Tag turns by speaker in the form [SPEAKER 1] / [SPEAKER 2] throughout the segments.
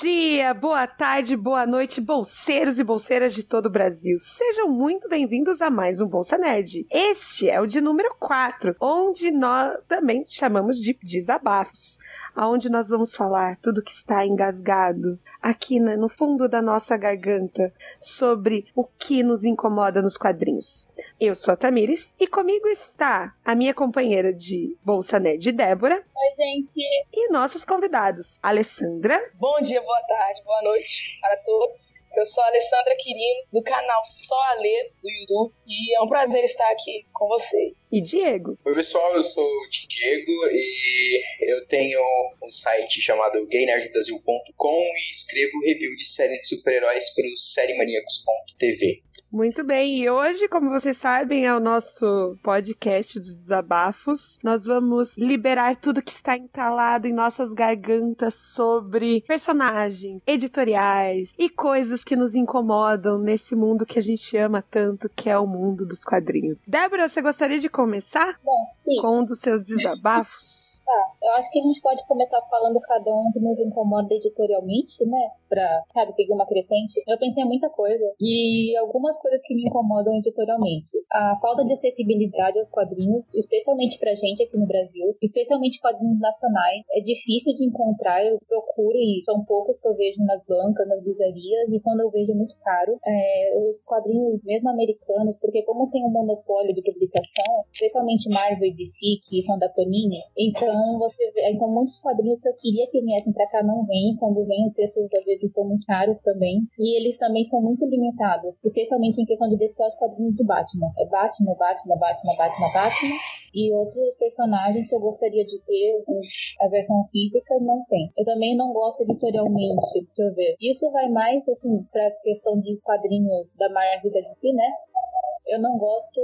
[SPEAKER 1] dia, boa tarde, boa noite, bolseiros e bolseiras de todo o Brasil. Sejam muito bem-vindos a mais um Bolsa Nerd. Este é o de número 4, onde nós também chamamos de desabafos aonde nós vamos falar tudo que está engasgado aqui né, no fundo da nossa garganta sobre o que nos incomoda nos quadrinhos. Eu sou a Tamires e comigo está a minha companheira de Bolsa Nerd, Débora.
[SPEAKER 2] Oi, gente.
[SPEAKER 1] E nossos convidados, Alessandra.
[SPEAKER 3] Bom dia, boa tarde, boa noite para todos. Eu sou a Alessandra Quirino, do canal Só a Ler, do YouTube, e é um prazer estar aqui com vocês.
[SPEAKER 1] E Diego?
[SPEAKER 4] Oi, pessoal, eu sou o Diego e eu tenho um site chamado gaynerdbrasil.com e escrevo review de série de super-heróis para o sériemaníacos.tv.
[SPEAKER 1] Muito bem, e hoje, como vocês sabem, é o nosso podcast dos desabafos. Nós vamos liberar tudo que está entalado em nossas gargantas sobre personagens, editoriais e coisas que nos incomodam nesse mundo que a gente ama tanto, que é o mundo dos quadrinhos. Débora, você gostaria de começar
[SPEAKER 2] Bom,
[SPEAKER 1] com um dos seus desabafos?
[SPEAKER 2] Tá, eu acho que a gente pode começar falando cada um que nos incomoda editorialmente, né? Pra, sabe, pegar uma crescente. Eu pensei em muita coisa. E algumas coisas que me incomodam editorialmente. A falta de acessibilidade aos quadrinhos, especialmente pra gente aqui no Brasil, especialmente quadrinhos nacionais. É difícil de encontrar, eu procuro e são poucos que eu vejo nas bancas, nas livrarias, e quando eu vejo é muito caro. É, os quadrinhos, mesmo americanos, porque como tem um monopólio de publicação, especialmente Marvel e DC, que são da Panini, então então, você vê, então muitos quadrinhos que eu queria que viessem pra cá não vêm. Quando vêm, os preços às vezes são muito caros também. E eles também são muito limitados, especialmente em questão de descer os quadrinhos do Batman. É Batman, Batman, Batman, Batman, Batman. E outros personagens que eu gostaria de ter a versão física não tem. Eu também não gosto editorialmente, deixa eu ver. Isso vai mais assim pra questão de quadrinhos da Marvel da DC, né? Eu não gosto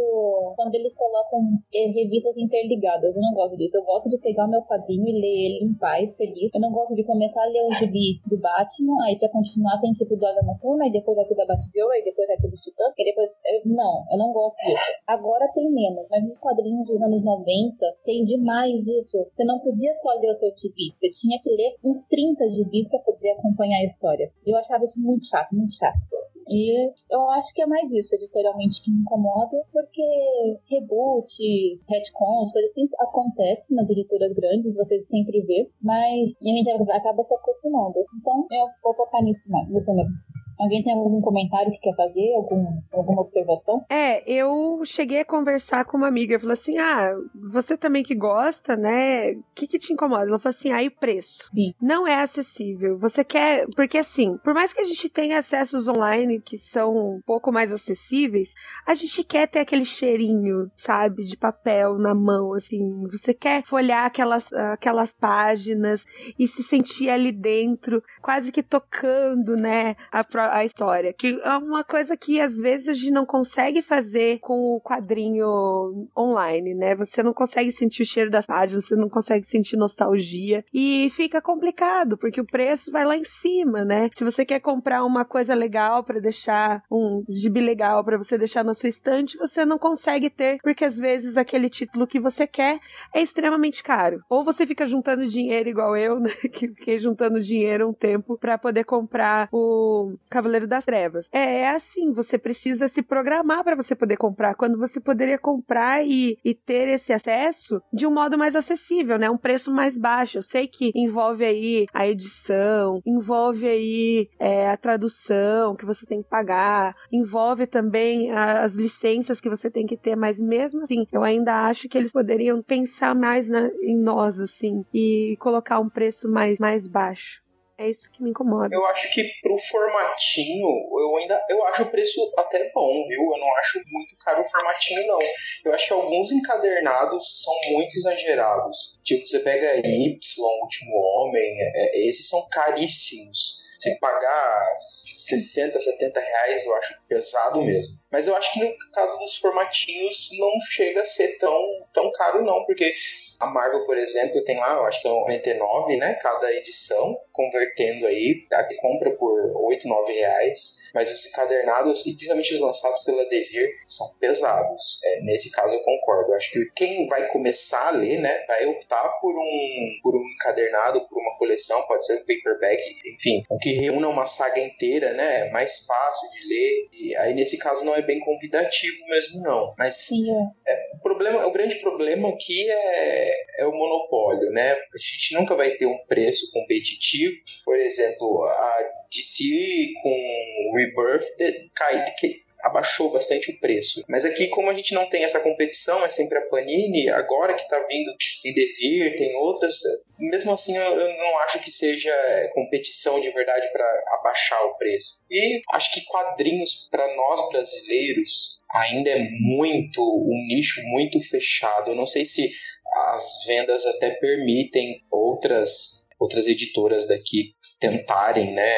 [SPEAKER 2] quando eles colocam eh, revistas interligadas. Eu não gosto disso. Eu gosto de pegar o meu quadrinho e ler ele em paz, feliz. Eu não gosto de começar a ler o gibi do Batman, aí pra continuar tem ir pro Dora Noturna, aí depois pro da Batgirl, aí depois pro do Titã, e depois... Eu, não, eu não gosto disso. Agora tem menos, mas nos quadrinhos dos anos 90 tem demais isso. Você não podia só ler o seu gibi, você tinha que ler uns 30 gibis pra poder acompanhar a história. Eu achava isso muito chato, muito chato. E eu acho que é mais isso, editorialmente, que me incomoda, porque reboot, retcon, coisas assim acontecem nas editoras grandes, você sempre vê, mas a gente acaba se acostumando. Então, eu vou focar nisso mais, você mesmo. Alguém tem algum comentário que quer fazer? Algum, alguma observação?
[SPEAKER 1] É, eu cheguei a conversar com uma amiga. Falou assim: Ah, você também que gosta, né? O que, que te incomoda? Ela falou assim: Ah, e o preço?
[SPEAKER 2] Sim.
[SPEAKER 1] Não é acessível. Você quer. Porque assim, por mais que a gente tenha acessos online que são um pouco mais acessíveis, a gente quer ter aquele cheirinho, sabe? De papel na mão, assim. Você quer folhar aquelas, aquelas páginas e se sentir ali dentro, quase que tocando, né? A, a história. Que é uma coisa que às vezes a gente não consegue fazer com o quadrinho online, né? Você não consegue sentir o cheiro das páginas, você não consegue sentir nostalgia. E fica complicado, porque o preço vai lá em cima, né? Se você quer comprar uma coisa legal para deixar um gibi legal para você deixar na sua estante, você não consegue ter, porque às vezes aquele título que você quer é extremamente caro. Ou você fica juntando dinheiro igual eu, né? Que fiquei juntando dinheiro um tempo para poder comprar o Cavaleiro das Trevas. É, é assim, você precisa se programar para você poder comprar, quando você poderia comprar e, e ter esse acesso de um modo mais acessível, né? Um preço mais baixo. Eu sei que envolve aí a edição, envolve aí é, a tradução que você tem que pagar, envolve também as licenças que você tem que ter, mas mesmo assim, eu ainda acho que eles poderiam pensar mais na, em nós, assim, e colocar um preço mais, mais baixo. É isso que me incomoda.
[SPEAKER 4] Eu acho que pro formatinho, eu ainda. Eu acho o preço até bom, viu? Eu não acho muito caro o formatinho, não. Eu acho que alguns encadernados são muito exagerados. Tipo, você pega Y, Último Homem, é, é esses são caríssimos. Você pagar 60, 70 reais, eu acho pesado mesmo. Mas eu acho que no caso dos formatinhos não chega a ser tão, tão caro, não, porque A Marvel, por exemplo, tem lá, eu acho que são 99, né? Cada edição, convertendo aí, a compra por 8, 9 reais. Mas os encadernados, e principalmente os lançados pela Devir, são pesados. É, nesse caso eu concordo. Eu acho que quem vai começar a ler, né, vai optar por um, por um encadernado, por uma coleção, pode ser um paperback, enfim, o que reúna uma saga inteira, né? É mais fácil de ler. E aí nesse caso não é bem convidativo mesmo, não. Mas
[SPEAKER 2] Sim, é.
[SPEAKER 4] é, o, problema, o grande problema aqui é, é o monopólio, né? A gente nunca vai ter um preço competitivo. Por exemplo, a DC com Rebirth cai, abaixou bastante o preço. Mas aqui, como a gente não tem essa competição, é sempre a Panini, agora que tá vindo, tem Devir, tem outras, mesmo assim eu, não acho que seja competição de verdade para abaixar o preço. E acho que quadrinhos para nós brasileiros ainda é muito um nicho muito fechado. Eu não sei se as vendas até permitem outras outras editoras daqui tentarem, né,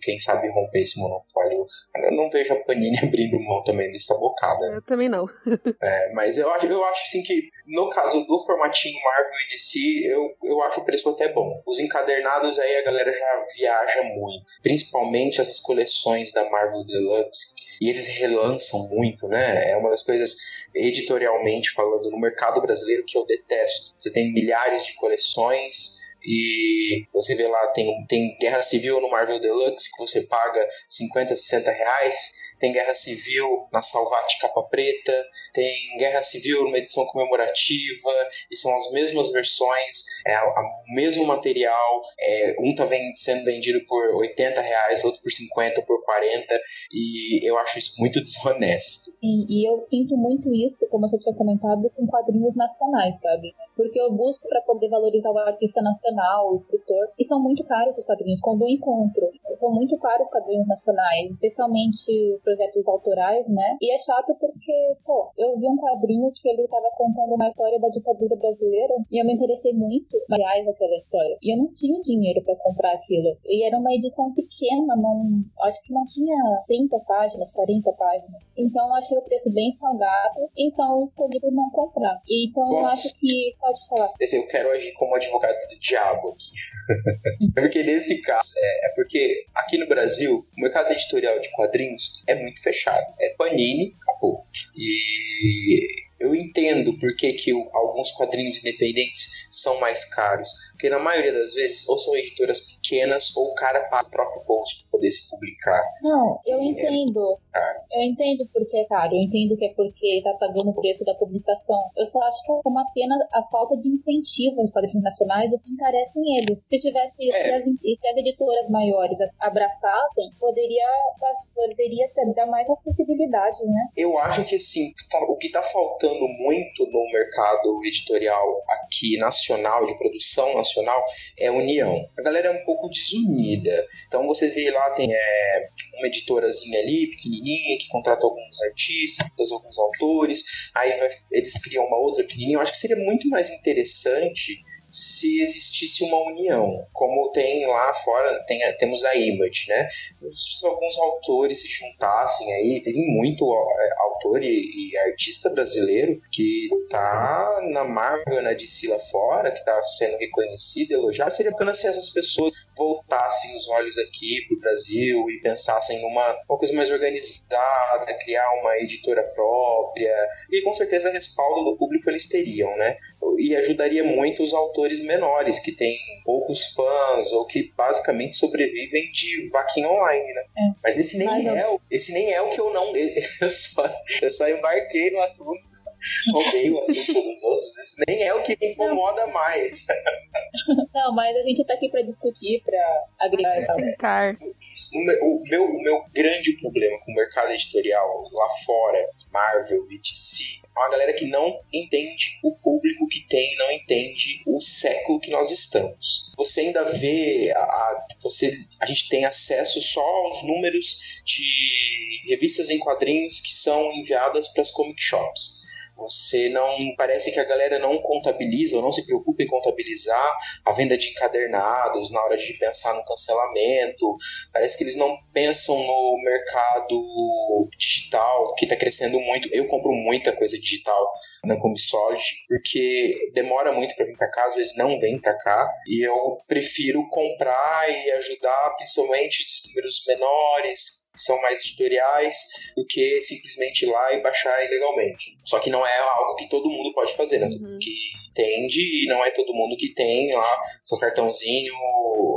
[SPEAKER 4] quem sabe romper esse monopólio. Eu não vejo a Panini abrindo mão também dessa bocada.
[SPEAKER 1] Eu também não.
[SPEAKER 4] é, mas eu acho, eu acho assim que no caso do formatinho Marvel e DC, eu, eu acho o preço até bom. Os encadernados aí a galera já viaja muito, principalmente essas coleções da Marvel Deluxe. E eles relançam muito, né? É uma das coisas editorialmente falando no mercado brasileiro que eu detesto. Você tem milhares de coleções, e você vê lá, tem, tem Guerra Civil no Marvel Deluxe que você paga 50, 60 reais. Tem Guerra Civil na Salvate Capa Preta. Tem Guerra Civil numa edição comemorativa. E são as mesmas versões, é o mesmo material. É, um tá sendo vendido por 80 reais, outro por 50, por 40. E eu acho isso muito desonesto.
[SPEAKER 2] Sim, e eu sinto muito isso, como você tinha comentado, com quadrinhos nacionais, sabe? Porque eu busco para poder valorizar o artista nacional, o escritor, e são muito caros os quadrinhos. Quando eu encontro, são muito caros os quadrinhos nacionais, especialmente projetos autorais, né? E é chato porque, pô, eu vi um quadrinho que ele estava contando uma história da ditadura brasileira e eu me interessei muito, aliás, aquela história. E eu não tinha dinheiro para comprar aquilo. E era uma edição pequena, não, acho que não tinha 30 páginas, 40 páginas. Então eu achei o preço bem salgado, então eu escolhi por não comprar. E, então Nossa. eu acho que Pode falar.
[SPEAKER 4] Eu quero agir como advogado do diabo aqui. porque nesse caso, é, é, porque aqui no Brasil, o mercado editorial de quadrinhos é muito fechado. É Panini, acabou. E eu entendo por que, que alguns quadrinhos independentes são mais caros. Porque na maioria das vezes, ou são editoras pequenas, ou o cara paga o próprio bolso para poder se publicar.
[SPEAKER 2] Não, eu entendo. É eu entendo porque é caro. Eu entendo que é porque está pagando o preço da publicação. Eu só acho que é uma pena a falta de incentivo aos quadrinhos nacionais e que encarecem eles. Se tivesse é. se, as, se as editoras maiores abraçassem, poderia, poderia dar mais acessibilidade, né?
[SPEAKER 4] Eu acho que sim. Tá, o que está faltando muito no mercado editorial aqui nacional, de produção nacional, é união. A galera é um pouco desunida. Então você vê lá, tem é, uma editorazinha ali, pequenininha, que contrata alguns artistas, alguns autores, aí vai, eles criam uma outra pequenininha. Eu acho que seria muito mais interessante se existisse uma união, como tem lá fora, tem, temos a Image, né? Se alguns autores se juntassem aí, tem muito é, autor e, e, artista brasileiro que tá na Marvel, na DC lá fora, que tá sendo reconhecido, elogiado, seria bacana se essas pessoas voltassem os olhos aqui pro Brasil e pensassem numa uma coisa mais organizada, criar uma editora própria, e com certeza respaldo do público eles teriam, né? E ajudaria muito os autores autores menores, que têm poucos fãs ou que basicamente sobrevivem de vaquinha online, né? É. Mas esse nem é, o, esse nem é o que eu não. Eu só, eu só embarquei no assunto roubei o assunto dos outros, isso nem é o que me incomoda mais.
[SPEAKER 2] Não, mas a gente tá aqui pra discutir, pra agregar e tal.
[SPEAKER 4] O meu, o meu grande problema com o mercado editorial lá fora, Marvel, BTC, é uma galera que não entende o público que tem, não entende o século que nós estamos. Você ainda vê, a, a, você, a gente tem acesso só aos números de revistas em quadrinhos que são enviadas para as comic shops Você não. Parece que a galera não contabiliza ou não se preocupa em contabilizar a venda de encadernados na hora de pensar no cancelamento. Parece que eles não pensam no mercado digital, que está crescendo muito. Eu compro muita coisa digital na Comissology, porque demora muito para vir para cá, às vezes não vem para cá, e eu prefiro comprar e ajudar principalmente esses números menores, são mais editoriais, do que simplesmente ir lá e baixar ilegalmente. Só que não é algo que todo mundo pode fazer, né? Uhum. Que entende e não é todo mundo que tem lá seu cartãozinho.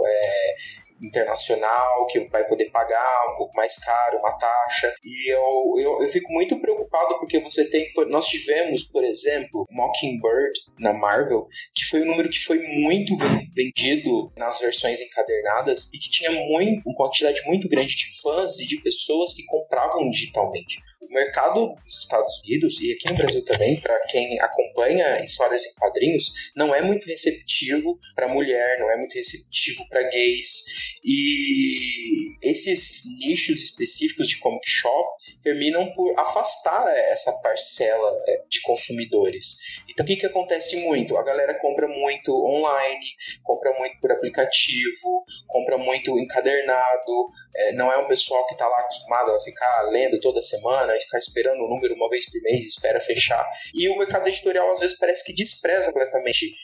[SPEAKER 4] É, internacional que vai poder pagar um pouco mais caro, uma taxa. E eu, eu, eu fico muito preocupado porque você tem. Nós tivemos, por exemplo, Mockingbird na Marvel, que foi um número que foi muito vendido nas versões encadernadas e que tinha muito, uma quantidade muito grande de fãs e de pessoas que compravam digitalmente. O mercado dos Estados Unidos e aqui no Brasil também, para quem acompanha histórias em quadrinhos, não é muito receptivo para mulher, não é muito receptivo para gays. E esses nichos específicos de comic shop terminam por afastar essa parcela é, de consumidores. Então o que, que acontece muito? A galera compra muito online, compra muito por aplicativo, compra muito encadernado, é, não é um pessoal que está lá acostumado a ficar lendo toda semana e ficar esperando o número uma vez por mês e espera fechar. E o mercado editorial às vezes parece que despreza completamente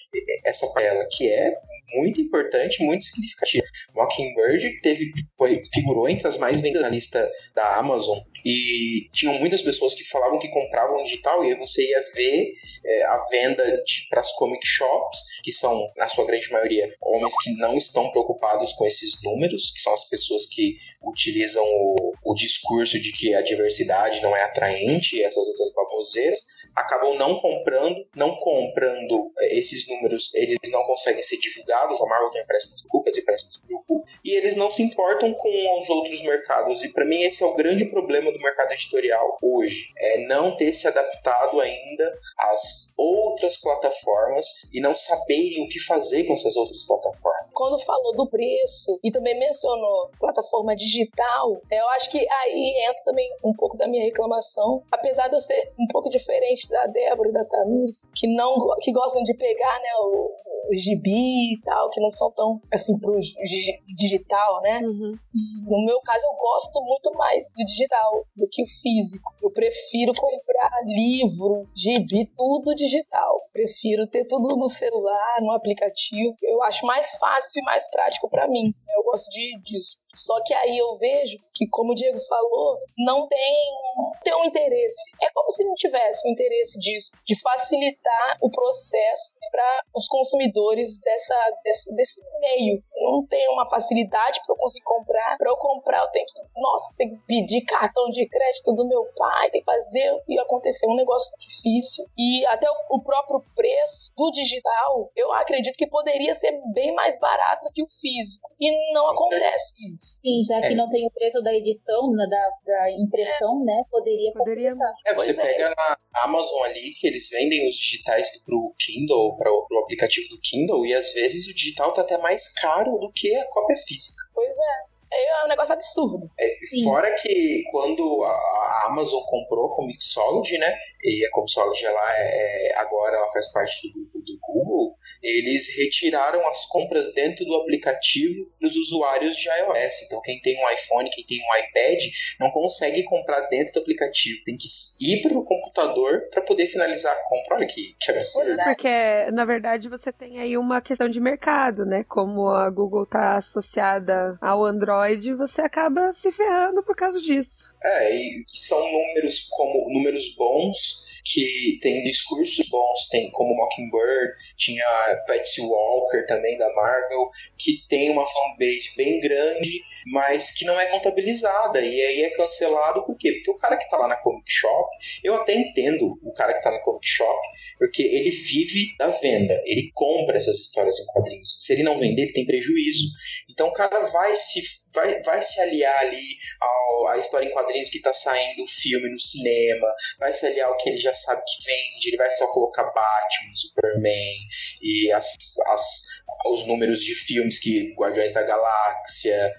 [SPEAKER 4] essa parcela, que é muito importante, muito significativa. Mockingbird teve, foi, figurou entre as mais vendidas na lista da Amazon. E tinham muitas pessoas que falavam que compravam digital e aí você ia ver é, a venda para as comic shops, que são, na sua grande maioria, homens que não estão preocupados com esses números, que são as pessoas que utilizam o, o discurso de que a diversidade não é atraente e essas outras baboseiras acabam não comprando, não comprando é, esses números, eles não conseguem ser divulgados, a Marvel tem empréstimos de culpa, empréstimos culpa, e eles não se importam com os outros mercados, e para mim esse é o grande problema do mercado editorial hoje, é não ter se adaptado ainda às outras plataformas e não saberem o que fazer com essas outras plataformas.
[SPEAKER 3] Quando falou do preço e também mencionou plataforma digital, eu acho que aí entra também um pouco da minha reclamação, apesar de eu ser um pouco diferente da Débora e da Tamires, que não que gostam de pegar, né, o, o gibi e tal, que não são tão assim pro digital, né? Uhum. No meu caso, eu gosto muito mais do digital do que o físico. Eu prefiro comprar livro, gibi, tudo digital. Prefiro ter tudo no celular, no aplicativo. Eu acho mais fácil e mais prático para mim. Eu gosto de, disso. Só que aí eu vejo que, como o Diego falou, não tem, tem um interesse. É como se não tivesse um interesse disso, de facilitar o processo para os consumidores dessa, desse, desse meio. Não tem uma facilidade para eu conseguir comprar. Para eu comprar, eu tenho que, nossa, tem que pedir cartão de crédito do meu pai, tem que fazer e acontecer um negócio difícil. E até o, o próprio preço do digital, eu acredito que poderia ser bem mais barato do que o físico. E não acontece isso.
[SPEAKER 2] Sim, já que é. não tem o preço da edição, né, da, da impressão, é. né? Poderia
[SPEAKER 1] Poderia.
[SPEAKER 4] É, você pois é. pega é. na Amazon ali que eles vendem os digitais pro Kindle, para o aplicativo do Kindle, e às vezes o digital tá até mais caro do que a cópia física.
[SPEAKER 3] Pois é. É um negócio absurdo.
[SPEAKER 4] É, fora que quando a Amazon comprou a Comixology, né? E a Comixology ela é, agora ela faz parte do grupo do Google, eles retiraram as compras dentro do aplicativo dos usuários de iOS. Então, quem tem um iPhone, quem tem um iPad, não consegue comprar dentro do aplicativo. Tem que ir para o computador para poder finalizar a compra. Olha que, que absurdo.
[SPEAKER 1] É, porque, na verdade, você tem aí uma questão de mercado, né? Como a Google está associada ao Android, você acaba se ferrando por causa disso.
[SPEAKER 4] É, e são números como números bons que tem discursos bons, tem como Mockingbird, tinha Patsy Walker também da Marvel, que tem uma fanbase bem grande, mas que não é contabilizada. E aí é cancelado por quê? Porque o cara que tá lá na Comic Shop, eu até entendo o cara que tá na Comic Shop, porque ele vive da venda, ele compra essas histórias em quadrinhos. Se ele não vender, ele tem prejuízo. Então o cara vai se, vai, vai se aliar ali ao, à história em quadrinhos que está saindo o filme no cinema, vai se aliar ao que ele já sabe que vende, ele vai só colocar Batman, Superman e as, as os números de filmes que Guardiões da Galáxia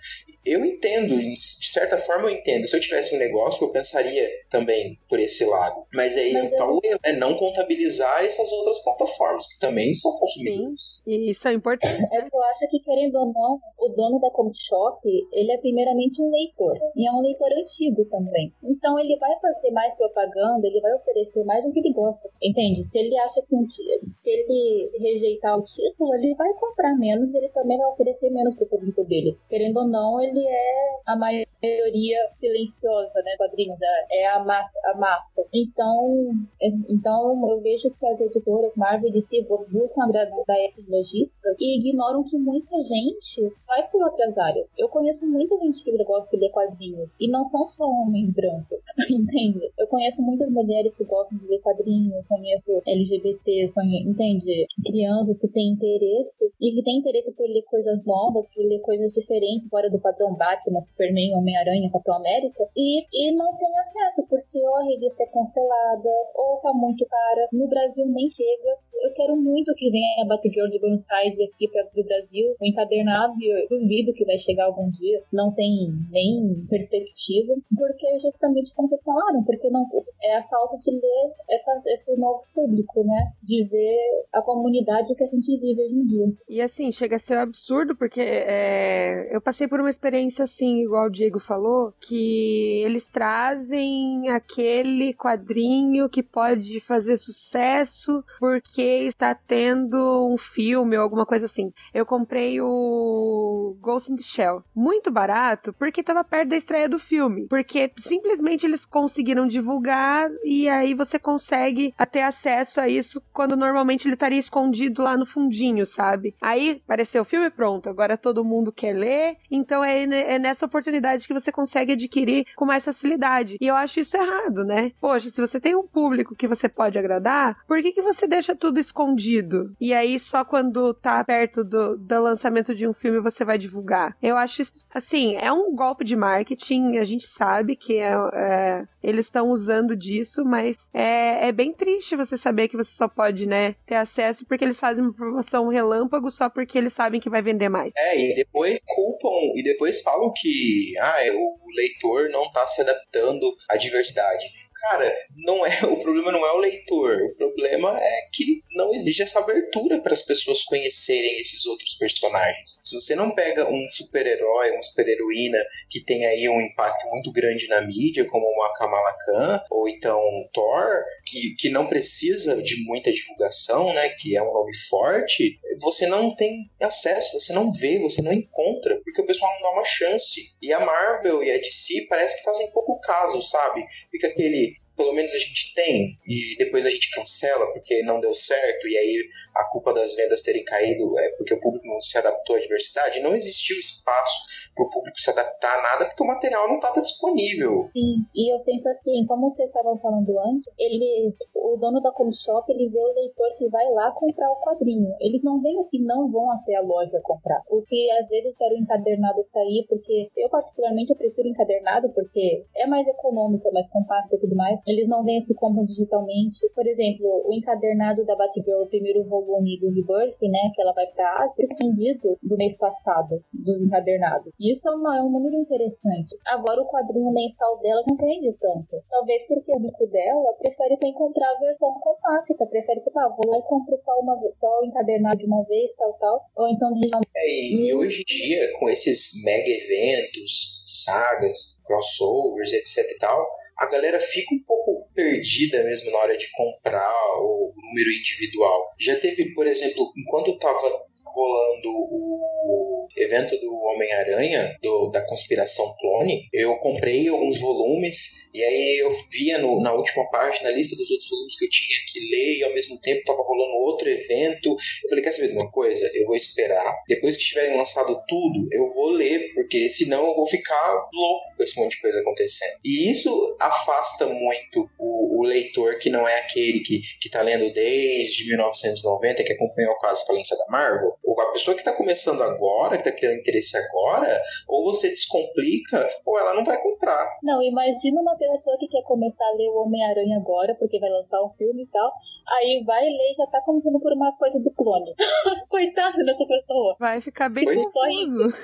[SPEAKER 4] eu entendo, de certa forma eu entendo. Se eu tivesse um negócio, eu pensaria também por esse lado. Mas aí Mas tá o erro, é não contabilizar essas outras plataformas, que também são consumidores.
[SPEAKER 1] Sim, e isso é importante.
[SPEAKER 2] É que eu acho que, querendo ou não, o dono da Comic Shop, ele é primeiramente um leitor. E é um leitor antigo também. Então ele vai fazer mais propaganda, ele vai oferecer mais do que ele gosta. Entende? Se ele acha que um dia, se ele rejeitar o título, ele vai comprar menos, ele também vai oferecer menos pro público dele. Querendo ou não, ele ele é a maioria silenciosa, né? Quadrinhos, é, é a massa, a massa. Então, é, então eu vejo que as editoras Marvel e DC buscam agradar esses lojistas e ignoram que muita gente vai por outras áreas. Eu conheço muita gente que gosta de ler quadrinhos e não são só homens brancos, entende? Eu conheço muitas mulheres que gostam de ler quadrinhos, conheço LGBT, entende? Crianças que têm interesse e que têm interesse por ler coisas novas, por ler coisas diferentes fora do padrão Batman, Superman, Homem-Aranha, Capitão América, e, e não tem acesso, porque ou a revista é cancelada, ou tá muito cara. No Brasil nem chega. Eu quero muito que venha a Batgirl de Buenos Aires aqui para o Brasil, o encadernado, e eu duvido que vai chegar algum dia. Não tem nem perspectiva, porque justamente como vocês falaram, porque não é a falta de ler essa, esse novo público, né? De ver a comunidade que a gente vive hoje em dia.
[SPEAKER 1] E assim, chega a ser absurdo, porque é, eu passei por uma experiência experiência assim, igual o Diego falou, que eles trazem aquele quadrinho que pode fazer sucesso porque está tendo um filme ou alguma coisa assim. Eu comprei o Ghost in the Shell, muito barato, porque estava perto da estreia do filme, porque simplesmente eles conseguiram divulgar e aí você consegue ter acesso a isso quando normalmente ele estaria escondido lá no fundinho, sabe? Aí apareceu o filme pronto, agora todo mundo quer ler, então é é nessa oportunidade que você consegue adquirir com mais facilidade. E eu acho isso errado, né? Poxa, se você tem um público que você pode agradar, por que, que você deixa tudo escondido? E aí só quando tá perto do, do lançamento de um filme você vai divulgar. Eu acho isso, assim, é um golpe de marketing, a gente sabe que é, é eles estão usando disso, mas é, é bem triste você saber que você só pode, né, ter acesso porque eles fazem uma promoção relâmpago só porque eles sabem que vai vender mais.
[SPEAKER 4] É, e depois culpam, e depois falam que ah, o leitor não está se adaptando à diversidade cara, não é o problema não é o leitor, o problema é que não existe essa abertura para as pessoas conhecerem esses outros personagens. Se você não pega um super-herói, uma super-heroína que tem aí um impacto muito grande na mídia, como uma Kamala Khan, ou então Thor, que, que não precisa de muita divulgação, né, que é um nome forte, você não tem acesso, você não vê, você não encontra, porque o pessoal não dá uma chance. E a Marvel e a DC parece que fazem pouco caso, sabe? Fica aquele pelo menos a gente tem, e depois a gente cancela porque não deu certo, e aí a culpa das vendas terem caído é porque o público não se adaptou à diversidade, não existiu espaço para o público se adaptar a nada porque o material não estava disponível.
[SPEAKER 2] Sim, e eu penso assim, como vocês estavam falando antes, ele, o dono da comic shop, ele vê o leitor que vai lá comprar o quadrinho. Eles não vêm aqui, não vão até a loja comprar. O que às vezes quero encadernado sair, porque eu particularmente eu prefiro encadernado porque é mais econômico, é mais compacto e tudo mais. Eles não vêm aqui compram digitalmente. Por exemplo, o encadernado da Batgirl, o primeiro volume do Rebirth, né, que ela vai pra Ásia, vendido do mês passado, dos encadernados. Isso é, uma, é um número interessante. Agora o quadrinho mensal dela não vende tanto. Talvez porque o bico dela prefere encontrar a versão compacta, prefere, tipo, ah, vou lá e compro só, uma, só o encadernado de uma vez, tal, tal. Ou então digital.
[SPEAKER 4] É, e hoje em dia, com esses mega eventos, sagas, crossovers, etc e tal, a galera fica um pouco perdida mesmo na hora de comprar o número individual. Já teve, por exemplo, enquanto eu tava rolando o evento do Homem-Aranha, da Conspiração Clone, eu comprei alguns volumes e aí eu via no, na última página a lista dos outros volumes que eu tinha que ler e ao mesmo tempo estava rolando outro evento. Eu falei, quer saber de uma coisa? Eu vou esperar. Depois que tiverem lançado tudo, eu vou ler, porque senão eu vou ficar louco com esse monte de coisa acontecendo. E isso afasta muito o, o leitor que não é aquele que, que tá lendo desde 1990, que acompanhou quase a falência da Marvel. Ou a pessoa que está começando agora, tá criando interesse agora, ou você descomplica, ou ela não vai comprar.
[SPEAKER 2] Não, imagina uma pessoa que quer começar a ler o Homem-Aranha agora, porque vai lançar um filme e tal. Aí vai ler e já tá começando por uma coisa do clone. Coitada dessa pessoa.
[SPEAKER 1] Vai ficar bem
[SPEAKER 4] Pois-
[SPEAKER 1] confuso.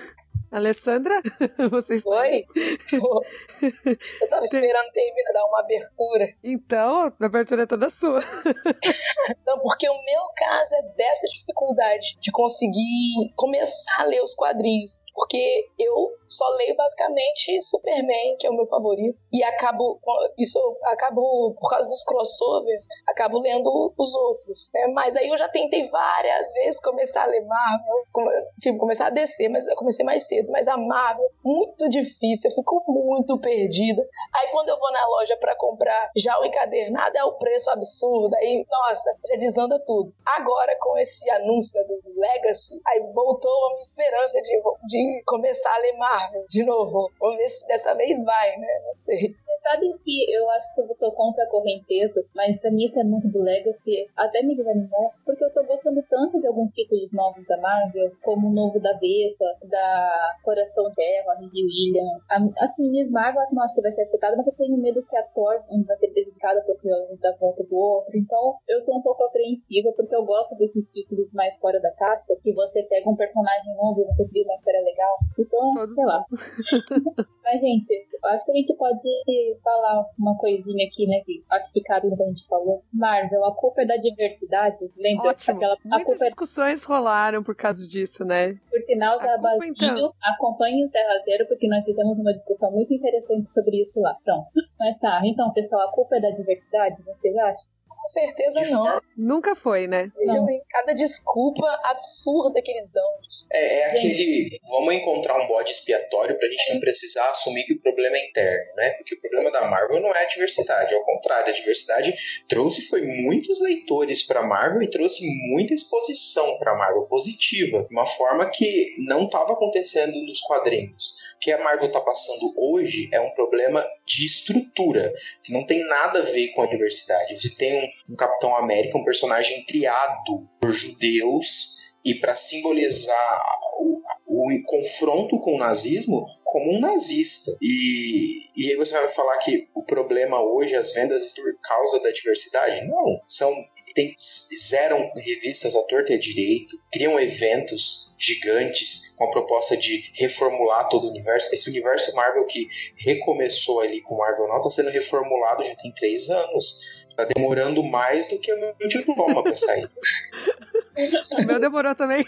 [SPEAKER 1] Alessandra, vocês
[SPEAKER 3] Oi? Eu tava esperando terminar, dar uma abertura.
[SPEAKER 1] Então, a abertura é toda sua.
[SPEAKER 3] Não, porque o meu caso é dessa dificuldade de conseguir começar a ler os quadrinhos. Porque eu só leio basicamente Superman, que é o meu favorito. E acabo, isso acabo, por causa dos crossovers, acabo lendo os outros. Né? Mas aí eu já tentei várias vezes começar a ler Marvel, tipo, começar a descer, mas eu comecei mais cedo. Mas a Marvel, muito difícil, eu fico muito perdida. Aí quando eu vou na loja pra comprar já o encadernado, é o preço absurdo. Aí, nossa, já desanda tudo. Agora, com esse anúncio do Legacy, aí voltou a minha esperança de, de começar a ler Marvel de novo. Vamos ver se dessa vez vai, né? Não sei.
[SPEAKER 2] Sabe que eu acho que eu tô contra a correnteza, mas pra mim isso é muito do Legacy, até me desanimou, porque eu tô gostando tanto de alguns títulos novos da Marvel, como o novo da Vespa, da Coração de Terra, a Lily Williams. A- As meninas Marvel não acho que vai ser aceitada, mas eu tenho medo que a Thor vai ser prejudicada porque um da volta do outro. Então eu tô um pouco apreensiva, porque eu gosto desses títulos mais fora da caixa, que você pega um personagem novo e você cria uma história legal. Então,
[SPEAKER 1] Todos
[SPEAKER 2] sei lá. Mas, gente, eu acho que a gente pode falar uma coisinha aqui, né? Que acho que cabe no que a gente falou. Marvel, a culpa é da diversidade. Lembra
[SPEAKER 1] Ótimo.
[SPEAKER 2] aquela.
[SPEAKER 1] Muitas
[SPEAKER 2] culpa é
[SPEAKER 1] discussões rolaram por causa disso, né?
[SPEAKER 2] por sinal da Basílio.
[SPEAKER 1] então.
[SPEAKER 2] Acompanhe o Terra Zero, porque nós fizemos uma discussão muito interessante sobre isso lá. Pronto. Mas tá, então, pessoal, a culpa é da diversidade, vocês acham?
[SPEAKER 3] Com certeza não.
[SPEAKER 1] Nunca foi, né?
[SPEAKER 2] Não.
[SPEAKER 3] Cada desculpa absurda que eles dão.
[SPEAKER 4] É, é aquele. Vamos encontrar um bode expiatório pra gente não precisar assumir que o problema é interno, né? Porque o problema da Marvel não é a diversidade, ao contrário, a diversidade trouxe foi muitos leitores pra Marvel e trouxe muita exposição pra Marvel positiva, de uma forma que não estava acontecendo nos quadrinhos. O que a Marvel tá passando hoje é um problema de estrutura, que não tem nada a ver com a diversidade. Você tem um, um Capitão América, um personagem criado por judeus e para simbolizar o, o confronto com o nazismo como um nazista. E, e aí você vai falar que o problema hoje, as vendas, é por causa da diversidade? Não. São. Tem, zeram revistas à torta e à direito, criam eventos gigantes com a proposta de reformular todo o universo. Esse universo Marvel que recomeçou ali com Marvel Now está sendo reformulado já tem três anos. Tá demorando mais do que o meu diploma para sair.
[SPEAKER 1] O meu demorou também.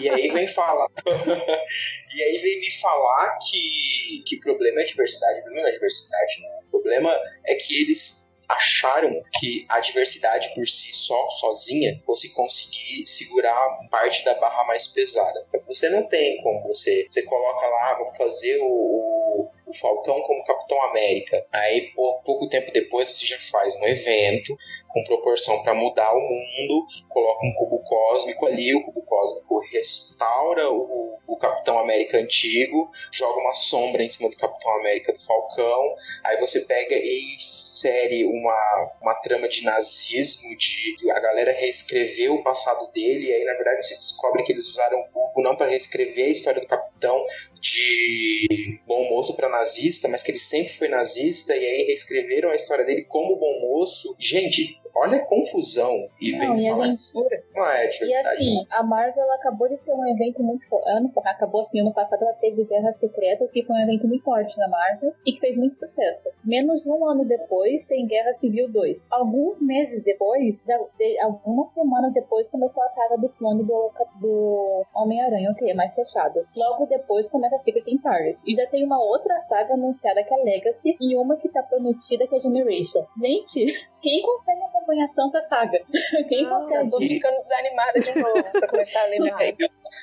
[SPEAKER 4] E aí vem falar. e aí vem me falar que, que problema é diversidade. O problema não é diversidade, não. O problema é que eles acharam que a diversidade por si só, sozinha, fosse conseguir segurar parte da barra mais pesada. Você não tem como você. Você coloca lá, "Ah, vamos fazer o, o, o Falcão como Capitão América. Aí, pou- pouco tempo depois, você já faz um evento com proporção para mudar o mundo, coloca um cubo cósmico ali, o cubo cósmico restaura o, o Capitão América antigo, joga uma sombra em cima do Capitão América do Falcão, aí você pega e insere uma, uma trama de nazismo, de, de a galera reescrever o passado dele, e aí na verdade você descobre que eles usaram o cubo não para reescrever a história do Capitão de bom moço para nazista, mas que ele sempre foi nazista, e aí reescreveram a história dele como bom moço. Gente, olha a confusão. E vem
[SPEAKER 2] Não, e a
[SPEAKER 4] falar que não é
[SPEAKER 2] E
[SPEAKER 4] diversidade.
[SPEAKER 2] assim, a Marvel ela acabou de ter um evento muito forte. Ano, acabou assim, ano passado ela teve Guerra Secreta, que foi um evento muito forte na Marvel e que fez muito sucesso. Menos de um ano depois tem Guerra Civil 2. Alguns meses depois, de, algumas semanas depois, começou a saga do clone do, do Homem-Aranha, ok, é mais fechado. Logo depois começa a Secret Empire. E já tem uma outra saga anunciada que é Legacy e uma que tá prometida que é Generation. Gente, quem consegue acompanhar tanta saga? Quem
[SPEAKER 1] Ah?
[SPEAKER 3] Eu tô ficando desanimada de novo pra começar a ler mais.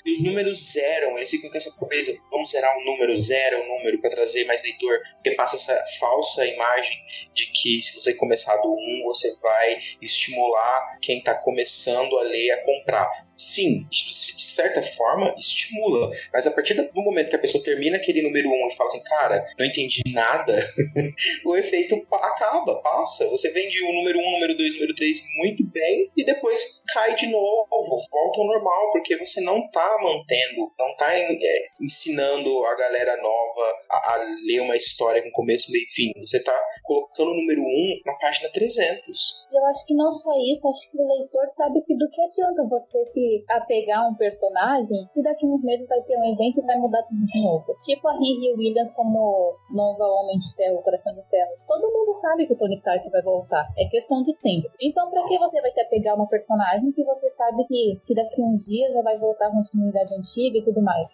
[SPEAKER 4] E- os números zeram, eles ficam com essa coisa, vamos zerar um número, zero um número para trazer mais leitor, porque passa essa falsa imagem de que se você começar do 1, você vai estimular quem tá começando a ler a comprar. sim, de certa forma, estimula. Mas a partir do momento que a pessoa termina aquele número 1 um e fala assim, cara, não entendi nada, o efeito acaba, passa. Você vende o número 1, um, número 2, número 3 muito bem e depois cai de novo, volta ao normal, porque você não tá mantendo, não tá é, ensinando a galera nova a, a, ler uma história com começo, meio e fim. Você tá colocando o número 1 um na página 300.
[SPEAKER 2] Eu acho que não só isso, acho que o leitor sabe que do que adianta você se apegar a um personagem se daqui uns meses vai ter um evento e vai mudar tudo de novo. Tipo a Riri Williams como nova Homem de Ferro, Coração de Ferro. Todo mundo sabe que o Tony Stark vai voltar. É questão de tempo. Então, pra que você vai se apegar a uma personagem que você sabe que, que daqui uns dias já vai voltar a continuidade antiga e tudo mais?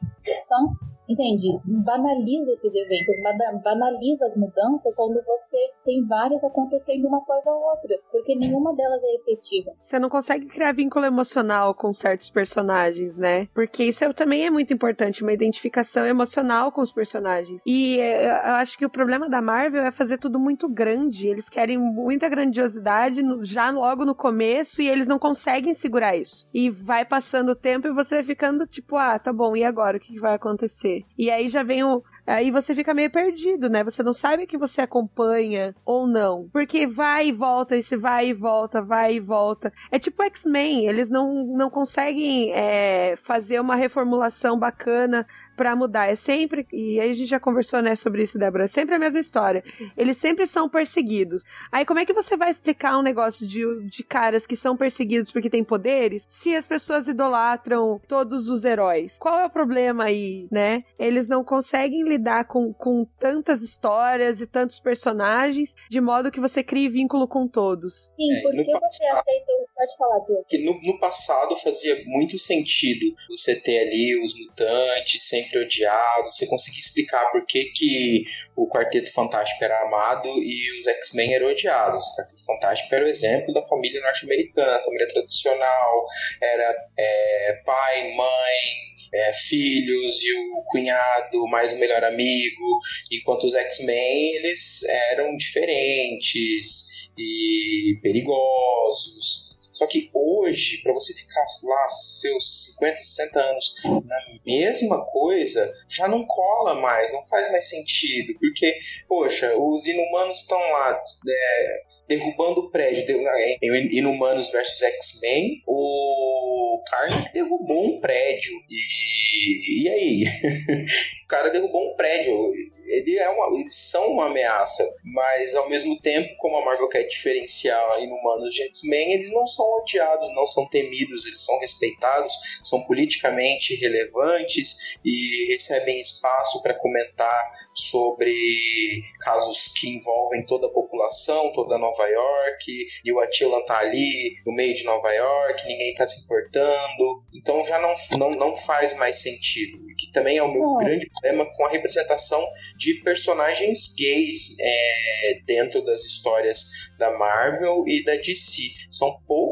[SPEAKER 2] Então, Entende? Banaliza esses eventos, banaliza as mudanças quando você tem várias acontecendo uma coisa ou outra, porque nenhuma delas é efetiva.
[SPEAKER 1] Você não consegue criar vínculo emocional com certos personagens, né? Porque isso é, também é muito importante, uma identificação emocional com os personagens. E é, eu acho que o problema da Marvel é fazer tudo muito grande. Eles querem muita grandiosidade já logo no começo e eles não conseguem segurar isso. E vai passando o tempo e você vai ficando tipo, ah, tá bom, e agora? O que vai acontecer? E aí já vem o. Aí você fica meio perdido, né? Você não sabe que você acompanha ou não. Porque vai e volta, esse vai e volta, vai e volta. É tipo X-Men, eles não, não conseguem é, fazer uma reformulação bacana para mudar. É sempre, e aí a gente já conversou né, sobre isso, Débora, é sempre a mesma história. Eles sempre são perseguidos. Aí como é que você vai explicar um negócio de, de caras que são perseguidos porque têm poderes se as pessoas idolatram todos os heróis? Qual é o problema aí, né? Eles não conseguem lidar com, com tantas histórias e tantos personagens de modo que você crie vínculo com todos.
[SPEAKER 2] Sim, é, porque você aceitou. Pode falar, Diego.
[SPEAKER 4] Que no, no passado fazia muito sentido você ter ali os mutantes sempre sempre odiado, você conseguir explicar por que, que o Quarteto Fantástico era amado e os X-Men eram odiados. O Quarteto Fantástico era o exemplo da família norte-americana, família tradicional, era é, pai, mãe, é, filhos e o cunhado mais o melhor amigo, enquanto os X-Men eles eram diferentes e perigosos. Só que hoje, para você ficar lá seus 50, 60 anos na mesma coisa, já não cola mais, não faz mais sentido. Porque, poxa, os inumanos estão lá é, derrubando o prédio. Em Inumanos versus X-Men, o Karnak derrubou um prédio. E, e aí? o cara derrubou um prédio. Ele é uma, eles são uma ameaça, mas ao mesmo tempo, como a Marvel quer diferenciar Inumanos de X-Men, eles não são odiados, não são temidos, eles são respeitados, são politicamente relevantes e recebem espaço para comentar sobre casos que envolvem toda a população, toda Nova York, e o Attila tá ali no meio de Nova York, ninguém tá se importando. Então já não, não, não faz mais sentido. E que também é o meu grande problema com a representação de personagens gays é, dentro das histórias da Marvel e da DC. São poucos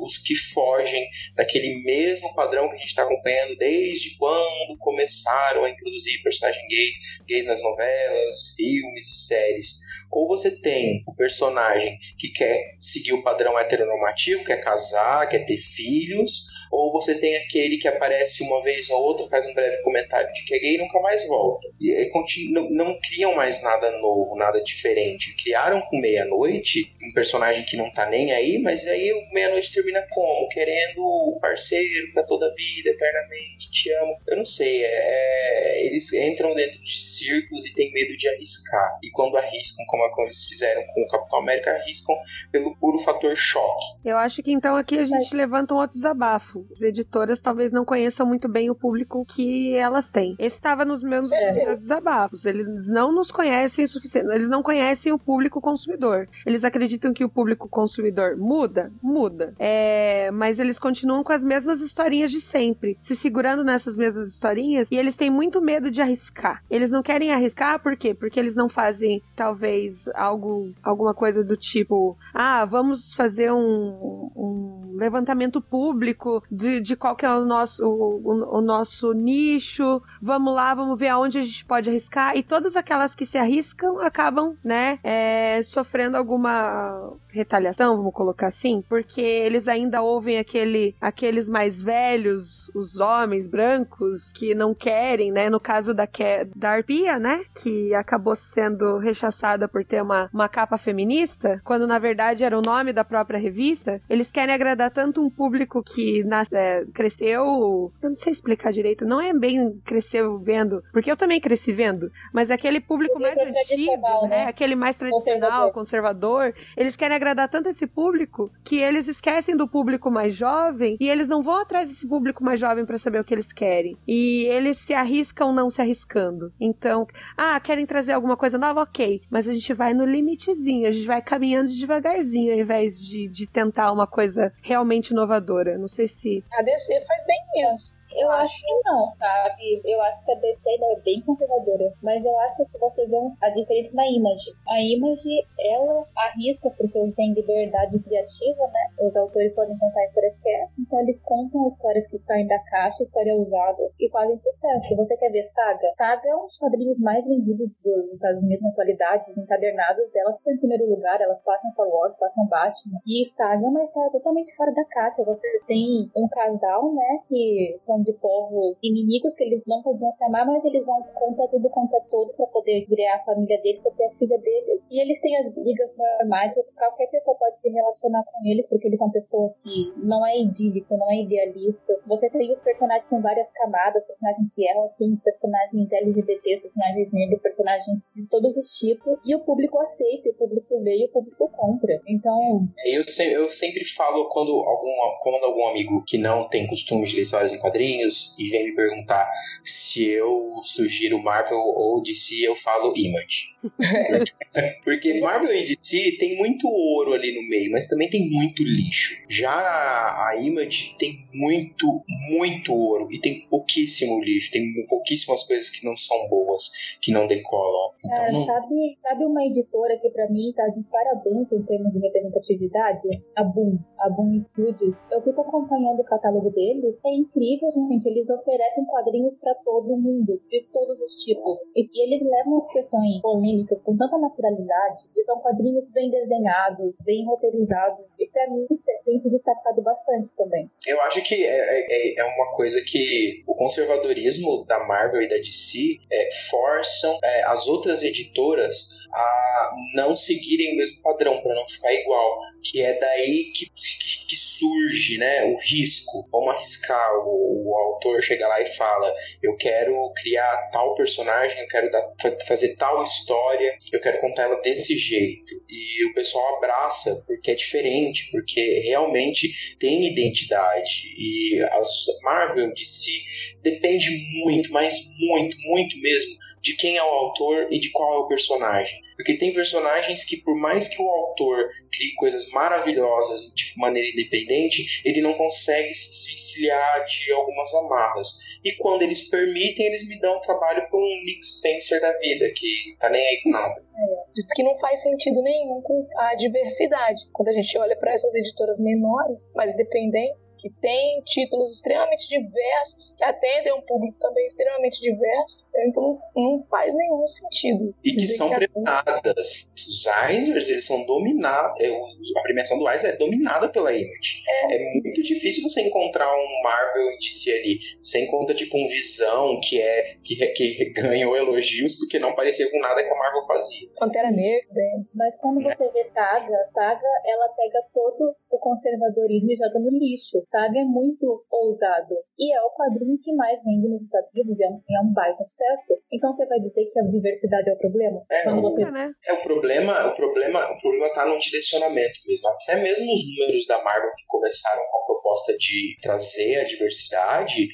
[SPEAKER 4] os que fogem daquele mesmo padrão que a gente está acompanhando desde quando começaram a introduzir personagens gays, gays nas novelas, filmes e séries. Ou você tem o personagem que quer seguir o padrão heteronormativo, quer casar, quer ter filhos, ou você tem aquele que aparece uma vez ou outra, faz um breve comentário de que é gay e nunca mais volta. E não, não criam mais nada novo, nada diferente. Criaram com meia-noite um personagem que não tá nem aí, mas aí o meia-noite termina como? Querendo o parceiro pra toda a vida, eternamente, te amo. Eu não sei, é, é, eles entram dentro de círculos e têm medo de arriscar. E quando arriscam, como, como eles fizeram com o Capitão América, arriscam pelo puro fator choque.
[SPEAKER 1] Eu acho que então aqui a gente levanta um outro desabafo. As editoras talvez não conheçam muito bem o público que elas têm. Esse estava nos meus é. desabafos. Eles não nos conhecem o suficiente. Eles não conhecem o público consumidor. Eles acreditam que o público consumidor muda? Muda. É, mas eles continuam com as mesmas historinhas de sempre, se segurando nessas mesmas historinhas e eles têm muito medo de arriscar. Eles não querem arriscar por quê? Porque eles não fazem, talvez, algo, alguma coisa do tipo: ah, vamos fazer um, um levantamento público de, de qual que é o nosso, o, o, o nosso nicho, vamos lá, vamos ver aonde a gente pode arriscar, e todas aquelas que se arriscam acabam, né, é, sofrendo alguma retaliação, vamos colocar assim, porque eles ainda ouvem aquele, aqueles mais velhos, os homens brancos, que não querem, né, no caso da, da Arpia, né, que acabou sendo rechaçada por ter uma, uma capa feminista, quando na verdade era o nome da própria revista, eles querem agradar tanto um público que é, cresceu, eu não sei explicar direito, não é bem cresceu vendo, porque eu também cresci vendo, mas aquele público mais antigo, né? né? Aquele mais tradicional, conservador, eles querem agradar tanto esse público que eles esquecem do público mais jovem e eles não vão atrás desse público mais jovem para saber o que eles querem. E eles se arriscam não se arriscando. Então, ah, querem trazer alguma coisa nova? Ok. Mas a gente vai no limitezinho, a gente vai caminhando devagarzinho, ao invés de, de tentar uma coisa realmente inovadora. Não sei se.
[SPEAKER 3] A DC faz bem isso.
[SPEAKER 2] Eu acho que não, sabe? Eu acho que a DC é bem conservadora. Mas eu acho que você vê a diferença na Image. A Image, ela arrisca porque eles têm liberdade criativa, né? Os autores podem contar histórias que é. Então eles contam histórias que saem da caixa, história usada, e fazem sucesso. Você quer ver Saga? Saga é um dos quadrinhos mais vendidos dos Estados Unidos na atualidade. Os encadernados delas estão em primeiro lugar, elas passam Star Wars, passam Batman. E Saga é uma história totalmente fora da caixa. Você tem um casal, né, que são de povos inimigos que eles não podiam se amar, mas eles vão contra tudo contra todo para poder criar a família deles, para ter a filha deles. E eles têm as brigas normais, qualquer pessoa pode se relacionar com eles, porque eles são pessoas que não é idílico, não é idealista. Você tem os personagens com várias camadas, personagens que erram, assim, personagens LGBT, personagens negros, personagens de todos os tipos, e o público aceita, o público vê e o público compra. Então.
[SPEAKER 4] Eu, eu sempre falo quando algum, quando algum amigo que não tem costume de ler histórias em quadrinhos quadrinhos e vem me perguntar se eu sugiro Marvel ou DC, eu falo Image. Porque Marvel e DC tem muito ouro ali no meio, mas também tem muito lixo. Já a Image tem muito, muito ouro e tem pouquíssimo lixo, tem pouquíssimas coisas que não são boas, que não decolam.
[SPEAKER 2] Então, não... Sabe, sabe uma editora que para mim tá de parabéns em termos de representatividade? A Boom, a Boom Studios. Eu fico acompanhando o catálogo deles, é incrível, gente. Eles oferecem quadrinhos para todo mundo, de todos os tipos. E, eles levam as questões polêmicas com tanta naturalidade. E são quadrinhos bem desenhados, bem roteirizados. E pra mim tem se destacado bastante também.
[SPEAKER 4] Eu acho que é, é, é uma coisa que o conservadorismo da Marvel e da DC é, forçam é, as outras editoras a não seguirem o mesmo padrão, para não ficar igual que é daí que, que, que, surge né, o risco. Vamos arriscar, o, o, autor chega lá e fala: Eu quero criar tal personagem, eu quero dar, fazer tal história, eu quero contar ela desse jeito. E o pessoal abraça porque é diferente, porque realmente tem identidade. E a Marvel de si depende muito, mas muito, muito mesmo de quem é o autor e de qual é o personagem. Porque tem personagens que, por mais que o autor crie coisas maravilhosas de maneira independente, ele não consegue se desvencilhar de algumas amarras. E quando eles permitem, eles me dão trabalho para um Nick Spencer da vida, que tá nem aí com nada.
[SPEAKER 3] Diz que não faz sentido nenhum com a diversidade. Quando a gente olha para essas editoras menores, mais dependentes, que têm títulos extremamente diversos, que atendem um público também extremamente diverso, então não, faz nenhum sentido.
[SPEAKER 4] E que são premiadas. Os Eisers, eles são dominados. É, a premiação do Eisers é dominada pela Image. É. é muito difícil você encontrar um Marvel DC ali. Você encontra tipo um Visão que é que, que ganhou elogios porque não parecia com nada que a Marvel fazia.
[SPEAKER 2] Pantera Negra. Mas quando você vê Saga, Saga ela pega todo o conservadorismo e joga no lixo. Saga é muito ousado. E é o quadrinho que mais vende nos Estados Unidos, é um, é um baita sucesso. Então você vai dizer que a diversidade é o problema?
[SPEAKER 4] É, quando você... é, né? é o problema, o problema, o problema tá no direcionamento mesmo. Até mesmo os números da Marvel que começaram com a proposta de trazer a diversidade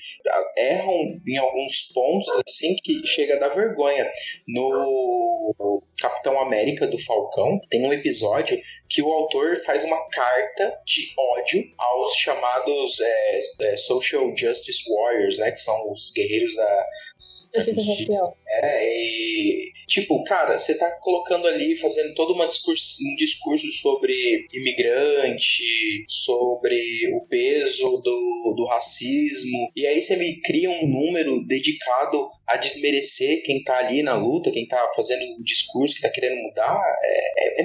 [SPEAKER 4] erram em alguns pontos assim que chega a dar vergonha. No Capitão América do Falcão, tem um episódio que o autor faz uma carta de ódio aos chamados é, é, social justice warriors, né? Que são os guerreiros da, da justiça. É, e tipo, cara, você tá colocando ali, fazendo todo uma discurso, um discurso sobre imigrante, sobre o peso do, do racismo, e aí você me cria um número dedicado a desmerecer quem tá ali na luta, quem tá fazendo o discurso, que tá querendo mudar, é, é, é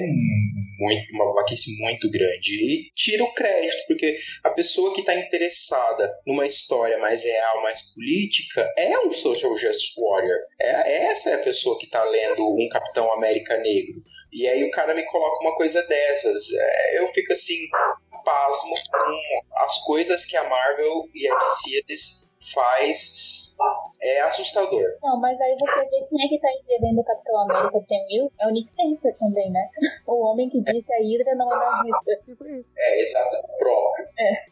[SPEAKER 4] muito, uma babaquice muito grande. E tira o crédito, porque a pessoa que está interessada numa história mais real, mais política, é um social justice warrior. É, essa é a pessoa que está lendo um Capitão América Negro. E aí o cara me coloca uma coisa dessas. É, eu fico assim, pasmo com as coisas que a Marvel e a DC faz é assustador.
[SPEAKER 2] Não, mas aí você vê quem é que tá entendendo o Capitão América sem Will? É o Nick Spencer também, né? O homem que disse a Hydra não é nazista.
[SPEAKER 1] Tipo isso.
[SPEAKER 4] É, exato, próprio.
[SPEAKER 2] É.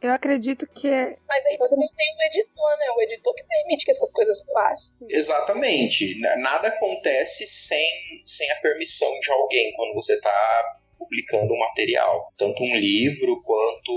[SPEAKER 1] Eu acredito que é.
[SPEAKER 3] Mas aí também tem o editor, né? O editor que permite que essas coisas passem.
[SPEAKER 4] Exatamente. Nada acontece sem, sem a permissão de alguém quando você está publicando um material. Tanto um livro quanto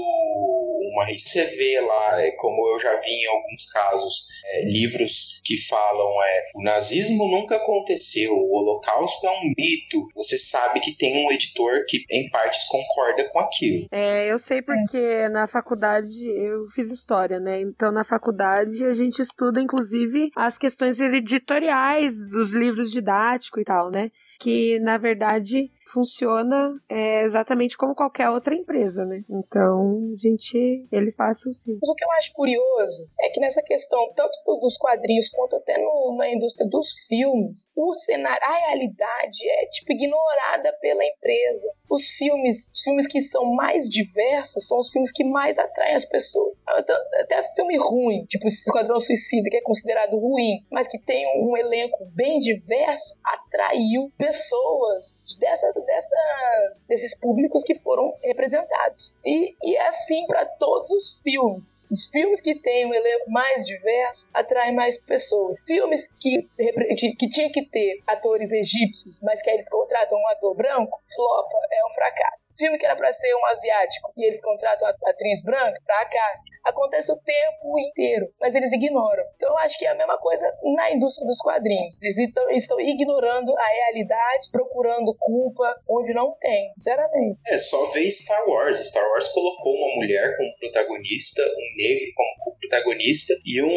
[SPEAKER 4] uma você vê lá, é, como eu já vi em alguns casos, é, livros que falam é, o nazismo nunca aconteceu, o holocausto é um mito. Você sabe que tem um editor que em partes concorda com aquilo.
[SPEAKER 1] É, eu sei porque na faculdade eu fiz história, né? Então na faculdade a gente estuda inclusive as questões editoriais dos livros didáticos e tal, né? Que na verdade funciona é, exatamente como qualquer outra empresa, né? Então, a gente, eles passam sim.
[SPEAKER 3] Mas o que eu acho curioso é que nessa questão, tanto dos quadrinhos quanto até no, na indústria dos filmes, o cenário, a realidade é, tipo, ignorada pela empresa. Os filmes, os filmes que são mais diversos são os filmes que mais atraem as pessoas. Até, até filme ruim, tipo Esquadrão Suicida, que é considerado ruim, mas que tem um elenco bem diverso, atraiu pessoas dessa dessas, desses públicos que foram representados. E, e é assim para todos os filmes. Os filmes que têm um elenco mais diverso atraem mais pessoas. Filmes que, que, tinham que ter atores egípcios, mas que eles contratam um ator branco, flopa, é um fracasso. Filme que era para ser um asiático e eles contratam a atriz branca, fracasso. Acontece o tempo inteiro, mas eles ignoram. Então eu acho que é a mesma coisa na indústria dos quadrinhos. Eles estão, estão ignorando a realidade, procurando culpa onde não tem, sinceramente.
[SPEAKER 4] É só ver Star Wars. Star Wars colocou uma mulher como protagonista, um negro como protagonista e um.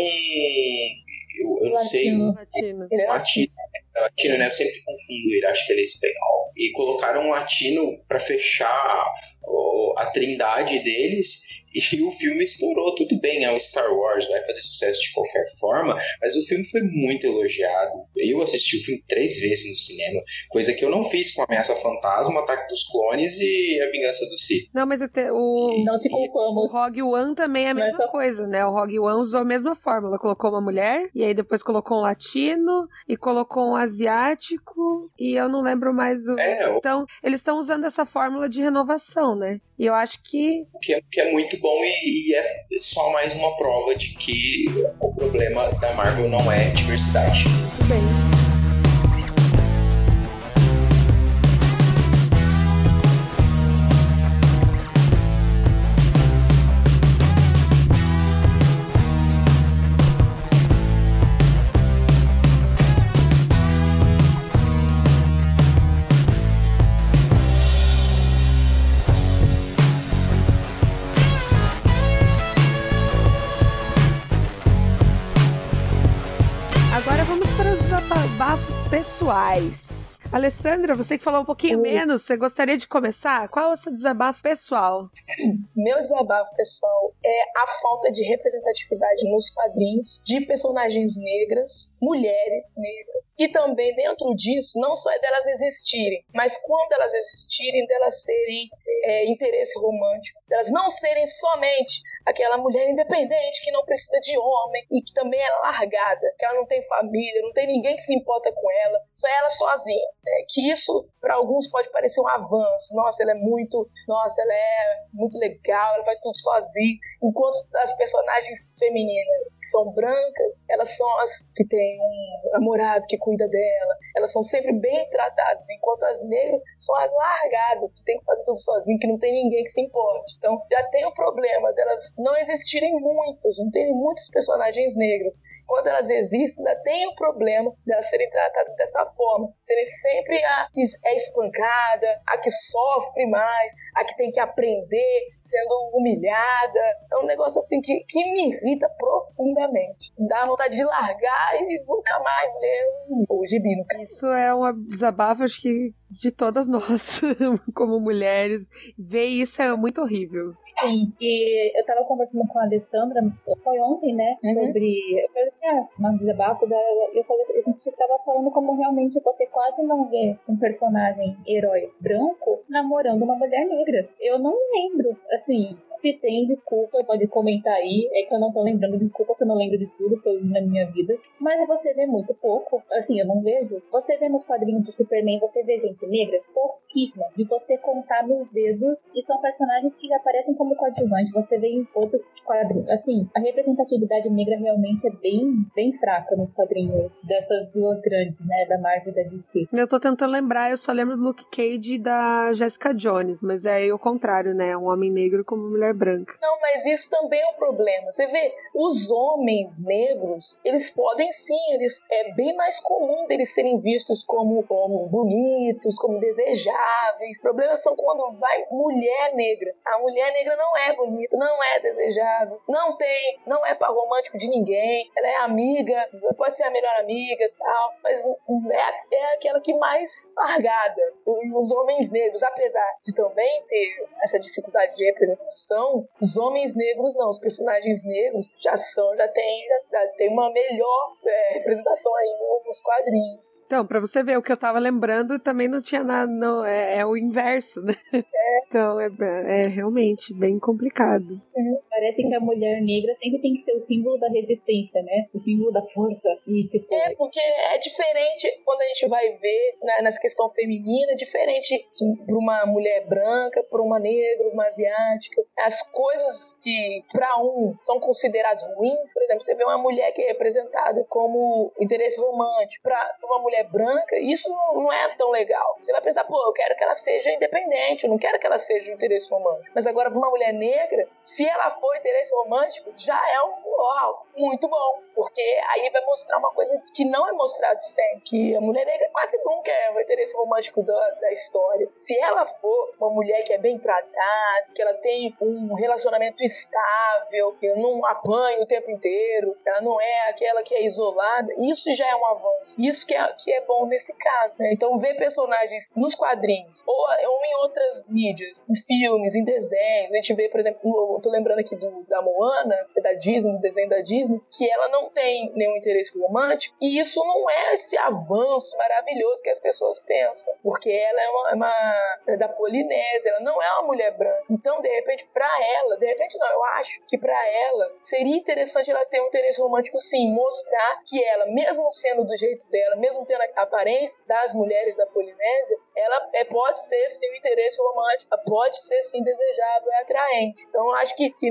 [SPEAKER 4] Eu, eu não sei.
[SPEAKER 1] Latino.
[SPEAKER 3] Ele é
[SPEAKER 4] Latino. É latino, né? Eu sempre confundo ele, acho que ele é espanhol. E colocaram um latino pra fechar o- a trindade deles e o filme estourou. Tudo bem, é o Star Wars, vai fazer sucesso de qualquer forma, mas o filme foi muito elogiado. Eu assisti o filme três vezes no cinema, coisa que eu não fiz com Ameaça Fantasma, Ataque dos Clones e A Vingança do Sith.
[SPEAKER 1] Não, mas até o.
[SPEAKER 2] Não te
[SPEAKER 1] O
[SPEAKER 2] culpamos.
[SPEAKER 1] Rogue One também é a
[SPEAKER 2] Mas
[SPEAKER 1] mesma coisa, né? O Rogue One usou a mesma fórmula. Colocou uma mulher, e aí depois colocou um latino, e colocou um asiático, e eu não lembro mais o.
[SPEAKER 4] É, o
[SPEAKER 1] Então, eles estão usando essa fórmula de renovação, né? E eu acho que.
[SPEAKER 4] que é, que é muito bom e, e é só mais uma prova de que o problema da Marvel não é diversidade.
[SPEAKER 1] Tudo bem. Pessoais. Alessandra, você que falou um pouquinho
[SPEAKER 2] Oi.
[SPEAKER 1] menos, você gostaria de começar? Qual é o seu desabafo pessoal?
[SPEAKER 3] Meu desabafo pessoal é a falta de representatividade nos quadrinhos de personagens negras, mulheres negras. E também dentro disso, não só é delas existirem, mas quando elas existirem, delas serem é, interesse romântico, delas não serem somente aquela mulher independente que não precisa de homem e que também é largada, que ela não tem família, não tem ninguém que se importa com ela, só é ela sozinha. É, que isso para alguns pode parecer um avanço. Nossa, ela é muito, nossa, ela é muito legal, ela faz tudo sozinha. Enquanto as personagens femininas que são brancas, elas são as que têm um namorado que cuida dela, elas são sempre bem tratadas, enquanto as negras são as largadas, que tem que fazer tudo sozinho, que não tem ninguém que se importe. Então já tem o problema delas não existirem muitas, não terem muitos personagens negros quando elas existem, ainda tem o problema de elas serem tratadas dessa forma, serem sempre a que é espancada, a que sofre mais, a que tem que aprender sendo humilhada. É um negócio assim que, que me irrita profundamente. Dá vontade de largar e nunca mais ler o gibi.
[SPEAKER 1] Isso é uma desabafo, acho que de todas nós, como mulheres. Ver isso é muito horrível.
[SPEAKER 2] Sim, e eu tava conversando com a Alessandra, foi ontem, né? Uhum. Sobre. Eu falei assim, ah, uma desabafo dela. Eu falei, a gente tava falando como realmente você quase não vê um personagem herói branco namorando uma mulher negra. Eu não lembro, assim, se tem, desculpa, pode comentar aí. É que eu não tô lembrando, desculpa que eu não lembro de tudo que eu na minha vida. Mas você vê muito pouco, assim, eu não vejo. Você vê nos quadrinhos do Superman, você vê gente negra, pouquíssima. De você contar nos dedos, e são personagens que aparecem como coadjuvantes. Você vê em outros quadrinhos. Assim, a representatividade negra realmente é bem, bem fraca nos quadrinhos dessas duas grandes, né? Da Marvel e da DC.
[SPEAKER 1] Eu tô tentando lembrar, eu só lembro do Luke Cage e da Jessica Jones, mas é o contrário, né? Um homem negro como mulher mulher branca.
[SPEAKER 3] Não, mas isso também é um problema. Você vê, os homens negros, eles podem sim, eles é bem mais comum deles serem vistos como, como bonitos, como desejáveis. Os problemas são quando vai mulher negra. A mulher negra não é bonita, não é desejável, não tem, não é par romântico de ninguém. Ela é amiga, pode ser a melhor amiga e tal, mas é, é aquela que mais largada. Os homens negros, apesar de também ter essa dificuldade de representação, os homens negros não, os personagens negros já são, já tem, já, já tem uma melhor é, representação aí nos quadrinhos.
[SPEAKER 1] Então, pra você ver, o que eu tava lembrando também não tinha nada, não, é, é o inverso, né? É. Então, é, é realmente bem complicado.
[SPEAKER 2] É. Parece que a mulher negra sempre tem que ser o símbolo da resistência, né? O símbolo da força. E, tipo...
[SPEAKER 3] É, porque é diferente quando a gente vai ver né, nessa questão feminina, é diferente assim, pra uma mulher branca, pra uma negra, uma asiática as coisas que para um são consideradas ruins, por exemplo, você vê uma mulher que é representada como interesse romântico para uma mulher branca, isso não é tão legal. Você vai pensar, pô, eu quero que ela seja independente, eu não quero que ela seja interesse romântico. Mas agora, para uma mulher negra, se ela for interesse romântico, já é um uau, muito bom, porque aí vai mostrar uma coisa que não é mostrado sempre, que a mulher negra quase nunca é o interesse romântico da, da história. Se ela for uma mulher que é bem tratada, que ela tem um relacionamento estável, que não apanha o tempo inteiro, ela não é aquela que é isolada, isso já é um avanço. Isso que é, que é bom nesse caso. Né? Então, ver personagens nos quadrinhos ou, ou em outras mídias, em filmes, em desenhos, gente vê, por exemplo, eu tô lembrando aqui do, da Moana, é da Disney, do desenho da Disney, que ela não tem nenhum interesse romântico, e isso não é esse avanço maravilhoso que as pessoas pensam, porque ela é uma, é uma é da Polinésia, ela não é uma mulher branca. Então, de repente, pra ela, de repente não, eu acho que para ela seria interessante ela ter um interesse romântico sim, mostrar que ela, mesmo sendo do jeito dela, mesmo tendo a aparência das mulheres da Polinésia, ela é, pode ser sim interesse romântico, pode ser sim desejável e atraente. Então eu acho que, que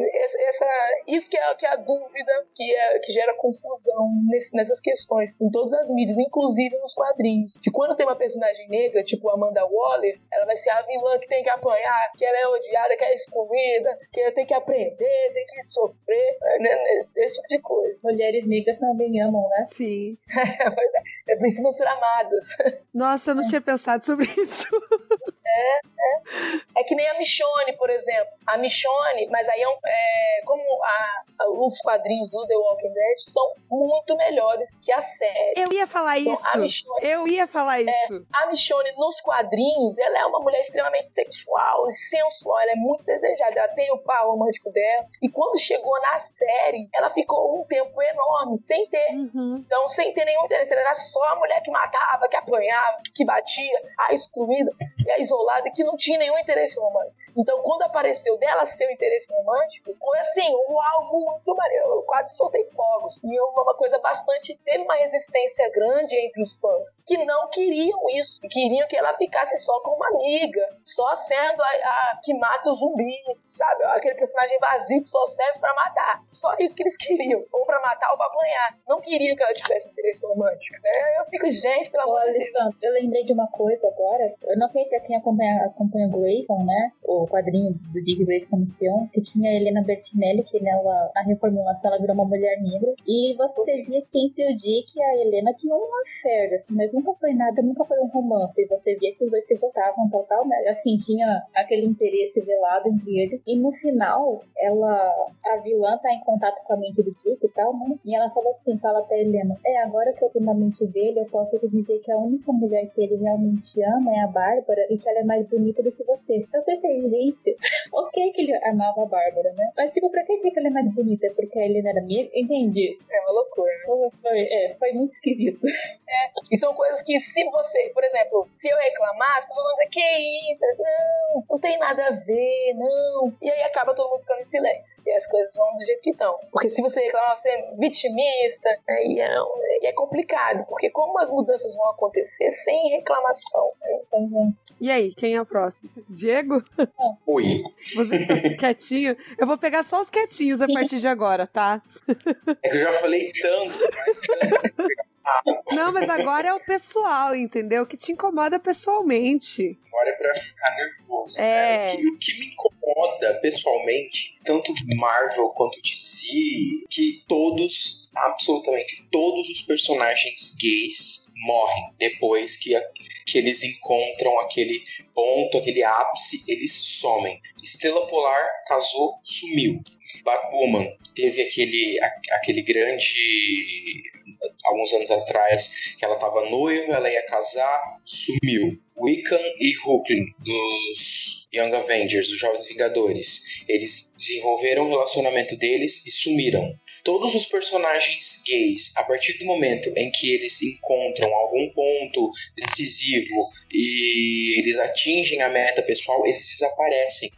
[SPEAKER 3] essa, isso que é, que é a dúvida que, é, que gera confusão nesse, nessas questões, em todas as mídias, inclusive nos quadrinhos. De quando tem uma personagem negra, tipo Amanda Waller, ela vai ser a vilã que tem que apanhar, que ela é odiada, que é excluída, que tem que aprender, tem que sofrer, né? esse, esse, tipo de coisa.
[SPEAKER 2] Mulheres negras também amam, né?
[SPEAKER 1] Sim.
[SPEAKER 3] é, precisam ser amadas.
[SPEAKER 1] Nossa, eu não tinha pensado sobre isso.
[SPEAKER 3] É, é. É que nem a Michonne, por exemplo. A Michonne, mas aí é, um, é como a, a, os quadrinhos do The Walking Dead são muito melhores que a série.
[SPEAKER 1] Eu ia falar então, isso. Michonne, eu ia falar é, isso.
[SPEAKER 3] A Michonne, nos quadrinhos, ela é uma mulher extremamente sexual e sensual. Ela é muito desejada. Ela tem o par romântico dela. E quando chegou na série, ela ficou um tempo enorme, sem ter. Uhum. Então, sem ter nenhum interesse. Ela era só a mulher que matava, que apanhava, que batia, a excluída e a isolada, que não tinha nenhum interesse romântico. Então, quando apareceu dela ser o interesse romântico, foi assim, uau, muito maneiro. Eu quase soltei fogos. E uma coisa bastante. Teve uma resistência grande entre os fãs que não queriam isso. Queriam que ela ficasse só com uma amiga, só sendo a, a que mata o zumbi, sabe? Aquele personagem vazio que só serve para matar. Só isso que eles queriam. Ou para matar ou pra apanhar. Não queriam que ela tivesse interesse romântico. Né? Eu fico, gente, pelo amor de Deus.
[SPEAKER 2] Eu lembrei de uma coisa agora. Eu não sei se quem acompanha, acompanha Grayson, né? O quadrinho do Dick Grayson Mission, que tinha a Helena Bertinelli, que nela, na reformulação, ela virou uma mulher negra. E você via que entre o Dick e a Helena tinha uma fé, assim, mas nunca foi nada, nunca foi um romance. Você via que os dois se votavam total, né? Assim, tinha aquele interesse velado entre eles. E no final, ela, a vilã tá em contato com a mente do Dick e tal, né? E ela fala assim, fala pra Helena, é, agora que eu tô na mente dele, eu posso dizer que a única mulher que ele realmente ama é a Bárbara e que ela é mais bonita do que você. Eu pensei, gente, ok que ele amava a Bárbara, né? Mas tipo, pra que dizer que ela é mais bonita? Porque a Helena era minha? Entendi.
[SPEAKER 3] É uma loucura, né?
[SPEAKER 2] Foi, é, foi muito esquisito.
[SPEAKER 3] É, e são coisas que se você, por exemplo, se eu reclamar, as pessoas vão dizer, que isso? Não, não tem nada a ver, não. E aí acaba todo mundo ficando em silêncio. E as coisas vão do jeito que estão. Porque se você reclamar, você é vitimista, aí é, e é complicado. Porque como as mudanças vão acontecer sem reclamação? Né?
[SPEAKER 1] Então, e aí, quem é o próximo? Diego?
[SPEAKER 4] Oi.
[SPEAKER 1] Você tá quietinho? Eu vou pegar só os quietinhos a partir de agora, tá?
[SPEAKER 4] É que eu já falei tanto, mas tanto.
[SPEAKER 1] Não, mas agora é o pessoal, entendeu? O que te incomoda pessoalmente.
[SPEAKER 4] Agora é pra ficar nervoso.
[SPEAKER 1] É.
[SPEAKER 4] Né? O, que, o que me incomoda pessoalmente, tanto Marvel quanto DC, que todos, absolutamente todos os personagens gays morrem depois que, que eles encontram aquele ponto, aquele ápice, eles somem. Estrela Polar casou, sumiu. Batwoman teve aquele, aquele grande alguns anos atrás que ela estava noiva, ela ia casar, sumiu. Wiccan e Hulkling, dos Young Avengers, dos Jovens Vingadores, eles desenvolveram o relacionamento deles e sumiram. Todos os personagens gays, a partir do momento em que eles encontram algum ponto decisivo e eles atingem a meta pessoal, eles desaparecem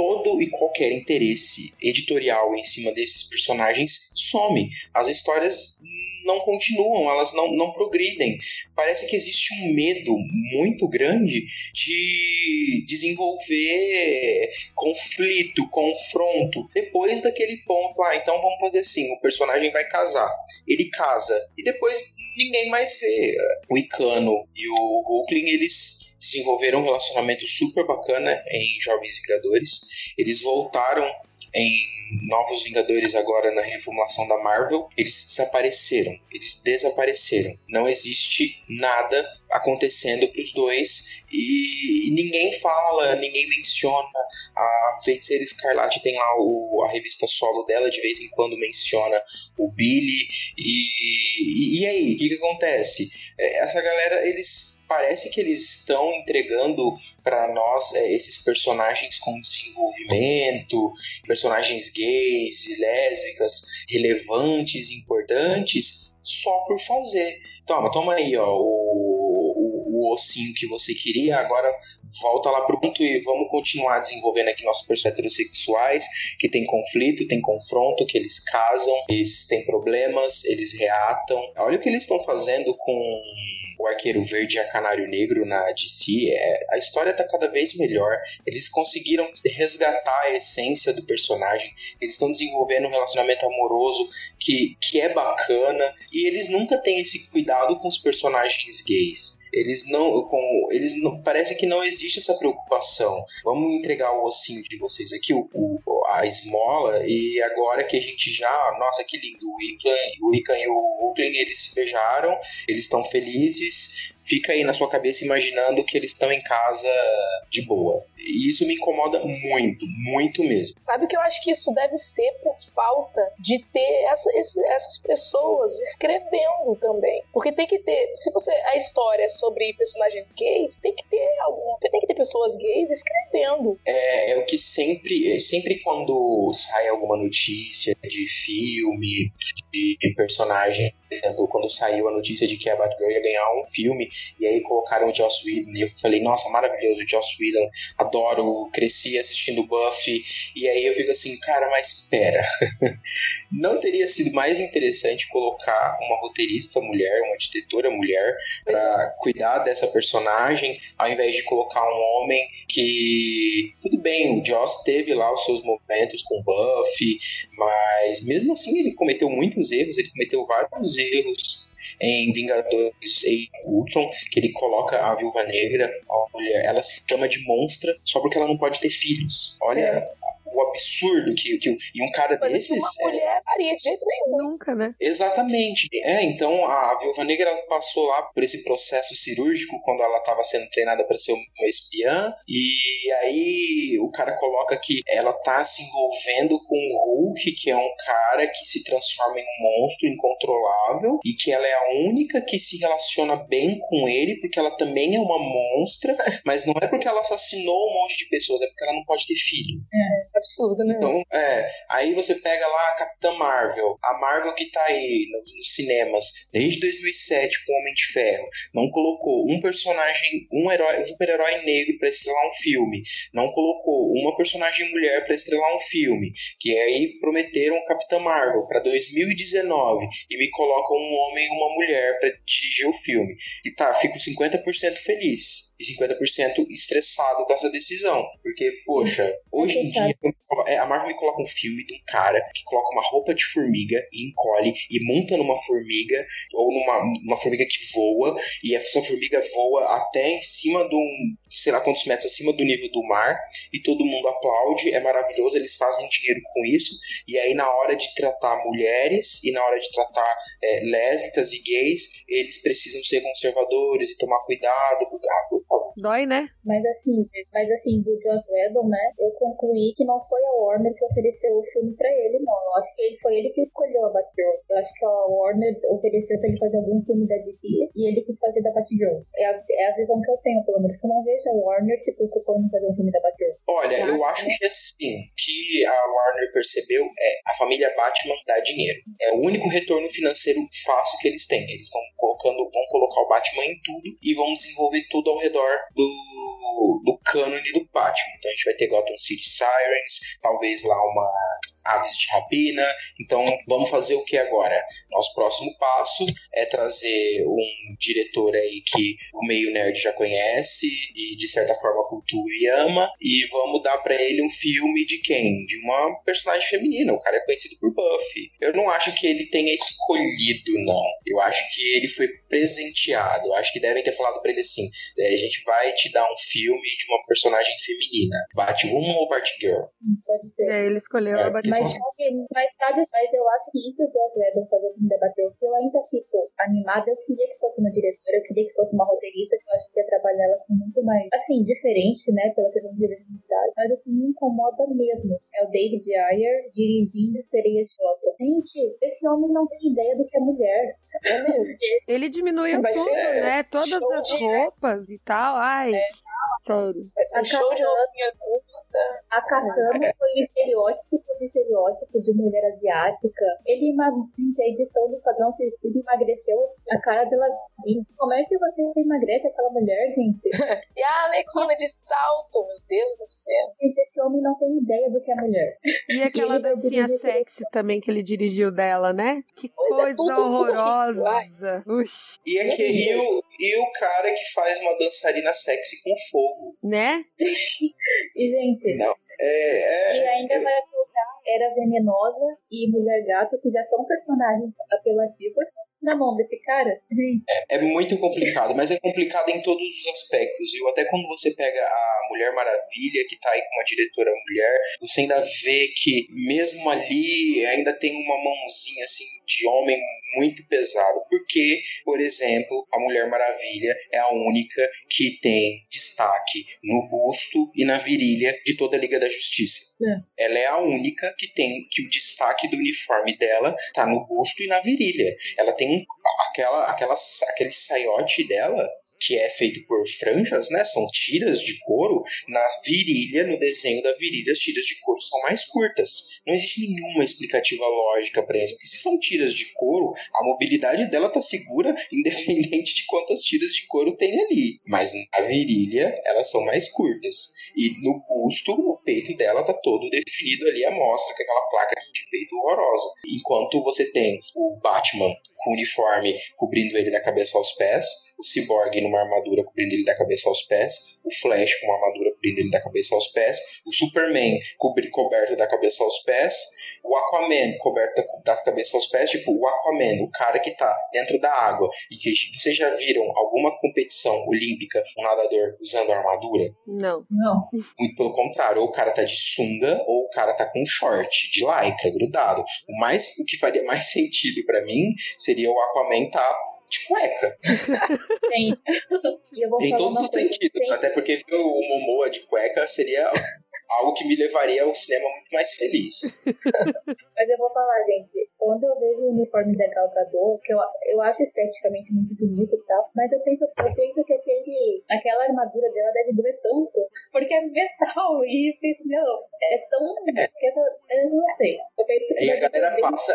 [SPEAKER 4] todo e qualquer interesse editorial em cima desses personagens some. As histórias não continuam, elas não, não progridem. Parece que existe um medo muito grande de desenvolver conflito, confronto. Depois daquele ponto, ah, então vamos fazer assim: o personagem vai casar. Ele casa. E depois ninguém mais vê. O Icano e o Hulkling, eles desenvolveram um relacionamento super bacana em Jovens Vingadores. Eles voltaram em Novos Vingadores agora na reformulação da Marvel, eles desapareceram. Eles desapareceram. Não existe nada acontecendo para os dois e ninguém fala, ninguém menciona. A Feiticeira Escarlate tem lá o, a revista solo dela, de vez em quando menciona o Billy. E, e, aí, o que, que acontece? É, essa galera, eles parece que eles estão entregando para nós é, esses personagens com desenvolvimento, personagens gays e lésbicas relevantes, importantes, só por fazer. Toma, toma aí, ó, o, o, o ossinho que você queria, agora volta lá pro ponto e vamos continuar desenvolvendo aqui nossos personagens heterossexuais, que tem conflito, tem confronto, que eles casam, eles têm problemas, eles reatam. Olha o que eles estão fazendo com o Arqueiro Verde e a Canário Negro na DC, é, a história tá cada vez melhor. Eles conseguiram resgatar a essência do personagem. Eles estão desenvolvendo um relacionamento amoroso que, que é bacana. E eles nunca têm esse cuidado com os personagens gays. Eles não, com, eles não, parece que não existe essa preocupação. Vamos entregar o ossinho de vocês aqui, o, o a esmola, e agora que a gente já, nossa, que lindo, o Wiccan, o Wiccan e o Oakland, eles se beijaram, eles estão felizes, fica aí na sua cabeça imaginando que eles estão em casa de boa. E isso me incomoda muito, muito mesmo.
[SPEAKER 3] Sabe que eu acho que isso deve ser por falta de ter essa, esse, essas pessoas escrevendo também. Porque tem que ter, se você a história é sobre personagens gays, tem que ter algum, tem que ter pessoas gays escrevendo.
[SPEAKER 4] É, é o que sempre, é sempre quando sai alguma notícia de filme, de personagem, por exemplo, quando saiu a notícia de que a Batgirl ia ganhar um filme, e aí colocaram o Joss Whedon, e eu falei, nossa, maravilhoso, o Joss Whedon, adoro, cresci assistindo Buffy, e aí eu fico assim, cara, mas pera, não teria sido mais interessante colocar uma roteirista mulher, uma diretora mulher, para cuidar dessa personagem, ao invés de colocar um homem que, tudo bem, o Joss teve lá os seus momentos com Buffy, mas mesmo assim ele cometeu muitos erros, ele cometeu vários erros em Vingadores e Ultron, que ele coloca a Viúva Negra, olha, ela se chama de monstra só porque ela não pode ter filhos. Olha é. O absurdo que, que e um cara
[SPEAKER 3] Mas
[SPEAKER 4] desses.
[SPEAKER 3] Uma mulher faria de jeito nenhum.
[SPEAKER 1] Nunca, né?
[SPEAKER 4] Exatamente. É, então a Viúva Negra passou lá por esse processo cirúrgico quando ela estava sendo treinada para ser uma espiã, e aí o cara coloca que ela tá se envolvendo com o Hulk, que é um cara que se transforma em um monstro incontrolável, e que ela é a única que se relaciona bem com ele, porque ela também é uma monstra, mas não é porque ela assassinou um monte de pessoas, é porque ela não pode ter filho.
[SPEAKER 3] É, absurdo, né?
[SPEAKER 4] Então, é, aí você pega lá a Capitã Marvel, a Marvel que tá aí nos, nos cinemas desde 2007 com Homem de Ferro, não colocou um personagem, um herói, um super-herói negro para estrelar um filme, não colocou uma personagem mulher para estrelar um filme, que aí prometeram Capitã Marvel para 2019 e me colocam um homem e uma mulher para dirigir o filme. E tá, fico 50% feliz e 50% estressado com essa decisão, porque poxa, hoje em dia a Marvel me coloca um filme de um cara que coloca uma roupa de formiga e encolhe e monta numa formiga ou numa uma formiga que voa e essa formiga voa até em cima de um, sei lá quantos metros acima do nível do mar e todo mundo aplaude, é maravilhoso, eles fazem dinheiro com isso e aí na hora de tratar mulheres e na hora de tratar é, lésbicas e gays, eles precisam ser conservadores e tomar cuidado, ah, por favor.
[SPEAKER 1] Dói, né?
[SPEAKER 2] Mas assim, mas assim, do Joss Whedon, né, eu concluí que não foi a Warner que ofereceu o filme pra ele, não. Eu acho que foi ele que escolheu a Batgirl. Eu acho que a Warner ofereceu pra ele fazer algum filme da DC e ele quis fazer da Batgirl. É a, é a visão que eu tenho, pelo menos. Eu não vejo a Warner se preocupando em fazer um filme da Batgirl.
[SPEAKER 4] Olha, tá? eu acho que assim, que a Warner percebeu é a família Batman dá dinheiro. É o único retorno financeiro fácil que eles têm. Eles estão colocando, vão colocar o Batman em tudo e vão desenvolver tudo ao redor do, do cânone do Batman. Então a gente vai ter Gotham City Sirens, talvez lá uma aves de rapina. Então vamos fazer o que agora? Nosso próximo passo é trazer um diretor aí que o meio nerd já conhece e de certa forma cultua e ama e vamos dar para ele um filme de quem? De uma personagem feminina. O cara é conhecido por Buffy. Eu não acho que ele tenha escolhido, não. Eu acho que ele foi presenteado. Eu acho que devem ter falado para ele assim: é, a gente vai te dar um filme de uma personagem feminina. Batwoman ou Batgirl?
[SPEAKER 2] Pode ser.
[SPEAKER 1] É, ele escolheu
[SPEAKER 4] É,
[SPEAKER 1] a Batgirl.
[SPEAKER 2] Mas, mas sabe, mas eu acho que isso do Joss Whedon fazer o da Batgirl, que eu ainda fico animada, eu queria que fosse uma diretora, eu queria que fosse uma roteirista, que eu acho que ia trabalhar ela com muito mais, assim, diferente, né, pela questão de diversidade, mas o que me incomoda mesmo é o David Ayer dirigindo Sereia Chota. Gente, esse homem não tem ideia do que é mulher.
[SPEAKER 3] É mesmo.
[SPEAKER 1] Ele diminuiu
[SPEAKER 3] Vai
[SPEAKER 1] tudo,
[SPEAKER 3] ser
[SPEAKER 1] né? Todas as
[SPEAKER 3] de-
[SPEAKER 1] roupas e tal. Ai, sério.
[SPEAKER 3] Vai ser um
[SPEAKER 2] A
[SPEAKER 3] show de
[SPEAKER 2] Katana-
[SPEAKER 3] roupinha curta.
[SPEAKER 2] A Katana foi o estereótipo de estereótipo de mulher asiática. Ele emagreceu, a edição do Padrão Suicida emagreceu a cara dela. Como é que você emagrece aquela mulher, gente?
[SPEAKER 3] E a Alequina de salto, meu Deus do céu.
[SPEAKER 2] Gente, esse homem não tem ideia do que é mulher.
[SPEAKER 1] E aquela
[SPEAKER 2] ele
[SPEAKER 1] dancinha sexy também que ele dirigiu dela, né? Que
[SPEAKER 3] Pois é,
[SPEAKER 1] coisa
[SPEAKER 3] tudo- tudo
[SPEAKER 1] horrorosa. Ux,
[SPEAKER 4] E, aqui, e, o, e o cara que faz uma dançarina sexy com fogo.
[SPEAKER 1] né?
[SPEAKER 2] E, gente,
[SPEAKER 4] Não. É,
[SPEAKER 2] e
[SPEAKER 4] é,
[SPEAKER 2] ainda vai colocar Era Venenosa e Mulher Gato, que já são personagens apelativos, na mão desse cara. Gente,
[SPEAKER 4] é muito complicado, mas é complicado em todos os aspectos, viu? Até quando você pega a Mulher Maravilha, que tá aí com uma diretora mulher, você ainda vê que mesmo ali ainda tem uma mãozinha assim de homem muito pesado. Porque, por exemplo, a Mulher Maravilha é a única que tem destaque no busto e na virilha de toda a Liga da Justiça. Ela é a única que tem que o destaque do uniforme dela tá no busto e na virilha. Ela tem aquela, aquela, aquele saiote dela que é feito por franjas, né? São tiras de couro. Na virilha, no desenho da virilha, as tiras de couro são mais curtas. Não existe nenhuma explicativa lógica para isso. Porque se são tiras de couro, a mobilidade dela tá segura, independente de quantas tiras de couro tem ali. Mas na virilha, elas são mais curtas. E no busto, o peito dela tá todo definido ali, a mostra com aquela placa de peito horrorosa. Enquanto você tem o Batman com uniforme cobrindo ele da cabeça aos pés, o Cyborg numa armadura cobrindo ele da cabeça aos pés, o Flash com uma armadura cobrindo ele da cabeça aos pés, o Superman coberto da cabeça aos pés, o Aquaman coberto da, da cabeça aos pés, tipo, o Aquaman, o cara que tá dentro da água, e que vocês já viram alguma competição olímpica, um nadador usando armadura?
[SPEAKER 1] Não.
[SPEAKER 2] Não.
[SPEAKER 4] Muito pelo contrário, ou o cara tá de sunga, ou o cara tá com short de lycra grudado. O mais o que faria mais sentido para mim seria o Aquaman tá de cueca.
[SPEAKER 2] Tem. E eu vou
[SPEAKER 4] em todos os sentidos. Até porque ver o Momoa de cueca seria algo que me levaria ao cinema muito mais feliz.
[SPEAKER 2] Mas eu vou falar, gente, quando eu vejo o uniforme da Gal Gadot, que eu, eu acho esteticamente muito bonito e tal, mas eu penso, eu penso que aquele, aquela armadura dela deve doer tanto, porque é metal e isso, meu, é tão... essa- eu não sei. Eu penso que
[SPEAKER 4] E a galera passa,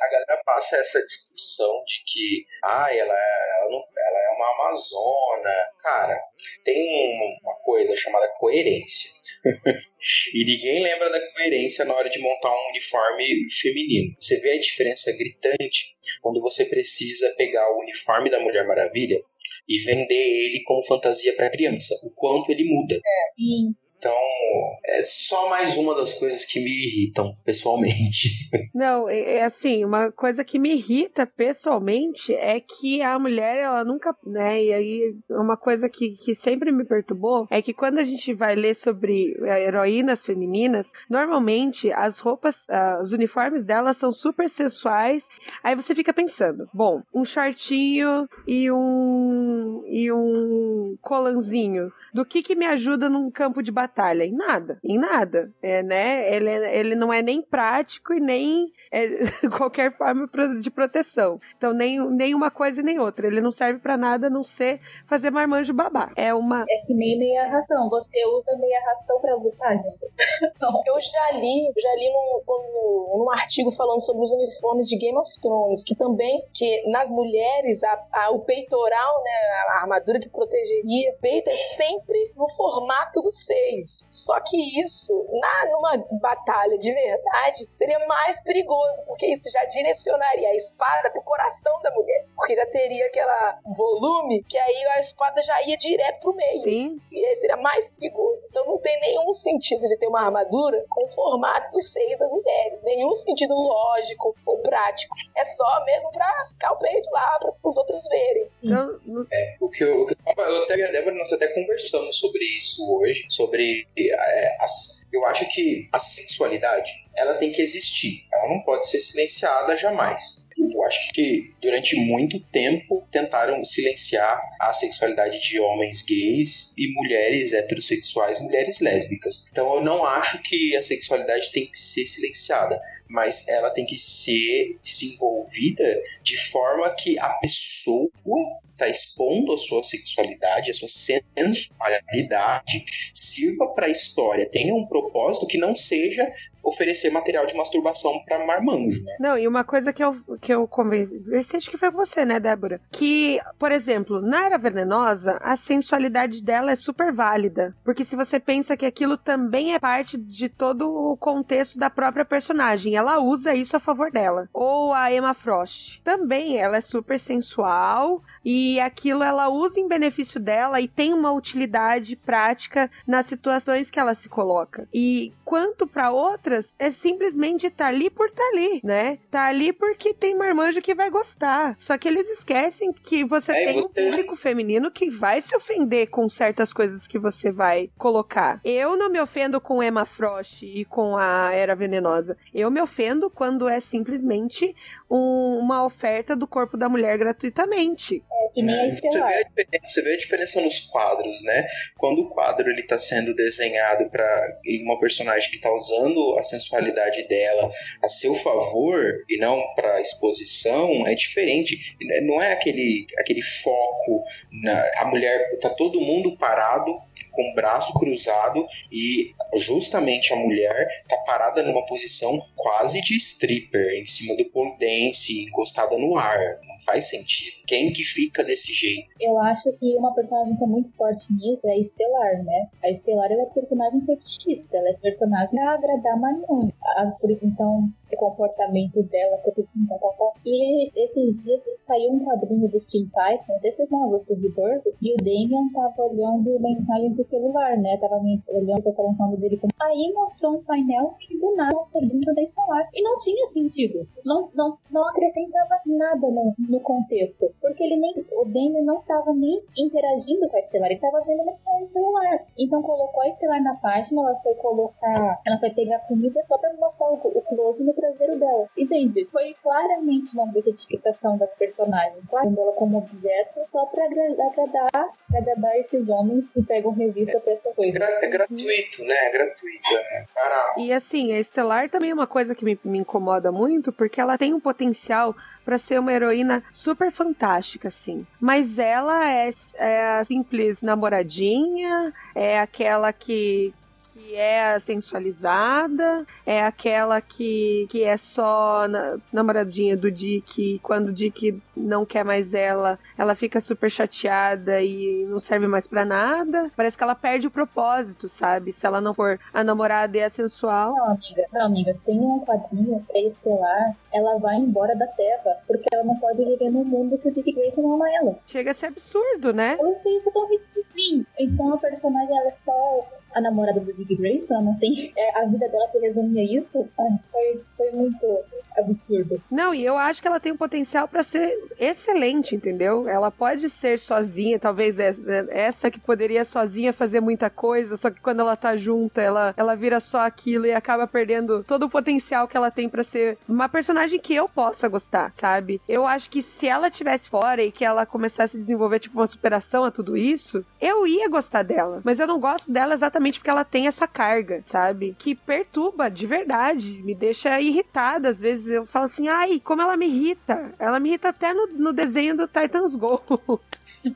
[SPEAKER 4] a galera passa essa discussão de que, ah, ela, ela, não- ela é uma amazona. Cara, tem um- uma coisa chamada coerência. e ninguém lembra da coerência na hora de montar um uniforme feminino. Você vê a diferença gritante quando você precisa pegar o uniforme da Mulher Maravilha e vender ele como fantasia para criança. O quanto ele muda.
[SPEAKER 2] Sim.
[SPEAKER 4] Então, é só mais uma das coisas que me irritam pessoalmente.
[SPEAKER 1] Não, é, é assim, uma coisa que me irrita pessoalmente é que a mulher, ela nunca, né, e aí uma coisa que, que sempre me perturbou é que quando a gente vai ler sobre eh, heroínas femininas, normalmente as roupas, ah, os uniformes delas são super sensuais, aí você fica pensando, bom, um shortinho e um e um colanzinho, do que que me ajuda num campo de batalha? Em nada, em nada, é, né? Ele, é- ele não é nem prático e nem é, qualquer forma de proteção. Então, nem, nem uma coisa e nem outra. Ele não serve pra nada a não ser fazer marmanjo babá. É uma.
[SPEAKER 2] É que nem meia ração. Você usa meia ração pra lutar, gente.
[SPEAKER 3] Eu já li, já li num, num, num artigo falando sobre os uniformes de Game of Thrones, que também, que nas mulheres, a, a- o peitoral, né, a armadura que protegeria, o peito é sempre no formato dos seios. Só que isso, na, numa batalha de verdade, seria mais perigoso, porque isso já direcionaria a espada pro coração da mulher, porque já teria aquela volume que aí a espada já ia direto pro meio.
[SPEAKER 1] Sim,
[SPEAKER 3] E aí seria mais perigoso. Então não tem nenhum sentido de ter uma armadura com o formato do seio das mulheres. Nenhum sentido lógico ou prático. É só mesmo pra ficar o peito lá, para os outros verem.
[SPEAKER 1] então, no-
[SPEAKER 4] O que eu, o que eu, tava- eu até e a Débora, nós até conversamos sobre isso hoje, sobre é, eu acho que a sexualidade ela tem que existir, ela não pode ser silenciada jamais. Eu acho que durante muito tempo tentaram silenciar a sexualidade de homens gays e mulheres heterossexuais, mulheres lésbicas. Então eu não acho que a sexualidade tem que ser silenciada, mas ela tem que ser desenvolvida de forma que a pessoa está expondo a sua sexualidade, a sua sensualidade, sirva para a história, tenha um propósito que não seja oferecer material de masturbação para marmanjo, né?
[SPEAKER 1] Não, e uma coisa que eu, que eu conversei, acho que foi você, né, Débora? Que, por exemplo, na Era Venenosa, a sensualidade dela é super válida. Porque se você pensa que aquilo também é parte de todo o contexto da própria personagem, ela usa isso a favor dela. Ou a Emma Frost. Também, ela é super sensual e aquilo ela usa em benefício dela e tem uma utilidade prática nas situações que ela se coloca. E quanto para outras, é simplesmente tá ali por tá ali, né? Tá ali porque tem marmanjo que vai gostar. Só que eles esquecem que você
[SPEAKER 4] É,
[SPEAKER 1] tem
[SPEAKER 4] você-
[SPEAKER 1] um público feminino que vai se ofender com certas coisas que você vai colocar. Eu não me ofendo com Emma Frost e com a Era Venenosa. Eu me ofendo quando é simplesmente um- uma oferta do corpo da mulher gratuitamente.
[SPEAKER 2] É que nem a
[SPEAKER 4] Você vê, a diferença, você vê a diferença nos quadros, né? Quando o quadro ele tá sendo desenhado para uma personagem personagem que tá usando a sensualidade dela a seu favor e não para exposição, é diferente. Não é aquele, aquele foco na a mulher tá todo mundo parado com o braço cruzado e justamente a mulher tá parada numa posição quase de stripper, em cima do pole dance, encostada no ar. Não faz sentido. Quem que fica desse jeito?
[SPEAKER 2] Eu acho que uma personagem que é muito forte nisso é a Estelar, né? A Estelar ela é personagem fetichista, ela é personagem a agradar Marion. Então, o comportamento dela, tudo assim, tá, tá, tá. E esses dias saiu um quadrinho dos Teen Titans, desses novos do Rebirth, e o Damian tava olhando mensagens do celular, né? Tava olhando o telefone dele. Aí mostrou um painel que do nada pergunta da Estelar. E não tinha sentido. Não, não, não acrescentava nada no, no contexto. Porque ele nem, o Damian não tava nem interagindo com a Estelar, ele tava vendo mensagem no celular. Então colocou a Estelar na página, ela foi colocar, ela foi pegar comida só pra mostrar o, o close no traseiro dela. Entende? Foi claramente uma objetificação das personagens, claro, ela como objeto, só pra agradar, agradar esses homens que pegam revista pra essa coisa.
[SPEAKER 4] É, é gratuito, né? É gratuito, é
[SPEAKER 1] E assim, a Estelar também é uma coisa que me, me incomoda muito, porque ela tem um potencial para ser uma heroína super fantástica, assim. Mas ela é, é a simples namoradinha, é aquela que, que é sensualizada, é aquela que, que é só na, namoradinha do Dick, quando o Dick não quer mais ela, ela fica super chateada e não serve mais para nada. Parece que ela perde o propósito, sabe? Se ela não for a namorada e a sensual.
[SPEAKER 2] Não, amiga, não, amiga, tem um quadrinho é estelar, ela vai embora da Terra, porque ela não pode viver num mundo que o Dick Grayson não ama ela.
[SPEAKER 1] Chega a ser absurdo, né?
[SPEAKER 2] Eu achei isso tão ridículo. Então a personagem ela é só a namorada do Dick Grayson, não tem. É, a vida dela se resume a isso. Ah, foi, foi muito absurdo.
[SPEAKER 1] Não, e eu acho que ela tem um potencial para ser excelente, entendeu? Ela pode ser sozinha, talvez essa que poderia sozinha fazer muita coisa, só que quando ela tá junta, ela, ela vira só aquilo e acaba perdendo todo o potencial que ela tem para ser uma personagem que eu possa gostar, sabe? Eu acho que se ela tivesse fora e que ela começasse a desenvolver tipo uma superação a tudo isso, eu ia gostar dela, mas eu não gosto dela exatamente porque ela tem essa carga, sabe? Que perturba de verdade, me deixa irritada às vezes eu falo assim, ai, como ela me irrita. Ela me irrita até no, no desenho do Titans Go.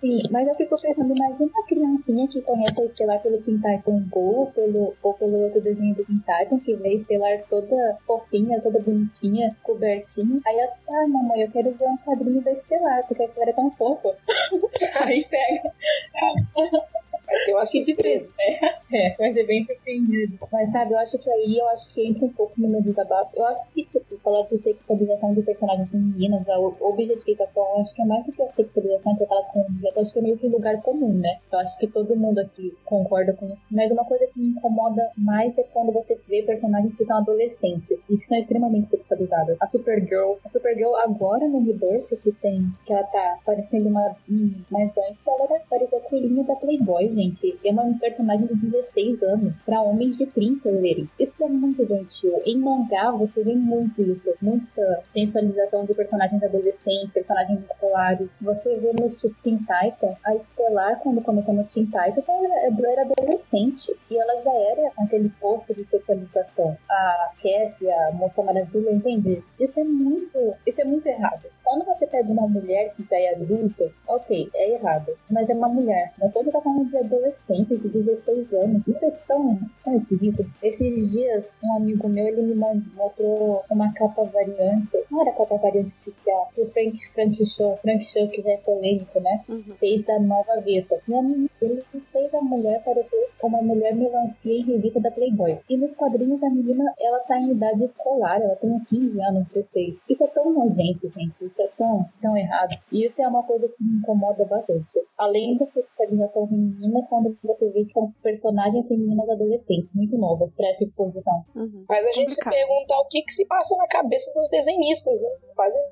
[SPEAKER 2] Sim, mas eu fico pensando, imagina uma criancinha que conhece, sei pelo Teen Titan Go, pelo, ou pelo outro desenho do Teen Titan, que veio, sei lá, toda fofinha, toda bonitinha, cobertinha. Aí ela fica, ah, mamãe, eu quero ver um quadrinho da Estelar, porque a Estelar é tão fofa. Aí pega.
[SPEAKER 3] Vai ter uma surpresa.
[SPEAKER 2] É, é, vai ser bem surpreendido. Mas sabe, eu acho que aí eu acho que entra um pouco no meu desabafo. Eu acho que, tipo, falar de sexualização de personagens femininas, a objetificação, eu acho que é mais do que a sexualização que aquela com objeto, acho que é meio que um lugar comum, né? Eu acho que todo mundo aqui concorda com isso. Mas uma coisa que me incomoda mais é quando você vê personagens que são adolescentes e que são extremamente sexualizadas. A Supergirl, a Supergirl agora no Rebirth, que tem, que ela tá parecendo uma, hum, mais antes, ela era parecia a coelhinha da Playboy, gente. É uma personagem de 16 anos para homens de 30 lerem. Isso é muito gentil. Em mangá você vê muito isso, muita sensualização de personagens adolescentes, personagens escolares. Você vê no Teen Titan, a Estelar, quando começou no Teen Titan, ela era adolescente e ela já era aquele posto de sexualização. A Cassie, a Moça Maravilha, entende? Isso é muito, isso é muito errado. Quando você pega uma mulher que já é adulta, ok, é errado, mas é uma mulher. Mas quando tá falando de adolescente de 16 anos. Isso é tão, tão esquisito. Esses dias, um amigo meu, ele me mostrou uma capa variante. Não era capa variante oficial. Que o Frank, Frank Show, Frank Show, que já é polêmico, né? Uhum. Fez da nova Veta. E a, ele fez a mulher parecer uma mulher melancia em revista da Playboy. E nos quadrinhos, a menina, ela tá em idade escolar. Ela tem 15 anos, 16. Isso é tão nojento, gente. Isso é tão, tão errado. E isso é uma coisa que me incomoda bastante. Além da sexualização feminina, quando você vê que são personagens femininas adolescentes, muito novas, para essa exposição.
[SPEAKER 3] Uhum. Mas a gente Complicado. se pergunta o que, que se passa na cabeça dos desenhistas, né? Fazem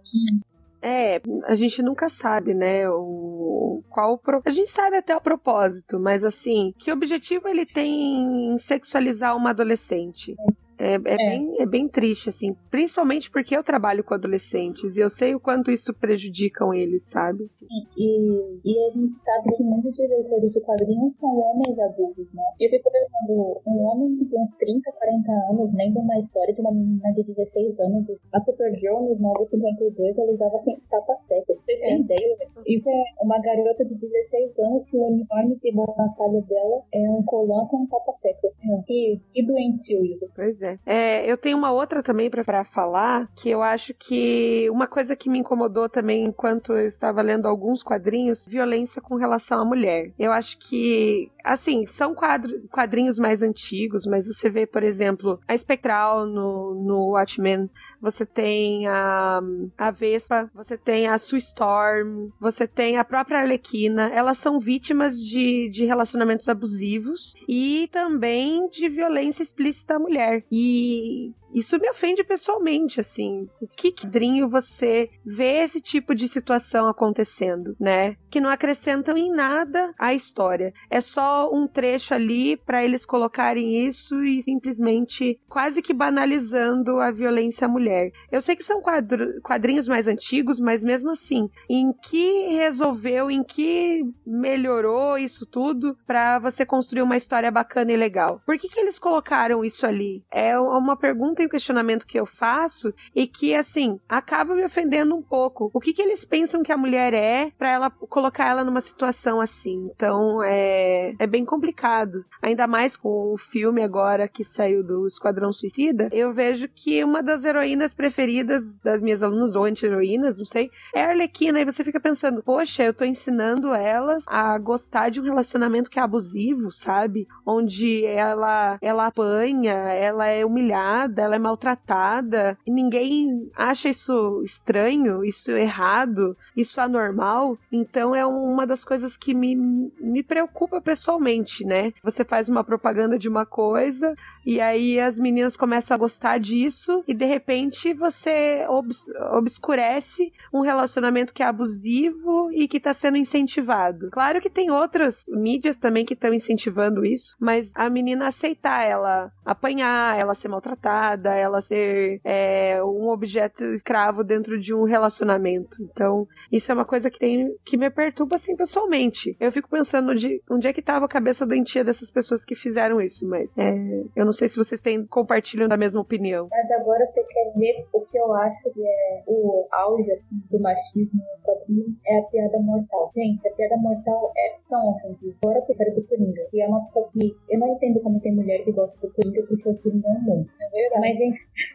[SPEAKER 1] é, a gente nunca sabe, né? O, qual pro... A gente sabe até o propósito, mas assim, que objetivo ele tem em sexualizar uma adolescente? É, é, é. Bem, é bem triste, assim. Principalmente porque eu trabalho com adolescentes e eu sei o quanto isso prejudica eles, sabe?
[SPEAKER 2] E, e a gente sabe que muitos diretores de quadrinhos são homens adultos, né? Eu fico pensando, um homem de uns 30, 40 anos, lendo uma história de uma menina de 16 anos, a Supergirl nos 952, ela usava capa 7. Vocês têm é. ideia? Isso é uma garota de 16 anos que o uniforme que na batalha dela é um colã com capa 7. Que, que doentio isso.
[SPEAKER 1] Pois é. É. Eu tenho uma outra também para falar, que eu acho que uma coisa que me incomodou também enquanto eu estava lendo alguns quadrinhos, violência com relação à mulher. Eu acho que, assim, são quadro, quadrinhos mais antigos, mas você vê, por exemplo, a Espectral no, no Watchmen você tem a, a Vespa, você tem a Sue Storm, você tem a própria Arlequina. Elas são vítimas de, de relacionamentos abusivos e também de violência explícita à mulher. E isso me ofende pessoalmente, assim. O que quadrinho você vê esse tipo de situação acontecendo, né? Que não acrescentam em nada à história. É só um trecho ali para eles colocarem isso e simplesmente quase que banalizando a violência à mulher. Eu sei que são quadro, quadrinhos mais antigos, mas mesmo assim, em que resolveu, em que melhorou isso tudo para você construir uma história bacana e legal? Por que, que eles colocaram isso ali? É uma pergunta um questionamento que eu faço e que, assim, acaba me ofendendo um pouco. O que, que eles pensam que a mulher é para ela colocar ela numa situação assim? Então, é, é bem complicado. Ainda mais com o filme agora que saiu do Esquadrão Suicida, eu vejo que uma das heroínas preferidas das minhas alunas, ou anti-heroínas, não sei, é a Arlequina. E você fica pensando, poxa, eu tô ensinando elas a gostar de um relacionamento que é abusivo, sabe? Onde ela, ela apanha, ela é humilhada, ela é maltratada e ninguém acha isso estranho, isso errado, isso anormal. Então é uma das coisas que me, me preocupa pessoalmente, né? Você faz uma propaganda de uma coisa e aí as meninas começam a gostar disso e de repente você obs obscurece um relacionamento que é abusivo e que está sendo incentivado. Claro que tem outras mídias também que estão incentivando isso, mas a menina aceitar ela apanhar, ela ser maltratada, ela ser é, um objeto escravo dentro de um relacionamento. Então, isso é uma coisa que tem que me perturba assim pessoalmente. Eu fico pensando de onde é que estava a cabeça doentia dessas pessoas que fizeram isso, mas é, eu não sei se vocês têm compartilham da mesma opinião.
[SPEAKER 2] Mas agora você quer ver o que eu acho que é o auge assim, do machismo nos quadrinhos é a piada mortal. Gente, a piada mortal é tão ofensiva. Agora eu quero do Coringa. E é uma coisa que eu não entendo como tem mulher que gosta do Coringa porque o Coringa é um monstro. É verdade.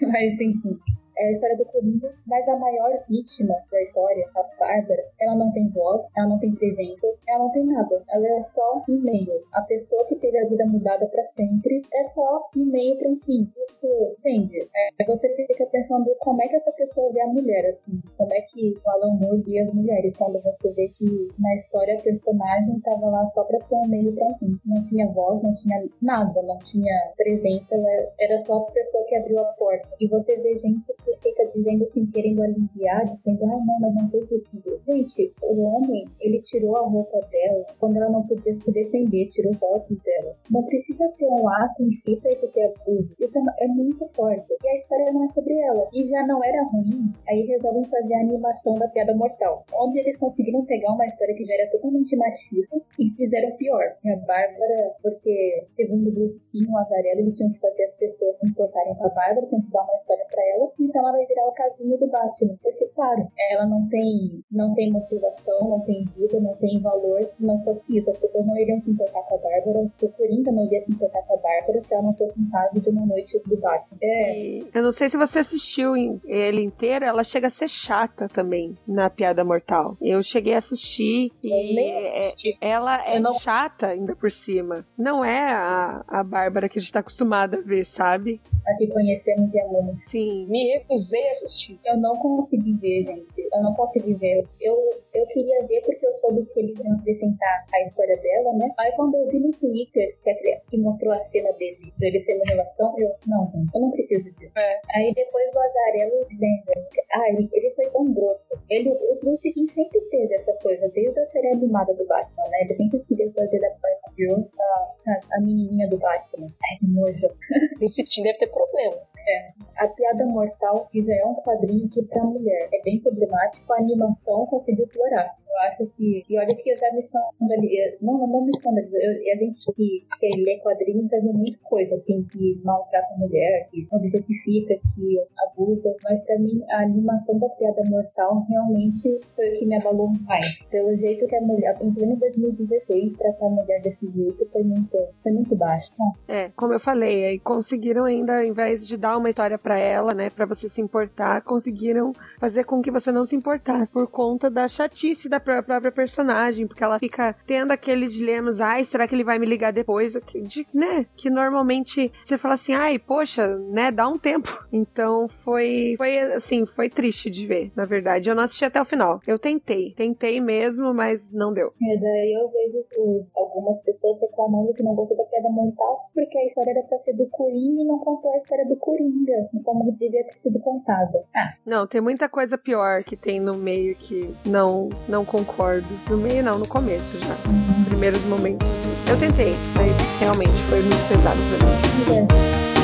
[SPEAKER 2] Mas, mas enfim, é a história do Coringa, mas a maior vítima da história, a Bárbara, ela não tem voz, ela não tem presença, ela não tem nada. Ela é só um meio. A pessoa que teve a vida mudada para sempre é só um meio para um fim. Isso, entende? É, você fica pensando como é que essa pessoa vê a mulher, assim. Como é que o Alan Moore vê as mulheres, quando você vê que na história a personagem estava lá só para ser um meio para um fim. Não tinha voz, não tinha nada, não tinha presença, ela era só a pessoa que abriu a porta. E você vê gente que fica dizendo assim, querendo aliviar, dizendo, ah, não, mas não tem sentido. Gente, o homem, ele tirou a roupa dela quando ela não podia se defender, tirou fotos dela. Não precisa ter um ato em si pra isso ter abuso. Isso é, é muito forte. E a história não é sobre ela. E já não era ruim, aí resolvem fazer a animação da piada mortal. Onde eles conseguiram pegar uma história que já era totalmente machista e fizeram pior. E a Bárbara, porque, segundo o Bruce King, o Azarelo, eles tinham que fazer as pessoas se importarem com a Bárbara, tinham que dar uma história pra ela. Então ela vai virar o casinho do Batman. Porque, claro, ela não tem, não tem motivação, não tem vida, não tem valor, não fosse isso. As pessoas não iriam se importar com a Bárbara, o Coringa não iria se importar com a Bárbara se ela não fosse um caso de uma noite do Batman.
[SPEAKER 1] É. Eu não sei se você assistiu ele inteiro, ela chega a ser chata também na Piada Mortal. Eu cheguei a assistir e é, ela é não... chata ainda por cima. Não é a, a Bárbara que a gente tá acostumada a ver, sabe?
[SPEAKER 2] A que conhecemos e amamos.
[SPEAKER 1] Sim.
[SPEAKER 3] Me recusei assistir.
[SPEAKER 2] Eu não consegui ver, gente. Eu não consegui ver. Eu, eu queria ver porque eu soube que eles iam apresentar a história dela, né? Aí quando eu vi no Twitter que, a, que mostrou a cena dele, dele sendo relação, eu, não, gente, eu não preciso disso. É. Aí depois o Azarelo dizendo, ah, ele, ele foi tão grosso. Ele, o Bruce King sempre teve essa coisa, desde a série animada do Batman, né? Ele sempre queria fazer da forma viu? A, a menininha do Batman. Ai, que nojo.
[SPEAKER 3] Lucy Tim deve ter problema.
[SPEAKER 2] É. A Piada Mortal, que já é um quadrinho que pra mulher é bem problemático, a animação conseguiu explorar. Eu acho que, e olha que eu já me escandalizei, não, não, não me escandalizei, a gente que, que lê quadrinhos já viu muita coisa, assim, que maltrata a mulher, que objetifica, que abusa, mas pra mim a animação da Piada Mortal realmente foi o que me abalou mais. Pelo jeito que a mulher, em pleno 2016, tratar a mulher desse jeito foi muito, foi muito baixo. Né?
[SPEAKER 1] É, como eu falei, aí conseguiram ainda, ao invés de dar uma história para ela, né, para você se importar, conseguiram fazer com que você não se importasse por conta da chatice da própria personagem, porque ela fica tendo aqueles dilemas, ai, será que ele vai me ligar depois? De, né, que normalmente você fala assim, ai, poxa, né, dá um tempo. Então foi, foi assim, foi triste de ver, na verdade. Eu não assisti até o final. Eu tentei, tentei mesmo, mas não deu.
[SPEAKER 2] É, daí eu vejo algumas pessoas reclamando que não gostou da queda mortal porque a história era pra ser do Coringa e não contou a história do Coringa, como devia ter sido contada. Ah.
[SPEAKER 1] Não, tem muita coisa pior que tem no meio que não, não concordo. No meio não, no começo já. Uhum. Primeiros momentos. Eu tentei, mas realmente foi muito pesado pra mim. É.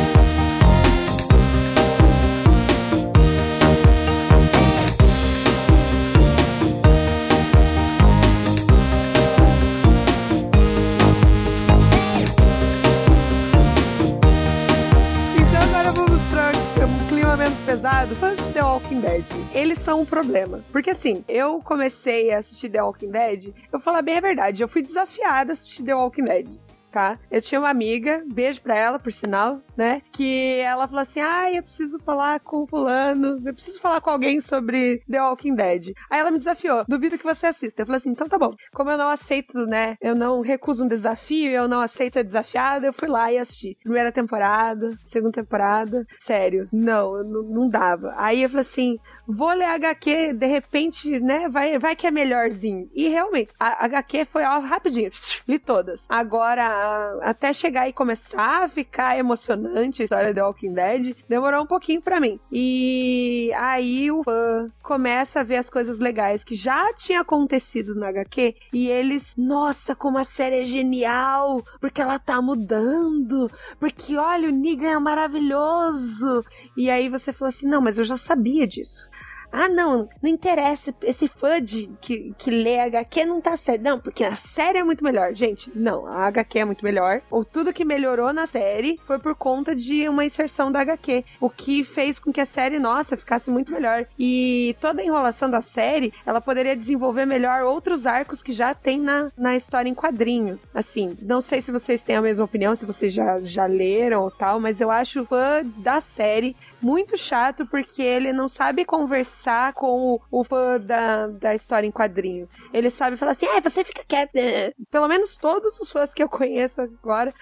[SPEAKER 1] Dead, eles são um problema. Porque assim, eu comecei a assistir The Walking Dead, eu falar bem a verdade, eu fui desafiada a assistir The Walking Dead tá? Eu tinha uma amiga, beijo pra ela, por sinal, né? Que ela falou assim: ah, eu preciso falar com fulano, eu preciso falar com alguém sobre The Walking Dead. Aí ela me desafiou, duvido que você assista. Eu falei assim: então tá bom. Como eu não aceito, né? Eu não recuso um desafio, eu não aceito ser desafiada, eu fui lá e assisti. Primeira temporada, segunda temporada. Sério, não, não, dava. Aí eu falei assim: vou ler HQ, de repente, né? Vai, vai que é melhorzinho. E realmente, a HQ foi ó, rapidinho, li todas. Agora, até chegar e começar a ficar emocionante a história de Walking Dead, demorou um pouquinho para mim. E aí o fã começa a ver as coisas legais que já tinha acontecido no HQ e eles, nossa, como a série é genial, porque ela tá mudando, porque olha, o Negan é maravilhoso. E aí você falou assim: "Não, mas eu já sabia disso". Ah, não, não interessa. Esse fã de, que, que lê HQ não tá certo. Não, porque a série é muito melhor. Gente, não, a HQ é muito melhor. Ou tudo que melhorou na série foi por conta de uma inserção da HQ. O que fez com que a série, nossa, ficasse muito melhor. E toda a enrolação da série, ela poderia desenvolver melhor outros arcos que já tem na, na história em quadrinho. Assim, não sei se vocês têm a mesma opinião, se vocês já, já leram ou tal, mas eu acho fã da série muito chato porque ele não sabe conversar com o, o fã da, da história em quadrinho. Ele sabe falar assim, ah, você fica quieto. Né? Pelo menos todos os fãs que eu conheço agora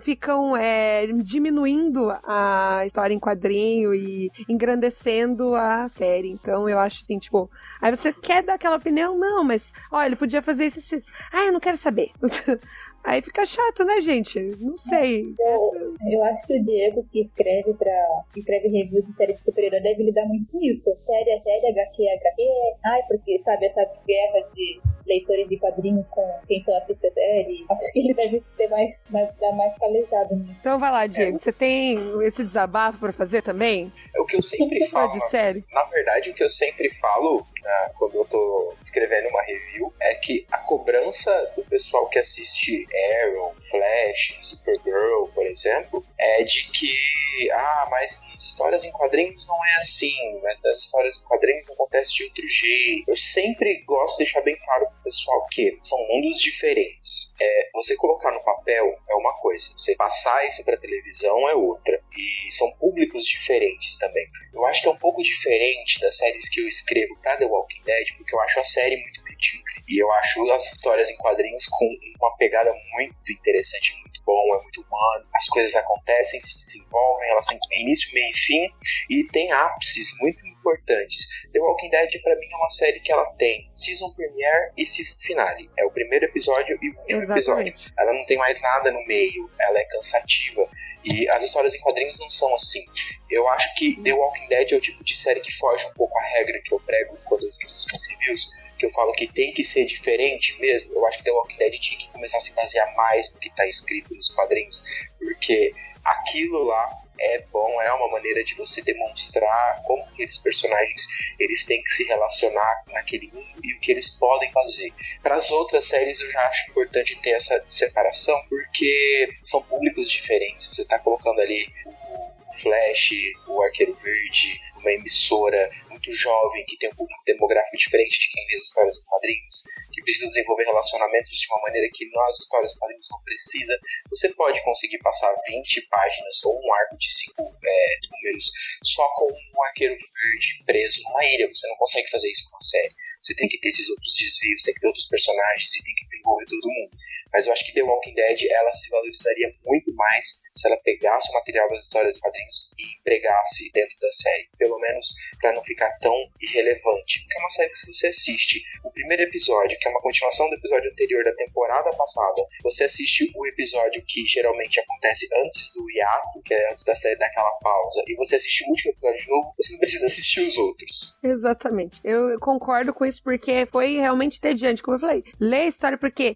[SPEAKER 1] ficam é, diminuindo a história em quadrinho e engrandecendo a série. Então eu acho assim, tipo, aí você quer dar aquela opinião? Não, mas olha, ele podia fazer isso, isso. Ah, eu não quero saber. Aí fica chato, né, gente? Não sei.
[SPEAKER 2] Eu, eu acho que o Diego, que escreve para escreve reviews de série de super-herói, deve lidar muito com isso. Série é série, HQ é HQ. Ai, porque, sabe, essa guerra de leitores de quadrinhos com quem só assiste a série. Acho que ele deve ter mais, mais, dar mais calejado nisso.
[SPEAKER 1] Então vai lá, Diego. É. Você tem esse desabafo para fazer também?
[SPEAKER 4] É o que eu sempre falo.
[SPEAKER 1] De série?
[SPEAKER 4] Na verdade, o que eu sempre falo né, quando eu tô escrevendo uma review é que a cobrança do pessoal que assiste Arrow, Flash, Supergirl, por exemplo, é de que, ah, mas histórias em quadrinhos não é assim, mas nas histórias em quadrinhos acontece de outro jeito. Eu sempre gosto de deixar bem claro pro pessoal que são mundos diferentes. É, você colocar no papel é uma coisa, você passar isso pra televisão é outra. E são públicos diferentes também. Eu acho que é um pouco diferente das séries que eu escrevo pra The Walking Dead, porque eu acho a série muito medíocre. E eu acho as histórias em quadrinhos com uma pegada muito interessante, muito bom, é muito humano. As coisas acontecem, se desenvolvem, elas têm início, meio fim, e tem ápices muito importantes. The Walking Dead, para mim, é uma série que ela tem season premiere e season finale. É o primeiro episódio e o último episódio. Ela não tem mais nada no meio, ela é cansativa. E as histórias em quadrinhos não são assim. Eu acho que The Walking Dead é o tipo de série que foge um pouco à regra que eu prego quando eu escrevo as reviews, que eu falo que tem que ser diferente mesmo, eu acho que The Walking Dead tinha que começar a se basear mais no que está escrito nos quadrinhos, porque aquilo lá é bom, é uma maneira de você demonstrar como aqueles personagens eles têm que se relacionar naquele mundo e o que eles podem fazer. Para as outras séries eu já acho importante ter essa separação porque são públicos diferentes. Você está colocando ali o Flash, o Arqueiro Verde, uma emissora muito jovem, que tem um público demográfico diferente de quem lê as histórias em quadrinhos, que precisa desenvolver relacionamentos de uma maneira que nas histórias em quadrinhos não precisa, você pode conseguir passar 20 páginas ou um arco de 5 é, números só com um arqueiro verde preso numa ilha. Você não consegue fazer isso com uma série. Você tem que ter esses outros desvios, tem que ter outros personagens e tem que desenvolver todo mundo. Mas eu acho que The Walking Dead ela se valorizaria muito mais se ela pegasse o material das histórias de quadrinhos e empregasse dentro da série. Pelo menos para não ficar tão irrelevante. Porque é uma série que se você assiste o primeiro episódio, que é uma continuação do episódio anterior da temporada passada, você assiste o episódio que geralmente acontece antes do hiato, que é antes da série daquela pausa, e você assiste o último episódio de novo, você não precisa assistir os outros.
[SPEAKER 1] Exatamente. Eu concordo com isso porque foi realmente tediante, como eu falei. Lê a história porque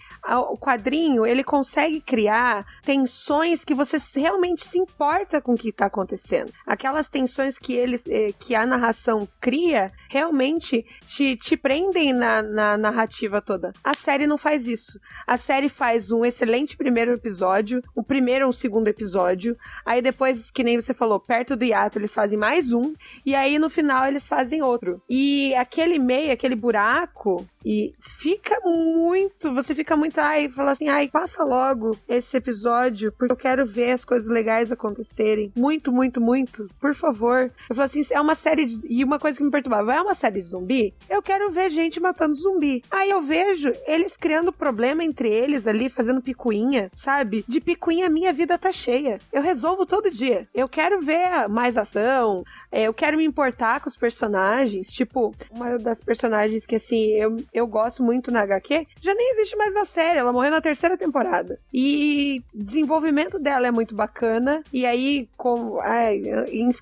[SPEAKER 1] o quadrinho, ele consegue criar tensões que você realmente se importa com o que está acontecendo. Aquelas tensões que eles, eh, que a narração cria, realmente te, te prendem na, na narrativa toda. A série não faz isso. A série faz um excelente primeiro episódio, o primeiro ou o segundo episódio, aí depois, que nem você falou, perto do hiato, eles fazem mais um, e aí no final eles fazem outro. E aquele meio, aquele buraco, e fica muito, você fica muito, ai, fala assim, ai, passa logo esse episódio, porque eu quero ver as coisas legais acontecerem. Muito, muito, muito. Por favor. Eu falo assim, é uma série de... E uma coisa que me perturbava, é uma série de zumbi? Eu quero ver gente matando zumbi. Aí eu vejo eles criando problema entre eles ali, fazendo picuinha, sabe? De picuinha minha vida tá cheia. Eu resolvo todo dia. Eu quero ver mais ação, é, eu quero me importar com os personagens. Tipo, uma das personagens que, assim, eu, eu gosto muito na HQ, já nem existe mais na série. Ela morreu na terceira temporada. E desenvolvimento dela é muito bacana. E aí, com, ai,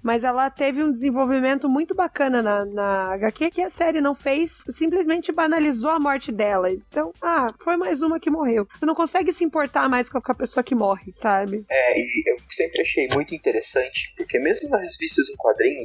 [SPEAKER 1] mas ela teve um desenvolvimento muito bacana na, na HQ que a série não fez. Simplesmente banalizou a morte dela. Então, ah, foi mais uma que morreu. Você não consegue se importar mais com a pessoa que morre, sabe?
[SPEAKER 4] É, e eu sempre achei muito interessante, porque mesmo nas revistas em quadrinhos,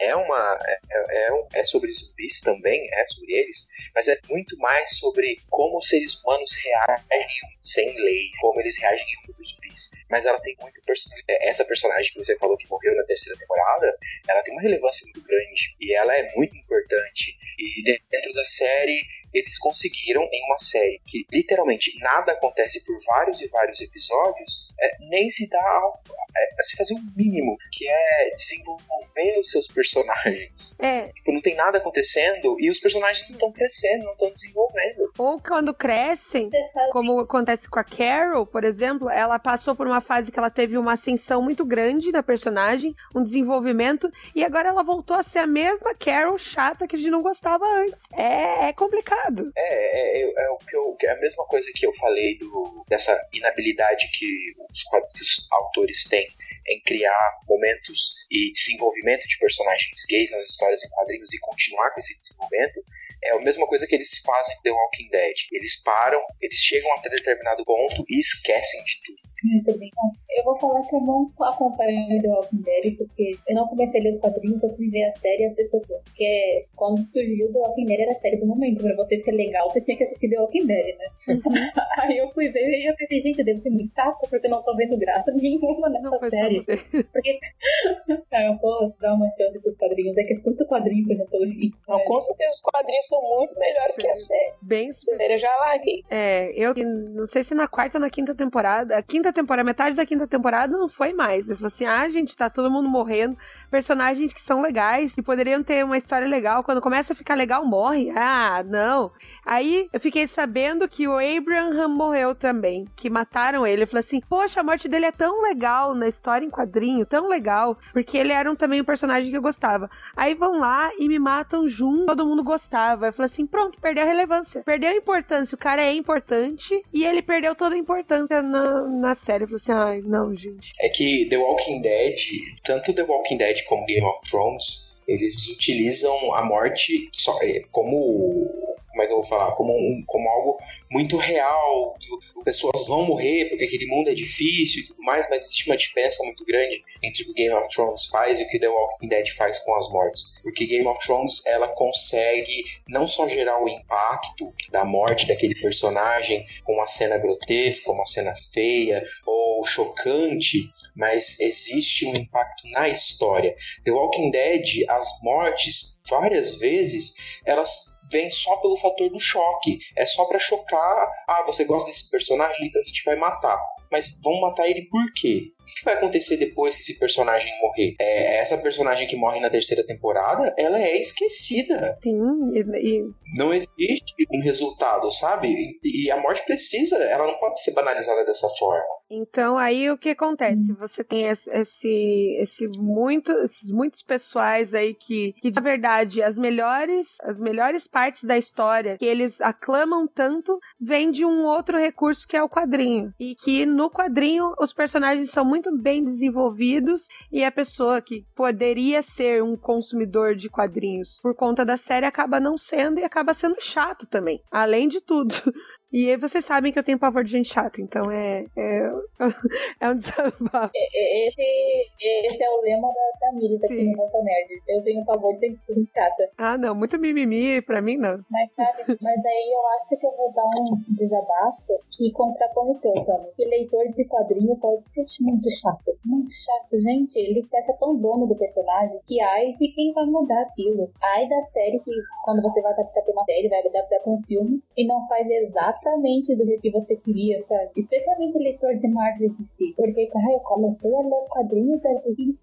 [SPEAKER 4] é uma é, é, é, sobre zumbis também, é sobre eles, mas é muito mais sobre como os seres humanos reagem sem lei, como eles reagem em grupos zumbis. Mas ela tem muito personalidade. É, essa personagem que você falou que morreu na terceira temporada, ela tem uma relevância muito grande e ela é muito importante. E dentro da série eles conseguiram em uma série que literalmente nada acontece por vários e vários episódios, é, nem se dá a, é, se fazer o um mínimo, que é desenvolver os seus personagens.
[SPEAKER 1] É.
[SPEAKER 4] Tipo, não tem nada acontecendo e os personagens não estão crescendo, não estão desenvolvendo.
[SPEAKER 1] Ou quando crescem, como acontece com a Carol, por exemplo, ela passou por uma fase que ela teve uma ascensão muito grande na personagem, um desenvolvimento, e agora ela voltou a ser a mesma Carol chata que a gente não gostava antes. É, é complicado errado.
[SPEAKER 4] É, é, é, é o que eu, é a mesma coisa que eu falei do, dessa inabilidade que os, que os autores têm em criar momentos e desenvolvimento de personagens gays nas histórias em quadrinhos e continuar com esse desenvolvimento, é a mesma coisa que eles fazem com The Walking Dead. Eles param, eles chegam até determinado ponto e esquecem de tudo.
[SPEAKER 2] Muito bem. Eu vou falar que eu não acompanho The Walking Dead, porque eu não comecei a ler os quadrinhos, eu fui ver a série as pessoas. Porque quando surgiu The Walking Dead era a série do momento. Pra você ser legal, você tinha que assistir The Walking Dead, né? Uhum. Aí eu fui ver e eu pensei, gente, eu devo ser muito chato, porque eu não tô vendo graça nenhuma nessa não, série. Porque. ah, eu vou dar uma chance pros quadrinhos. É que é tanto quadrinho que eu já tô ouvindo.
[SPEAKER 3] Não, com certeza os quadrinhos são muito melhores Sim. que a série.
[SPEAKER 1] Bem. A
[SPEAKER 3] série eu já larguei.
[SPEAKER 1] É, eu não sei se na quarta ou na quinta temporada. A quinta temporada, metade da quinta temporada não foi mais. Eu falei assim: ah, gente, tá todo mundo morrendo. Personagens que são legais, que poderiam ter uma história legal. Quando começa a ficar legal, morre. Ah, não. Aí eu fiquei sabendo que o Abraham morreu também, que mataram ele. Eu falei assim: Poxa, a morte dele é tão legal na história em quadrinho, tão legal, porque ele era um, também um personagem que eu gostava. Aí vão lá e me matam junto, todo mundo gostava. Eu falei assim: Pronto, perdeu a relevância, perdeu a importância. O cara é importante e ele perdeu toda a importância na, na série. Eu falei assim: Ai, não, gente.
[SPEAKER 4] É que The Walking Dead, tanto The Walking Dead como Game of Thrones, eles utilizam a morte só, é, como como é que eu vou falar? Como, um, como algo muito real, que pessoas vão morrer porque aquele mundo é difícil e tudo mais, mas existe uma diferença muito grande entre o que Game of Thrones faz e o que The Walking Dead faz com as mortes. Porque Game of Thrones, ela consegue não só gerar o impacto da morte daquele personagem com uma cena grotesca, uma cena feia ou chocante, mas existe um impacto na história. The Walking Dead, as mortes, várias vezes, elas vêm só pelo fator do choque. É só para chocar. Ah, você gosta desse personagem? Então a gente vai matar. Mas vamos matar ele por quê? O que vai acontecer depois que esse personagem morrer? É, essa personagem que morre na terceira temporada, ela é esquecida.
[SPEAKER 1] Sim, e,
[SPEAKER 4] Não existe um resultado, sabe? E, e a morte precisa, ela não pode ser banalizada dessa forma.
[SPEAKER 1] Então aí o que acontece? Você tem esse, esse, esse muito, esses muitos pessoais aí que, que, de verdade, as melhores, as melhores partes da história que eles aclamam tanto vem de um outro recurso que é o quadrinho. E que no quadrinho os personagens são muito bem desenvolvidos e a pessoa que poderia ser um consumidor de quadrinhos por conta da série acaba não sendo e acaba sendo chato também. Além de tudo. E vocês sabem que eu tenho pavor de gente chata, então é, é, é um desabafo.
[SPEAKER 2] Esse, esse é o lema da Tamires aqui no Volta Nerd. Eu tenho pavor de gente chata.
[SPEAKER 1] Ah, não, muito mimimi, pra mim não.
[SPEAKER 2] Mas sabe, mas aí eu acho que eu vou dar um desabafo que contrapõe o teu, Tami. Que leitor de quadrinho pode ser muito chato. Muito chato, gente. Ele ser tão dono do personagem que ai de quem vai mudar aquilo. Ai da série que quando você vai adaptar pra uma série, vai adaptar pra um filme e não faz exatamente do que você queria, sabe? Especialmente leitor de Marvel DC. Porque, cara, eu comecei a ler quadrinhos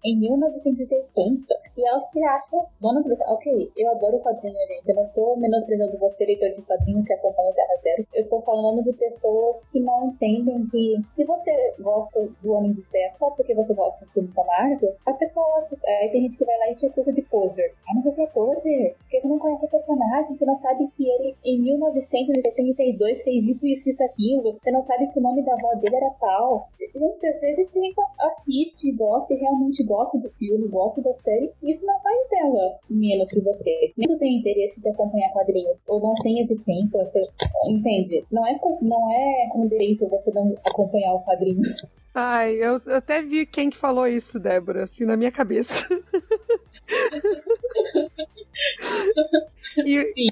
[SPEAKER 2] em 1980 e ela se acha dona do Ok, eu adoro quadrinhos, gente. Eu não tô menosprezando você, leitor de quadrinhos que acompanha o Terra Zero. Eu tô falando de pessoas que não entendem que se você gosta do Homem de Ferro só porque você gosta do filme da Marvel, a pessoa, aí tem gente que vai lá e te acusa de poser. Ah, mas você é poser? Porque você não conhece o personagem, você não sabe que ele em 1972 fez isso, isso, isso, aquilo. Você não sabe que o nome da avó dele era tal. Gente, às vezes você assiste, gosta e realmente gosta do filme, gosta da série, isso não faz dela menos que você. Se você tem interesse de acompanhar quadrinhos ou não tem esse tempo, você, entende? Não é, não é um direito você não acompanhar o quadrinho.
[SPEAKER 1] Ai, eu, eu até vi quem que falou isso, Débora, assim, na minha cabeça.
[SPEAKER 2] E... Sim,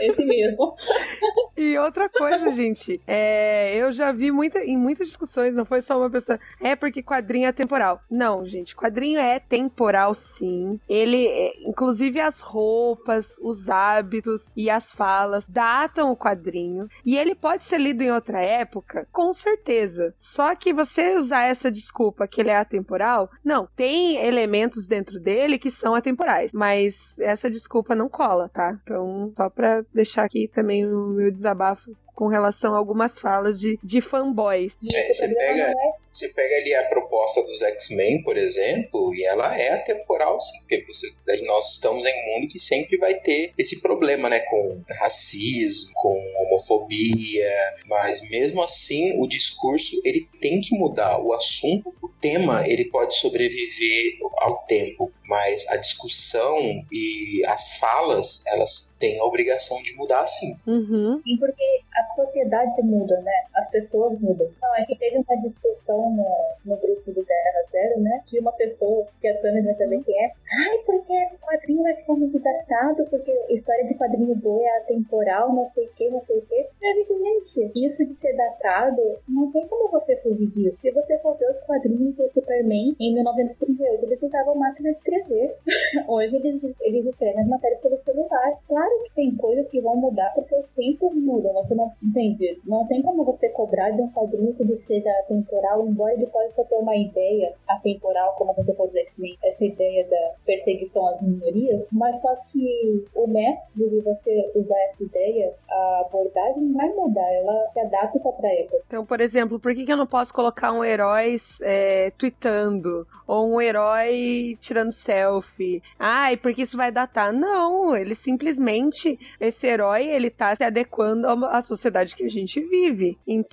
[SPEAKER 2] esse mesmo.
[SPEAKER 1] e outra coisa, gente, é, eu já vi muita, em muitas discussões, não foi só uma pessoa, é porque quadrinho é temporal. Não, gente, quadrinho é temporal sim. Ele, é, inclusive as roupas, os hábitos e as falas datam o quadrinho. E ele pode ser lido em outra época, com certeza. Só que você usar essa desculpa que ele é atemporal, não, tem elementos dentro dele que são atemporais, mas essa desculpa não cola, tá? Então, só pra deixar aqui também o meu desabafo com relação a algumas falas de, de fanboys.
[SPEAKER 4] É, você, pega, você pega ali a proposta dos X-Men, por exemplo, e ela é atemporal, sim, porque você, nós estamos em um mundo que sempre vai ter esse problema, né, com racismo, com homofobia, mas mesmo assim o discurso ele tem que mudar, o assunto, o tema, ele pode sobreviver ao tempo, mas a discussão e as falas, elas têm a obrigação de mudar sim.
[SPEAKER 1] Uhum.
[SPEAKER 2] Sim, porque a sociedade muda, né? As pessoas mudam. Não, é que teve uma discussão no, no grupo do Terra Zero, né? De uma pessoa, que a Tânia saber quem é. Ai, porque o quadrinho vai ficar muito datado, porque história de quadrinho boa é atemporal, não sei o que, não sei o que. Digo, gente, isso de ser datado, não tem como você fugir disso. Se você for ver os quadrinhos do Superman, em 1938, eles usavam máquina de escrever. Hoje eles, eles escrevem as matérias pelo celular. Claro que tem coisas que vão mudar porque os tempos mudam. Você não entende? Não tem como você cobrar de um quadrinho que seja atemporal, embora ele possa ter uma ideia atemporal, como você pode dizer que essa ideia da perseguição às minorias, mas só que o método de você usar essa ideia, a abordagem vai mudar, ela se adapta pra época.
[SPEAKER 1] Então, por exemplo, por que, que eu não posso colocar um herói é, tweetando? Ou um herói tirando selfie? Ai, porque isso vai datar. Não, ele simplesmente, esse herói, ele tá se adequando à sociedade que a gente vive. Então,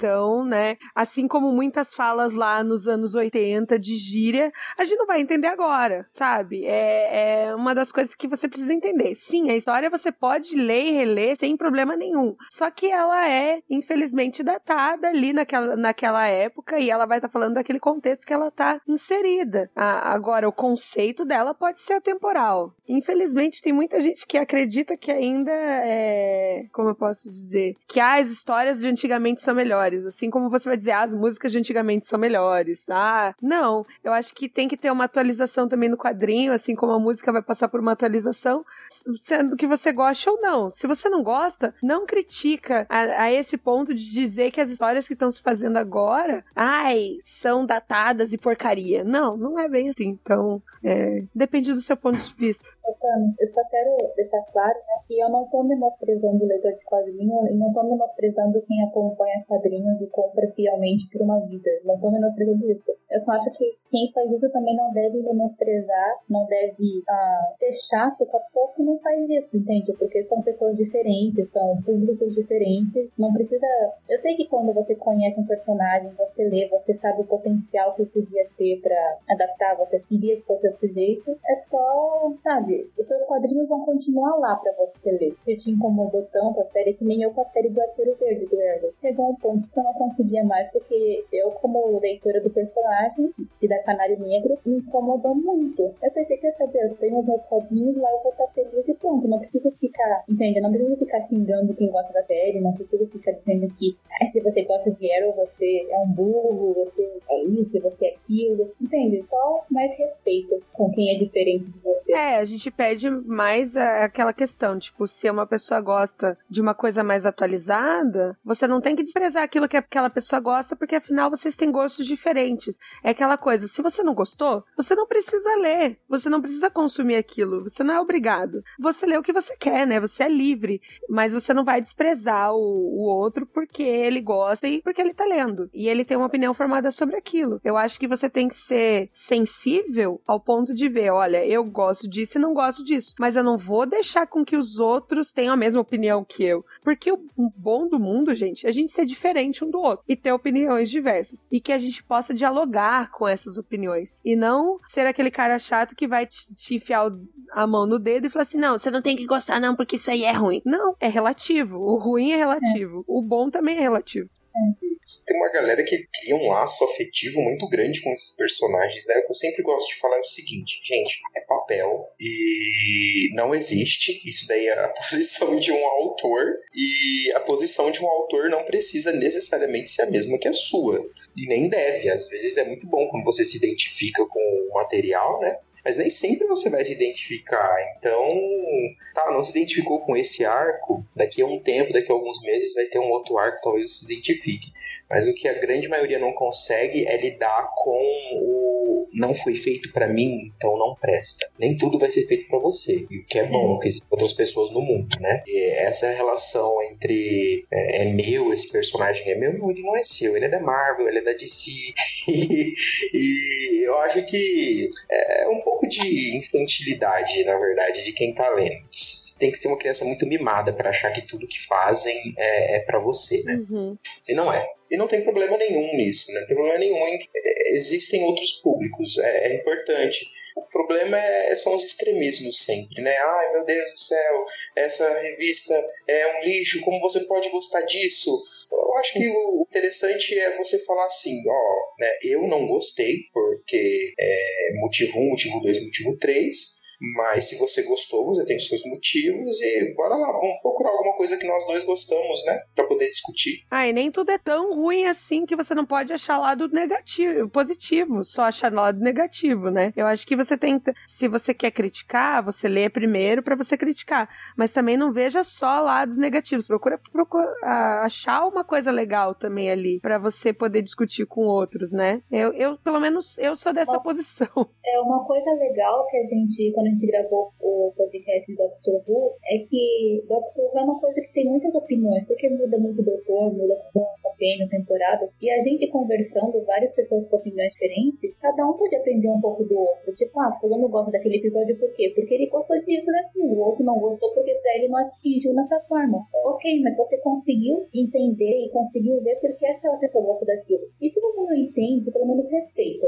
[SPEAKER 1] né, assim como muitas falas lá nos anos 80 de gíria, a gente não vai entender agora, sabe? É, é uma das coisas que você precisa entender. Sim, a história você pode ler e reler sem problema nenhum. Só que ela é, infelizmente, datada ali naquela, naquela época e ela vai estar tá falando daquele contexto que ela está inserida. Agora, o conceito dela pode ser atemporal. Infelizmente, tem muita gente que acredita que ainda é. Como eu posso dizer? Que ah, as histórias de antigamente são melhores. Assim como você vai dizer, ah, as músicas de antigamente são melhores. Ah, não. Eu acho que tem que ter uma atualização também no quadrinho, assim como a música vai passar por uma atualização, sendo que você gosta ou não. Se você não gosta, não critica a, a esse ponto de dizer que as histórias que estão se fazendo agora, ai, são datadas e porcaria. Não, não é bem assim. Então, é, depende do seu ponto de vista.
[SPEAKER 2] Eu só quero deixar claro né, que eu não estou menosprezando o leitor de quadrinhos e não estou menosprezando quem acompanha quadrinhos e compra fielmente por uma vida. Não estou menosprezando isso. Eu só acho que quem faz isso também não deve menosprezar, não deve ah, ser chato com a pessoa que não faz isso, entende? Porque são pessoas diferentes, são públicos diferentes. Não precisa. Eu sei que quando você conhece um personagem, você lê, você sabe o potencial que podia ter para adaptar, você queria que fosse desse jeito. É só, sabe? Os seus quadrinhos vão continuar lá para você ler. Se te incomodou tanto a série, que nem eu com a série do Arqueiro Verde do Ergo. Chegou um ponto que eu não conseguia mais, porque eu, como leitora do personagem e da Canário Negro, me incomodou muito. Eu pensei, quer saber, eu tenho os meus quadrinhos lá, eu vou estar feliz e pronto. Não preciso ficar, entende? Não preciso ficar xingando quem gosta da série, não preciso ficar dizendo que ah, se você gosta de Arrow, você é um burro, você é isso, você é aquilo. Entende? Só mais respeito com quem é diferente de você.
[SPEAKER 1] É, a gente pede mais aquela questão, tipo, se uma pessoa gosta de uma coisa mais atualizada, você não tem que desprezar aquilo que aquela pessoa gosta, porque afinal vocês têm gostos diferentes. É aquela coisa, se você não gostou, você não precisa ler, você não precisa consumir aquilo, você não é obrigado. Você lê o que você quer, né? Você é livre, mas você não vai desprezar o, o outro porque ele gosta e porque ele tá lendo. E ele tem uma opinião formada sobre aquilo. Eu acho que você tem que ser sensível ao ponto de ver, olha, eu gosto disso e não gosto disso, mas eu não vou deixar com que os outros tenham a mesma opinião que eu, porque o bom do mundo, gente, é a gente ser diferente um do outro e ter opiniões diversas e que a gente possa dialogar com essas opiniões e não ser aquele cara chato que vai te, te enfiar a mão no dedo e falar assim, não, você não tem que gostar não, porque isso aí é ruim. Não, é relativo. O ruim é relativo. É. O bom também é relativo.
[SPEAKER 4] Tem uma galera que cria um laço afetivo muito grande com esses personagens, né? O que eu sempre gosto de falar é o seguinte, gente, é papel e não existe. Isso daí é a posição de um autor e a posição de um autor não precisa necessariamente ser a mesma que a sua. E nem deve. Às vezes é muito bom quando você se identifica com o material, né? Mas nem sempre você vai se identificar. Então, tá, não se identificou com esse arco, daqui a um tempo, daqui a alguns meses vai ter um outro arco, talvez você se identifique. Mas o que a grande maioria não consegue é lidar com o não foi feito para mim, então não presta. Nem tudo vai ser feito para você. E o que é bom, que existem outras pessoas no mundo, né? E essa relação entre é, é, meu, esse personagem é meu, não, ele não é seu. Ele é da Marvel, ele é da DC. e, e eu acho que é um pouco de infantilidade, na verdade, de quem tá lendo tem que ser uma criança muito mimada para achar que tudo que fazem é, é para você, né? Uhum. E não é. E não tem problema nenhum nisso, né? Não tem problema nenhum em é, existem outros públicos, é, é importante. O problema é, são os extremismos sempre, né? Ai, meu Deus do céu, essa revista é um lixo, como você pode gostar disso? Eu acho que o interessante é você falar assim, ó, né, eu não gostei, porque é motivo 1, motivo 2, motivo 3, mas se você gostou, você tem os seus motivos e bora lá, vamos procurar alguma coisa que nós dois gostamos, né? Pra poder discutir.
[SPEAKER 1] Ah, e nem tudo é tão ruim assim que você não pode achar lado negativo, positivo, só achar lado negativo, né? Eu acho que você tem, se você quer criticar, você lê primeiro para você criticar, mas também não veja só lados negativos. Procura, procura achar uma coisa legal também ali para você poder discutir com outros, né? Eu, eu, pelo menos, eu sou dessa posição.
[SPEAKER 2] É uma coisa legal que a gente, quando a gente gravou o podcast do Doctor Who, é que Doctor Who é uma coisa que tem muitas opiniões, porque muda muito o doutor, muda a pena, temporada, e a gente conversando, várias pessoas com opiniões diferentes, cada um pode aprender um pouco do outro. Tipo, ah, fulano gosta daquele episódio por quê? Porque ele gostou disso, daquilo, o outro não gostou porque ele não atingiu nessa forma. Ok, mas você conseguiu entender e conseguiu ver porque essa pessoa gosta daquilo. E você não entende, pelo menos respeita,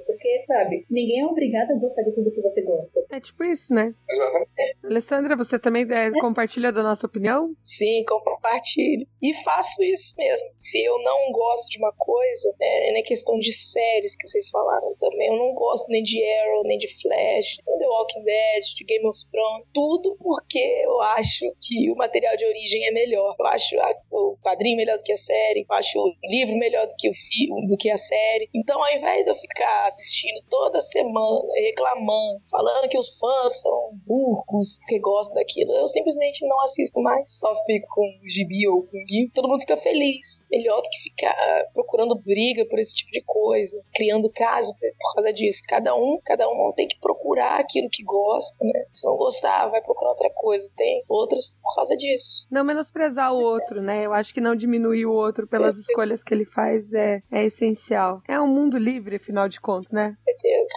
[SPEAKER 2] sabe, ninguém é obrigado a gostar de tudo que você gosta.
[SPEAKER 1] É tipo isso, né?
[SPEAKER 4] Exatamente.
[SPEAKER 1] Alessandra, você também é, compartilha da nossa opinião?
[SPEAKER 3] Sim, compartilho. E faço isso mesmo. Se eu não gosto de uma coisa, é, na questão de séries que vocês falaram também, eu não gosto nem de Arrow, nem de Flash, The Walking Dead, de Game of Thrones, tudo porque eu acho que o material de origem é melhor. Eu acho a, o quadrinho melhor do que a série, eu acho o livro melhor do que o filme, do que a série. Então, ao invés de eu ficar assistindo toda semana, reclamando, falando que os fãs são burros, que gostam daquilo, eu simplesmente não assisto mais, só fico com o gibi ou com o livro. Todo mundo fica feliz. Melhor do que ficar procurando briga por esse tipo de coisa, criando caso por causa disso. Cada um, cada um tem que procurar aquilo que gosta, né? Se não gostar, vai procurar outra coisa. Tem outras por causa disso.
[SPEAKER 1] Não menosprezar o outro, né? Eu acho que não diminuir o outro pelas escolhas que ele faz é, é essencial. É um mundo livre, afinal de contas, né?
[SPEAKER 3] Certeza.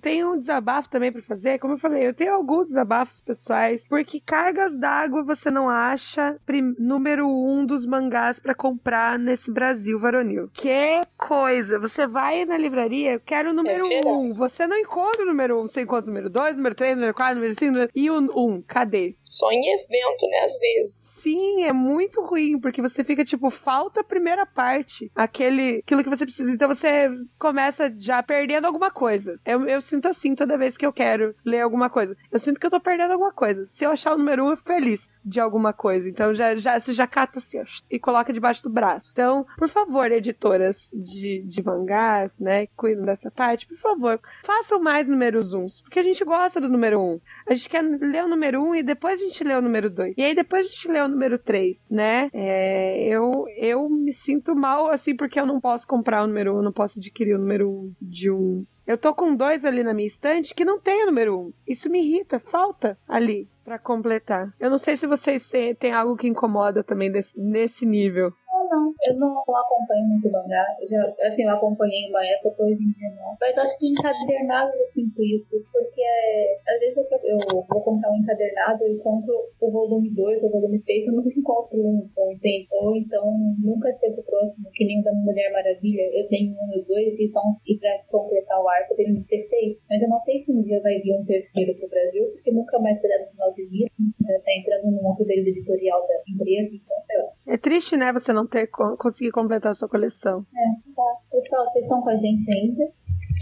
[SPEAKER 1] Tem um desabafo também para fazer. Como eu falei, eu tenho alguns desabafos pessoais, porque cargas d'água você não acha número um dos mangás para comprar nesse Brasil varonil. Que coisa! Você vai na livraria, eu quero o número
[SPEAKER 3] É
[SPEAKER 1] um. Você não encontra o número um, você encontra o número dois, número três, número quatro, número cinco, número... e o um. Cadê?
[SPEAKER 3] Só em evento, né, às vezes.
[SPEAKER 1] Sim, é muito ruim, porque você fica tipo, falta a primeira parte, aquele, aquilo que você precisa. Então você começa já perdendo alguma coisa. Eu, eu sinto assim toda vez que eu quero ler alguma coisa. Eu sinto que eu tô perdendo alguma coisa. Se eu achar o número um, eu fico feliz de alguma coisa. Então já, já, você já cata assim e coloca debaixo do braço. Então, por favor, editoras de, de mangás, né, que cuidam dessa parte, por favor, façam mais números uns, porque a gente gosta do número um. A gente quer ler o número um e depois a gente lê o número dois. E aí depois a gente lê o número três, né? É, eu, eu me sinto mal, assim, porque eu não posso comprar o número um, não posso adquirir o número um de um eu tô com dois ali na minha estante que não tem o número um. Isso me irrita, falta ali pra completar. Eu não sei se vocês têm algo que incomoda também desse, nesse nível.
[SPEAKER 2] Não, eu não acompanho muito mangá. Eu já, assim, eu acompanhei uma época, hoje em dia não. Mas acho que encadernado eu sinto isso, porque é, às vezes eu, eu vou comprar um encadernado e compro o volume 2, o volume 3, eu não encontro um, ou, entende? ou então nunca chego próximo, que nem o da Mulher Maravilha. Eu tenho um e dois e, são, e pra completar o arco eu tenho um terceiro. Mas eu não sei se um dia vai vir um terceiro pro Brasil, porque nunca mais será no final de dia. Já tá entrando no deles editorial da empresa, então sei lá.
[SPEAKER 1] É triste, né, você não ter co- conseguir completar a sua coleção.
[SPEAKER 2] É, tá. Pessoal, vocês estão com a gente ainda?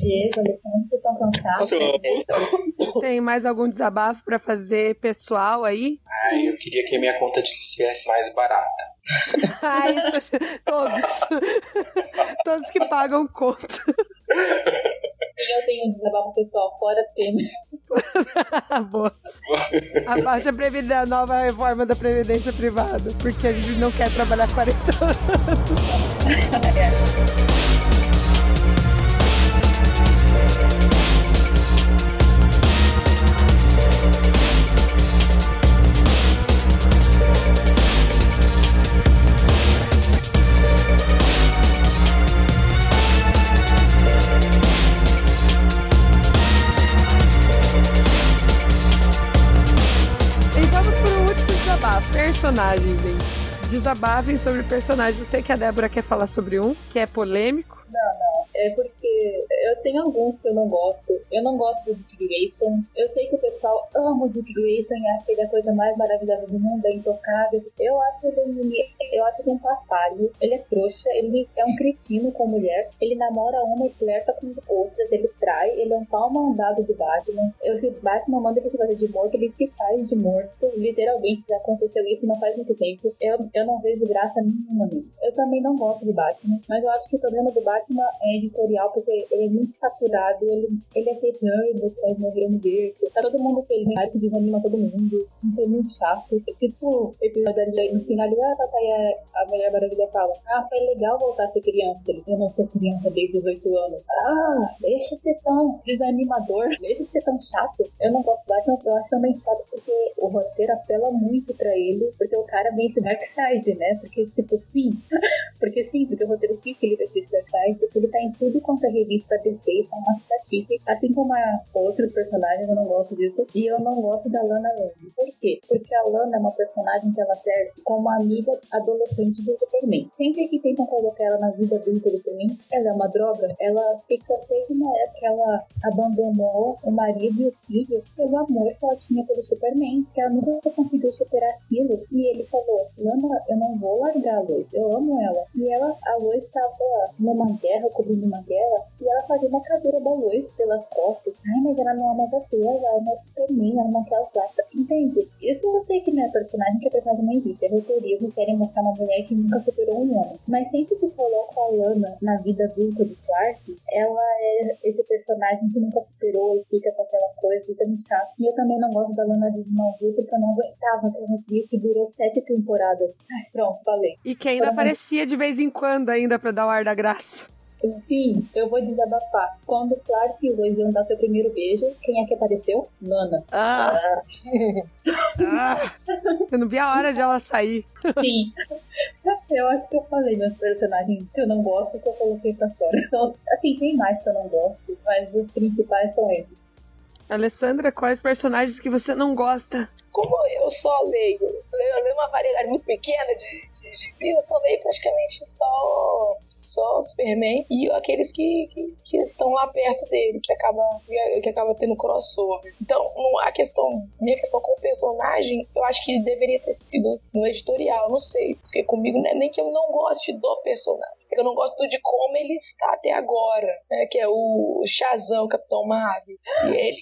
[SPEAKER 2] Diego, Alessandro, vocês estão cansados?
[SPEAKER 1] Tem mais algum desabafo pra fazer pessoal aí?
[SPEAKER 4] Ai, eu queria que a minha conta de luz viesse mais barata.
[SPEAKER 1] Ah, isso, todos. todos que pagam conta.
[SPEAKER 2] Eu tenho um desabafo pessoal fora tema.
[SPEAKER 1] Boa. Abaixa a, previdência, a nova reforma da Previdência Privada, porque a gente não quer trabalhar 40 anos. Desabafem sobre personagens. Eu sei que a Débora quer falar sobre um, que é polêmico.
[SPEAKER 2] É porque eu tenho alguns que eu não gosto. Eu não gosto do Dick Grayson. Eu sei que o pessoal ama o Dick Grayson e acha que ele é a coisa mais maravilhosa do mundo, é intocável. Eu acho ele, eu acho ele um paspalho. Ele é trouxa, ele é um cretino com mulher. Ele namora uma e flerta com outras, ele trai. Ele é um pau mandado de Batman. Eu, se Batman manda ele se fazer de morto, ele se faz de morto. Literalmente, já aconteceu isso não faz muito tempo. Eu, eu não vejo graça nenhuma nisso. Eu também não gosto de Batman, mas eu acho que o problema do Batman é editorial, porque ele é muito saturado, ele, ele é feijão, vocês morreram ver. Tá todo mundo feliz, que desanima todo mundo. Não é muito chato. É tipo, episódio ali no final, ah, tá, aí a, Mulher Maravilha fala, ah, foi legal voltar a ser criança. Eu não sou criança desde os 8 anos. Ah, deixa de ser tão desanimador, deixa de ser tão chato. Eu não gosto mais, eu acho também chato porque o roteiro apela muito pra ele, porque o cara vem esse Dark Side, né? Porque, tipo, sim, porque sim, porque o roteiro que ele esse Dark Side, porque ele tá em tudo quanto é revista DC, tá uma chatice, assim como a outros personagens, eu não gosto disso, e eu não gosto da Lana Lang. Por quê? Porque a Lana é uma personagem que ela serve como amiga adolescente do Superman. Sempre que tentam colocar ela na vida adulta do Superman, ela é uma droga, ela fica desde uma época que ela abandonou o marido e o filho pelo amor que ela tinha pelo Superman, que ela nunca conseguiu superar aquilo, e ele falou, Lana, eu não vou largar a Lois, eu amo ela. E ela, a Lois estava numa guerra, cobrindo uma guerra, e ela fazia uma cadeira da pelas costas. Ai, mas ela não ama você, ela ama Superman, ela não quer usar. Entende? Isso eu sei que não é personagem, que a personagem não existe. É roteirismo, querem mostrar uma mulher que nunca superou um homem. Mas sempre que coloca a Lana na vida adulta do Clark, ela é esse personagem que nunca superou e fica com aquela coisa, fica me chato. E eu também não gosto da Lana de Smallville porque eu não aguentava aquela atriz que durou sete temporadas. Ai, pronto, falei.
[SPEAKER 1] E que ainda aparecia de vez em quando ainda pra dar o ar da graça.
[SPEAKER 2] Enfim, eu vou desabafar. Quando Clark e Lois iam dar seu primeiro beijo, quem é que apareceu? Nana.
[SPEAKER 1] Ah! ah. Eu não vi a hora de ela sair.
[SPEAKER 2] Sim. Eu acho que eu falei meus personagens que eu não gosto que eu coloquei pra fora. Então, assim, tem mais que eu não gosto, mas os principais são esses.
[SPEAKER 1] Alessandra, quais personagens que você não gosta?
[SPEAKER 3] Como eu só leio, eu leio uma variedade muito pequena de, de, de eu só leio praticamente só só Superman e aqueles que, que, que, estão lá perto dele, que acaba, que acaba tendo crossover. Então, a questão, minha questão com o personagem, eu acho que deveria ter sido no editorial, não sei, porque comigo não é nem que eu não goste do personagem. É eu não gosto de como ele está até agora, né? Que é o Shazam, o Capitão Marvel. E ele.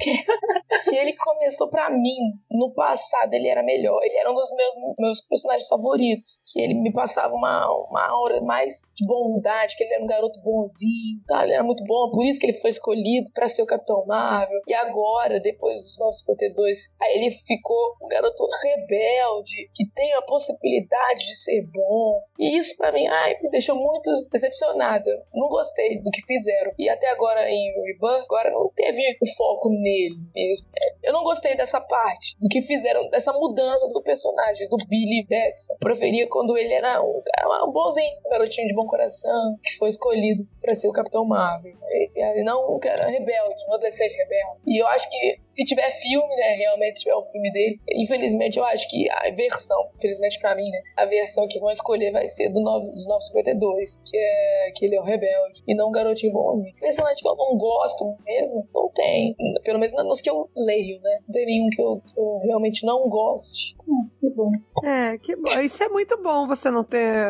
[SPEAKER 3] Que, ele começou para mim, no passado, ele era melhor. Ele era um dos meus, meus personagens favoritos. Que ele me passava uma, uma aura mais de bondade, que ele era um garoto bonzinho, tá? ele era muito bom, por isso que ele foi escolhido para ser o Capitão Marvel. E agora, depois dos 952, aí ele ficou um garoto rebelde, que tem a possibilidade de ser bom. E isso para mim, ai, me deixou muito decepcionada. Não gostei do que fizeram. E até agora em Rebirth, agora não teve foco nele mesmo. Eu não gostei dessa parte, do que fizeram, dessa mudança do personagem, do Billy Batson. preferia quando ele era um, um bonzinho, um garotinho de bom coração, que foi escolhido para ser o Capitão Marvel. E, não um cara rebelde, um adolescente rebelde. E eu acho que se tiver filme, né, realmente se tiver o filme dele, infelizmente eu acho que a versão, infelizmente para mim, né, a versão que vão escolher vai ser do 9, dos 952, que é que ele é o rebelde e não um garotinho bonzinho. Personagem que eu não gosto mesmo, não tem. Pelo menos nos que eu leio, né? Não tem nenhum que eu, que eu realmente não goste.
[SPEAKER 2] Que bom.
[SPEAKER 1] É, que bom. Isso é muito bom você não ter.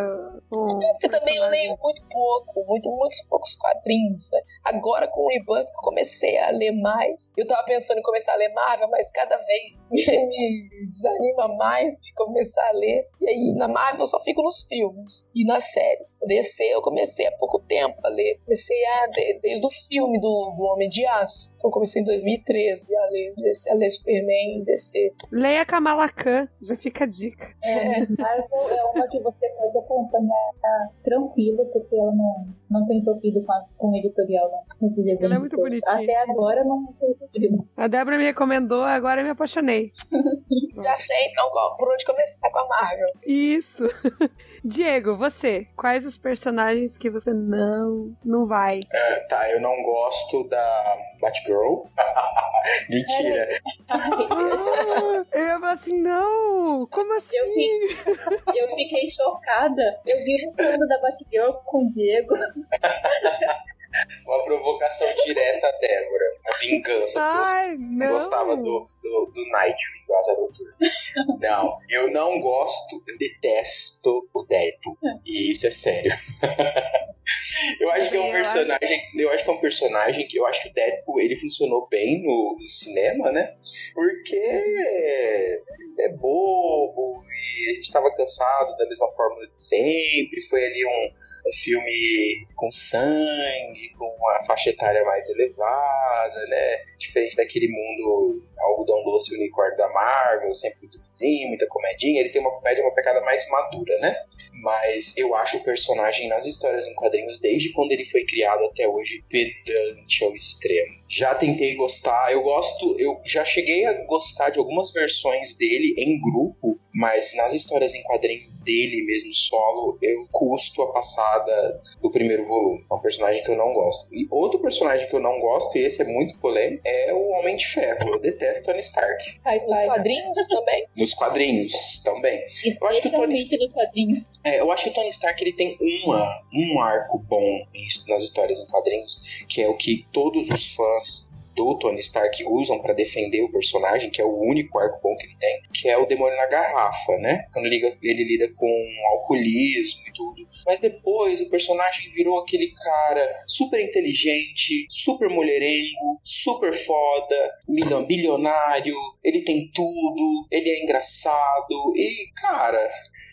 [SPEAKER 3] Um é, porque também eu leio muito pouco, muito, muitos poucos quadrinhos. Né? Agora com o Rebirth eu comecei a ler mais. Eu tava pensando em começar a ler Marvel, mas cada vez me, me desanima mais de começar a ler. E aí na Marvel eu só fico nos filmes e nas séries. DC eu comecei há pouco tempo a ler. Comecei a, desde o filme do, do Homem de Aço. Então comecei em 2013 a ler, a ler Superman e DC.
[SPEAKER 1] Leia Kamala Khan, já fica a dica.
[SPEAKER 2] É, Marvel é uma que você pode acompanhar tá, tranquilo, porque ela não, não tem sofrido com, com editorial, não.
[SPEAKER 1] Ela é muito bonitinha.
[SPEAKER 2] Até agora não tem sofrido.
[SPEAKER 1] A Débora me recomendou, agora eu me apaixonei.
[SPEAKER 3] já sei, então, por onde começar com a Marvel.
[SPEAKER 1] Isso. Diego, você, quais os personagens que você não não vai?
[SPEAKER 4] É, tá, eu não gosto da Batgirl. Mentira.
[SPEAKER 1] ah, eu ia falar assim, não, como assim?
[SPEAKER 2] Eu, fiquei, eu fiquei chocada. Eu vi o fundo da Batgirl com o Diego.
[SPEAKER 4] Uma provocação direta a Débora. A vingança.
[SPEAKER 1] Ai, não.
[SPEAKER 4] gostava do, do, do Nightwing, do Asa Noturna. Não, eu não gosto, eu detesto o Deadpool. E isso é sério. Eu acho que é um personagem. Eu acho que é um personagem que eu acho que o Deadpool ele funcionou bem no, no cinema, né? Porque é bobo e a gente tava cansado da mesma fórmula de sempre. Foi ali um, um filme com sangue, com uma faixa etária mais elevada, né? Diferente daquele mundo algodão doce unicórnio da Marvel, sempre muito vizinho, muita comedinha. Ele tem uma comédia, uma pegada mais madura, né? Mas eu acho o personagem nas histórias em quadrinhos, desde quando ele foi criado até hoje, pedante ao extremo. Já tentei gostar, eu gosto, eu já cheguei a gostar de algumas versões dele em grupo, mas nas histórias em quadrinho dele mesmo solo, eu custo a do primeiro volume. É um personagem que eu não gosto. E outro personagem que eu não gosto, e esse é muito polêmico, é o Homem de Ferro. Eu detesto Tony Stark.
[SPEAKER 3] Nos quadrinhos também?
[SPEAKER 4] Nos quadrinhos também. Eu acho que o Tony
[SPEAKER 2] Stark.
[SPEAKER 4] É, eu acho que o Tony Stark ele tem uma, um arco bom nas histórias em quadrinhos, que é o que todos os fãs do Tony Stark usam para defender o personagem, que é o único arco bom que ele tem, que é o demônio na garrafa, né? Quando ele lida com alcoolismo e tudo. Mas depois o personagem virou aquele cara super inteligente, super mulherengo, super foda, bilionário, ele tem tudo, ele é engraçado e, cara,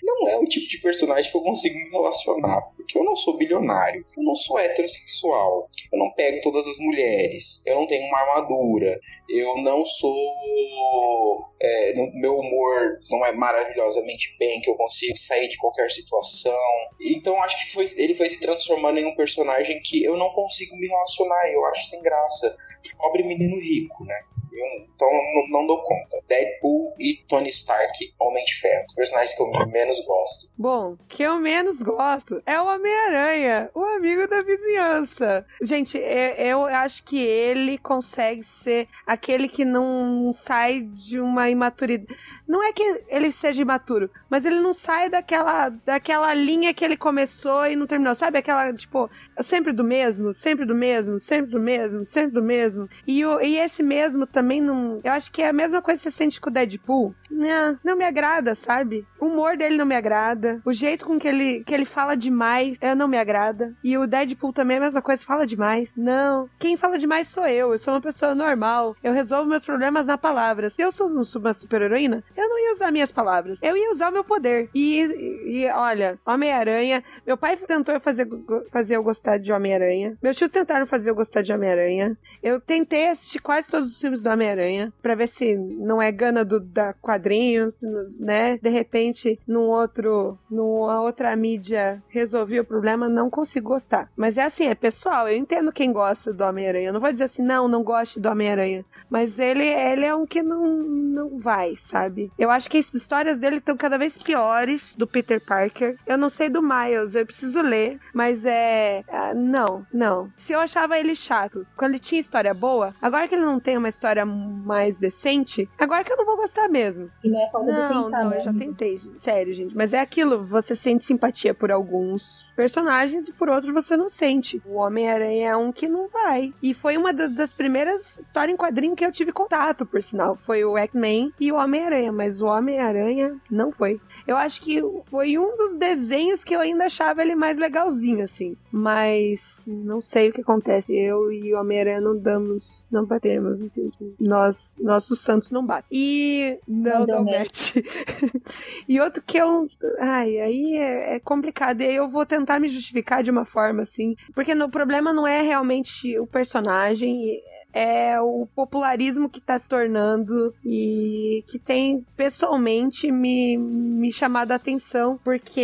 [SPEAKER 4] não é o tipo de personagem que eu consigo me relacionar. Porque eu não sou bilionário, eu não sou heterossexual, eu não pego todas as mulheres, eu não tenho uma armadura, eu não sou. É, meu humor não é maravilhosamente bem, que eu consigo sair de qualquer situação. Então acho que foi, ele foi se transformando em um personagem que eu não consigo me relacionar, eu acho sem graça. Pobre menino rico, né? Então não, não, dou conta. Deadpool e Tony Stark, Homem de Ferro. Os personagens que eu menos gosto.
[SPEAKER 1] Bom, que eu menos gosto é o Homem-Aranha, o amigo da vizinhança. Gente, eu acho que ele consegue ser aquele que não sai de uma imaturidade. Não é que ele seja imaturo, mas ele não sai daquela, daquela linha que ele começou e não terminou. Sabe aquela, tipo, sempre do mesmo, sempre do mesmo, sempre do mesmo, sempre do mesmo. E, o, e esse mesmo também não. Eu acho que é a mesma coisa que você sente com o Deadpool. Não, não me agrada, sabe? O humor dele não me agrada. O jeito com que ele, que ele fala demais é, não me agrada. E o Deadpool também é a mesma coisa, fala demais. Não. Quem fala demais sou eu. Eu sou uma pessoa normal. Eu resolvo meus problemas na palavra. Se eu sou uma super-heroína, eu não ia usar minhas palavras. Eu ia usar o meu poder. E, e olha, Homem-Aranha. Meu pai tentou fazer, fazer eu gostar de Homem-Aranha. Meus tios tentaram fazer eu gostar de Homem-Aranha. Eu tentei assistir quase todos os filmes do Homem-Aranha. Pra ver se não é gana do, da quadrinhos, né? De repente, num outro, numa outra mídia resolvi o problema, não consigo gostar. Mas é assim, é pessoal, eu entendo quem gosta do Homem-Aranha. Não vou dizer assim, não, não goste do Homem-Aranha. Mas ele, ele é um que não, não vai, sabe? Eu acho que as histórias dele estão cada vez piores do Peter Parker. Eu não sei do Miles, eu preciso ler, mas é. Ah, não, não. Se eu achava ele chato quando ele tinha história boa, agora que ele não tem uma história mais decente, agora que eu não vou gostar mesmo.
[SPEAKER 2] E não é falta
[SPEAKER 1] não,
[SPEAKER 2] de Não,
[SPEAKER 1] eu já tentei, sério, gente. Mas é aquilo, você sente simpatia por alguns personagens e por outros você não sente. O Homem-Aranha é um que não vai. E foi uma das primeiras histórias em quadrinho que eu tive contato, por sinal. Foi o X-Men e o Homem-Aranha, mas o Homem-Aranha não foi. Eu acho que foi um dos desenhos que eu ainda achava ele mais legalzinho, assim. Mas não sei o que acontece. Eu e o Homem-Aranha não damos, não batemos, assim. Nós, nossos santos não batem. E não, não, não e outro que eu. Ai, aí é, é complicado. E aí eu vou tentar me justificar de uma forma, assim. Porque o problema não é realmente o personagem é o popularismo que está se tornando e que tem pessoalmente me, me chamado a atenção, porque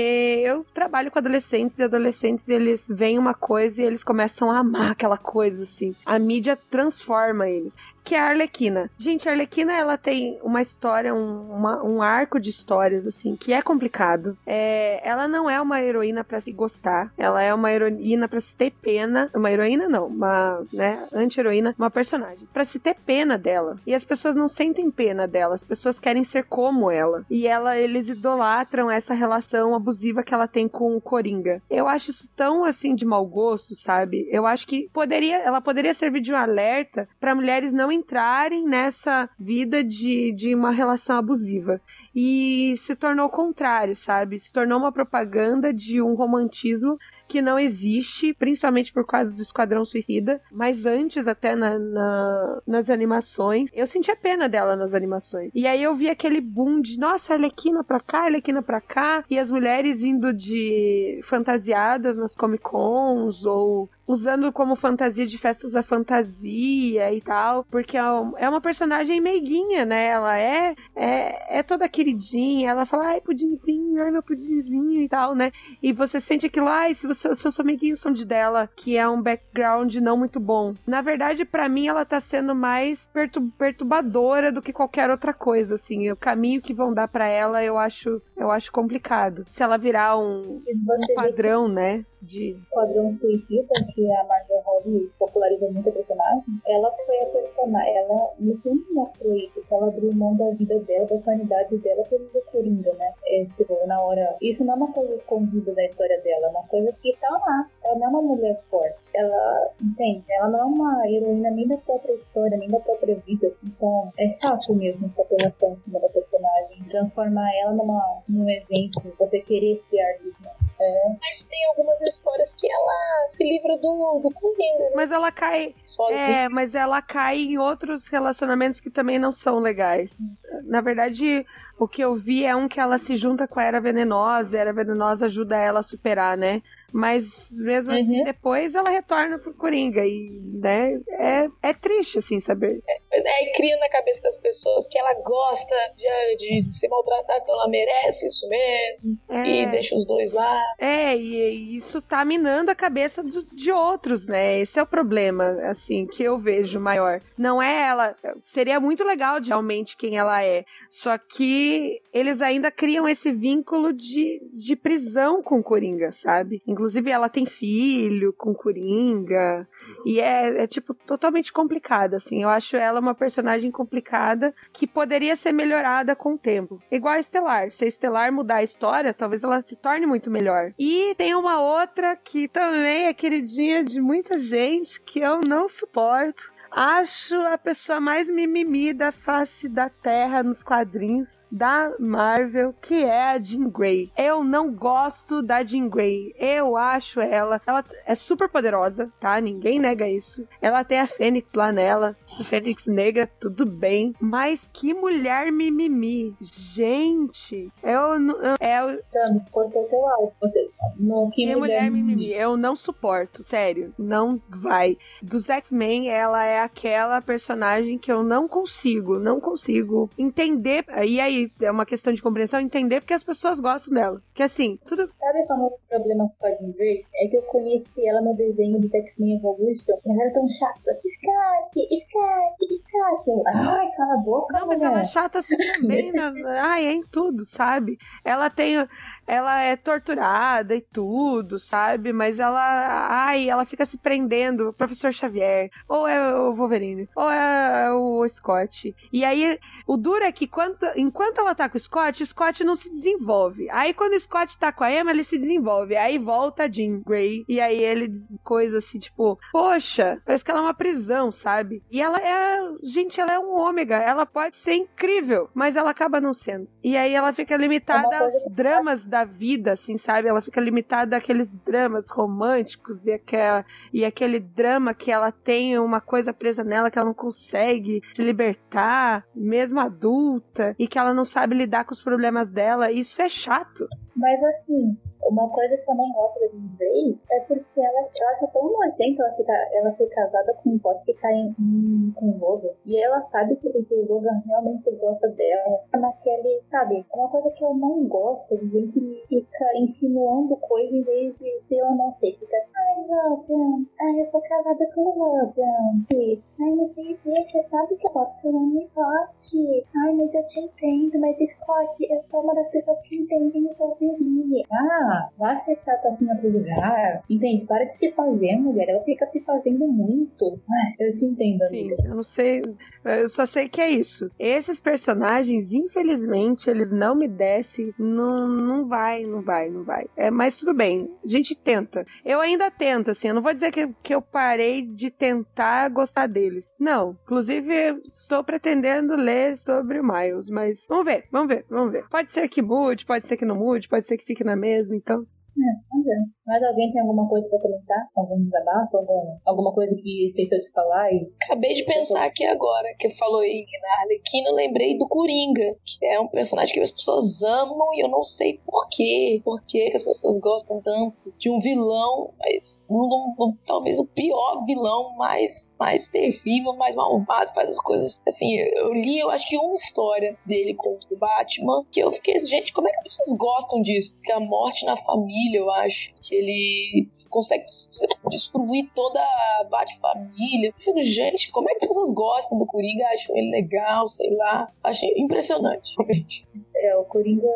[SPEAKER 1] eu trabalho com adolescentes e adolescentes eles veem uma coisa e eles começam a amar aquela coisa, assim. A mídia transforma eles que é a Arlequina. Gente, a Arlequina, ela tem uma história, um, uma, um arco de histórias, assim, que é complicado. É, ela não é uma heroína para se gostar, ela é uma heroína para se ter pena. Uma heroína, não, uma, né, anti-heroína, uma personagem. para se ter pena dela. E as pessoas não sentem pena dela, as pessoas querem ser como ela. E ela, eles idolatram essa relação abusiva que ela tem com o Coringa. Eu acho isso tão, assim, de mau gosto, sabe? Eu acho que poderia, ela poderia servir de um alerta para mulheres não entrarem nessa vida de, de uma relação abusiva e se tornou o contrário, sabe? Se tornou uma propaganda de um romantismo que não existe, principalmente por causa do Esquadrão Suicida, mas antes até na, na, nas animações, eu sentia pena dela nas animações. E aí eu vi aquele boom de, nossa, Arlequina pra cá, Arlequina pra cá, e as mulheres indo de fantasiadas nas Comic Cons ou usando como fantasia de festas da fantasia e tal, porque é, é uma personagem meiguinha, né? Ela é, é, é toda queridinha, ela fala, ai, pudimzinho, ai, meu pudimzinho e tal, né? E você sente aquilo, ai, se você, seus amiguinhos são de dela, que é um background não muito bom. Na verdade, para mim, ela tá sendo mais perturbadora do que qualquer outra coisa, assim. O caminho que vão dar para ela, eu acho, eu acho complicado. Se ela virar um, um padrão, né?
[SPEAKER 2] De... Padrão suicida, que a Margot Robbie popularizou muito a personagem, ela foi a personagem, ela no filme mostrou isso, que ela abriu mão da vida dela, da sanidade dela pelo Coringa, né? É, tipo, na hora. Isso não é uma coisa escondida da história dela, é uma coisa que tá lá. Ela não é uma mulher forte. Ela, entende? Ela não é uma heroína nem da própria história, nem da própria vida. Então, é chato mesmo essa apelação em cima da personagem. Transformar ela numa, num evento, você querer criar isso. Né?
[SPEAKER 3] É. Mas tem algumas histórias que ela se livra do, do Coringa. Né?
[SPEAKER 1] Mas ela cai. Sozinha. É, mas ela cai em outros relacionamentos que também não são legais. Na verdade, o que eu vi é um que ela se junta com a Era Venenosa, e a Era Venenosa ajuda ela a superar, né? Mas mesmo assim, uhum. assim, depois ela retorna pro Coringa. E, né, é, é triste, assim, saber.
[SPEAKER 3] É, é, cria na cabeça das pessoas que ela gosta de, de, de ser maltratada, então ela merece isso mesmo. É. E deixa os dois lá.
[SPEAKER 1] É, e, e isso tá minando a cabeça do, de outros, né? Esse é o problema, assim, que eu vejo maior. Não é ela. Seria muito legal de realmente quem ela é. Só que eles ainda criam esse vínculo de, de prisão com o Coringa, sabe? Inclusive, ela tem filho com Coringa. E é, é, tipo, totalmente complicada, assim. Eu acho ela uma personagem complicada que poderia ser melhorada com o tempo. Igual a Estelar. Se a Estelar mudar a história, talvez ela se torne muito melhor. E tem uma outra que também é queridinha de muita gente que eu não suporto Acho a pessoa mais mimimi da face da Terra nos quadrinhos da Marvel, que é a Jean Grey. Eu não gosto da Jean Grey. Eu acho ela. Ela é super poderosa, tá? Ninguém nega isso. Ela tem a Fênix lá nela. A Fênix negra, tudo bem. Mas que mulher mimimi. Gente, eu não. Eu,
[SPEAKER 2] Tamo, cortou seu áudio.
[SPEAKER 1] No que, que mulher mimimi. Eu não suporto, sério. Não vai. Dos X-Men, ela é aquela personagem que eu não consigo, não consigo entender. E aí, é uma questão de compreensão, entender porque as pessoas gostam dela. Que assim, tudo.
[SPEAKER 2] Sabe qual é o problema com a Jean Grey? É que eu conheci ela no desenho do X-Men Evolution e ela era tão chata. Escate, escate, escate. Ai, cala a boca.
[SPEAKER 1] Não, mas ela é chata assim também. na... Ai, é em tudo, sabe? Ela tem ela é torturada e tudo, sabe? Mas ela, ai, ela fica se prendendo, o professor Xavier, ou é o Wolverine, ou é o Scott. E aí, o duro é que quando, enquanto ela tá com o Scott, o Scott não se desenvolve. Aí quando o Scott tá com a Emma, ele se desenvolve. Aí volta a Jean Grey, e aí ele coisa assim, tipo, poxa, parece que ela é uma prisão, sabe? E ela é, gente, ela é um ômega, ela pode ser incrível, mas ela acaba não sendo. E aí ela fica limitada aos dramas da vida, assim, sabe? Ela fica limitada àqueles dramas românticos e, aquela, e aquele drama que ela tem uma coisa presa nela que ela não consegue se libertar, mesmo adulta, e que ela não sabe lidar com os problemas dela. Isso é chato.
[SPEAKER 2] Mas assim, uma coisa que eu não gosto da Jean Grey é porque ela, eu acho tão nojenta ela, ficar, ela foi casada com um pote que tá em, em, com o Logan. E ela sabe que, que o Logan realmente gosta dela. Naquele, sabe? É uma coisa que eu não gosto de gente que fica insinuando coisa em vez de ser ou não ser. Fica, ai, Logan, ai, eu sou casada com o Logan. Ai, não sei o que, você sabe que eu posso ser um pote. Ai, mas eu te entendo, mas Scott, eu sou uma das pessoas que entendem o seu Ah, ser chata assim em outro lugar. Entende? Para de se fazer, mulher. Ela fica se fazendo muito. eu te entendo, amiga.
[SPEAKER 1] Sim, eu não sei. Eu só sei que é isso. Esses personagens, infelizmente, eles não me descem. Não, não vai, não vai, não vai. É, mas tudo bem. A gente tenta. Eu ainda tento, assim. Eu não vou dizer que, que eu parei de tentar gostar deles. Não. Inclusive, estou pretendendo ler sobre o Miles. Mas vamos ver, vamos ver, vamos ver. Pode ser que mude, pode ser que não mude, pode ser que fique na mesma então.
[SPEAKER 2] É, Mas alguém tem alguma coisa pra comentar? Algum desabafo? Algum, alguma coisa que esqueceu de falar? E...
[SPEAKER 3] Acabei de pensar aqui agora, que falou aí na Arlequina, lembrei do Coringa, que é um personagem que as pessoas amam e eu não sei porquê. Por que as pessoas gostam tanto de um vilão, mas um, um, talvez o pior vilão, mais, mais terrível, mais malvado, faz as coisas. Assim, eu li, eu acho que uma história dele contra o Batman, que eu fiquei, gente, como é que as pessoas gostam disso? Que a morte na família, eu acho, que ele consegue destruir toda a fico, gente, como é que as pessoas gostam do Coringa? Acham ele legal, sei lá. Achei impressionante.
[SPEAKER 2] É, o Coringa,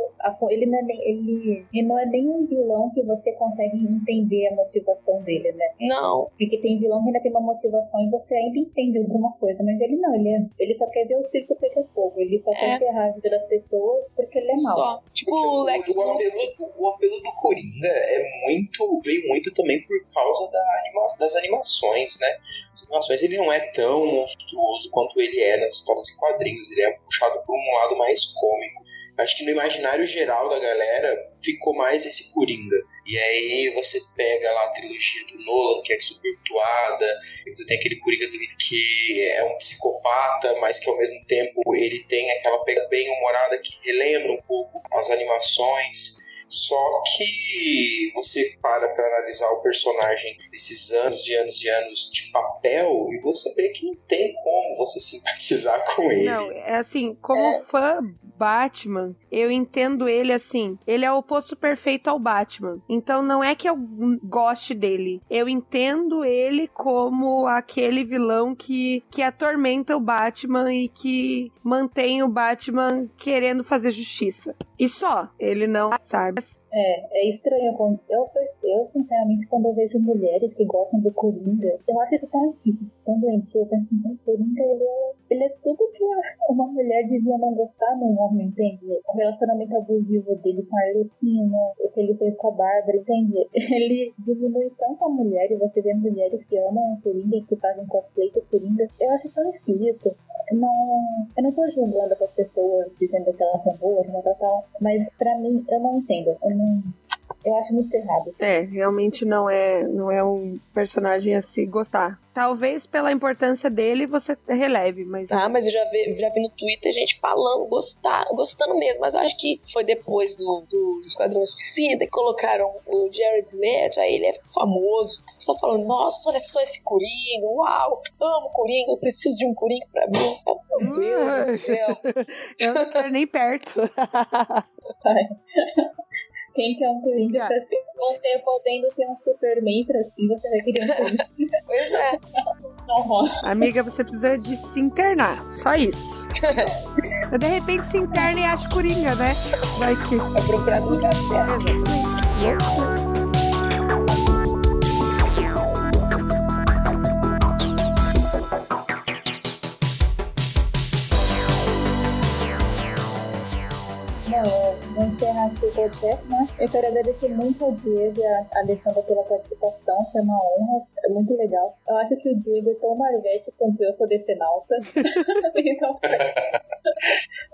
[SPEAKER 2] ele não, é bem, ele, ele não é bem um vilão que você consegue entender a motivação dele, né?
[SPEAKER 3] Não.
[SPEAKER 2] Porque tem vilão que ainda tem uma motivação e você ainda entende alguma coisa, mas ele não, ele, é, ele só quer ver o circo pegar fogo, ele só é. quer enterrar a vida das pessoas porque ele é mau. Só.
[SPEAKER 3] Tipo o Lex
[SPEAKER 4] o, o, apelo, o apelo do Coringa é muito, veio muito também por causa da anima, das animações, né? As animações ele não é tão monstruoso quanto ele é nas histórias em quadrinhos, ele é puxado por um lado mais cômico. Acho que no imaginário geral da galera ficou mais esse Coringa. E aí você pega lá a trilogia do Nolan, que é super atuada, você tem aquele Coringa que é um psicopata, mas que ao mesmo tempo ele tem aquela pegada bem humorada que relembra um pouco as animações. Só que você para para analisar o personagem esses anos e anos e anos de papel e você vê que não tem como você simpatizar com ele.
[SPEAKER 1] Não, é assim, como é... fã Batman, eu entendo ele assim. Ele é o oposto perfeito ao Batman. Então não é que eu goste dele. Eu entendo ele como aquele vilão que, que atormenta o Batman e que mantém o Batman querendo fazer justiça. E só. Ele não sabe best
[SPEAKER 2] é, é estranho. Quando, eu, eu, sinceramente, quando eu vejo mulheres que gostam do Coringa, eu acho isso tão difícil, tão doentio. Eu penso assim, o Coringa, ele é, ele é tudo que uma mulher devia não gostar num homem, entende? O relacionamento abusivo dele com a Arlequina, o que ele fez com a Bárbara, entende? Ele diminui tanto a mulher, e você vê mulheres que amam o Coringa, que fazem cosplay do Coringa. Eu acho tão esquisito. Não, eu não tô julgando as pessoas dizendo que elas são boas, tal, tal, mas pra mim, eu não entendo. Eu não eu acho muito errado.
[SPEAKER 1] É, realmente não é, não é um personagem a se gostar. Talvez pela importância dele você releve, mas.
[SPEAKER 3] Ah, mas eu já vi, já vi no Twitter gente falando, gostar, gostando mesmo, mas eu acho que foi depois do, do Esquadrão Suicida que colocaram o Jared Leto, aí ele é famoso. Só falando, nossa, olha só esse Coringa, uau, amo Coringa, eu preciso de um Coringa pra mim. Oh, meu Deus do céu.
[SPEAKER 1] eu não quero nem perto.
[SPEAKER 2] Quem quer um Coringa pra si? Você podendo ter um Superman pra si, você vai querer um Coringa.
[SPEAKER 3] pois é.
[SPEAKER 2] Uhum.
[SPEAKER 1] Amiga, você precisa de se internar. Só isso. de repente se interna e acha Coringa, né? Vai que.
[SPEAKER 3] Vai procurar no lugar certo.
[SPEAKER 1] Exatamente.
[SPEAKER 2] vou encerrar aqui o podcast, né? Eu quero agradecer muito ao Diego e a Alessandra pela participação, foi uma honra, é muito legal. Eu acho que o Diego é tão marvete quanto eu sou decenalta. então,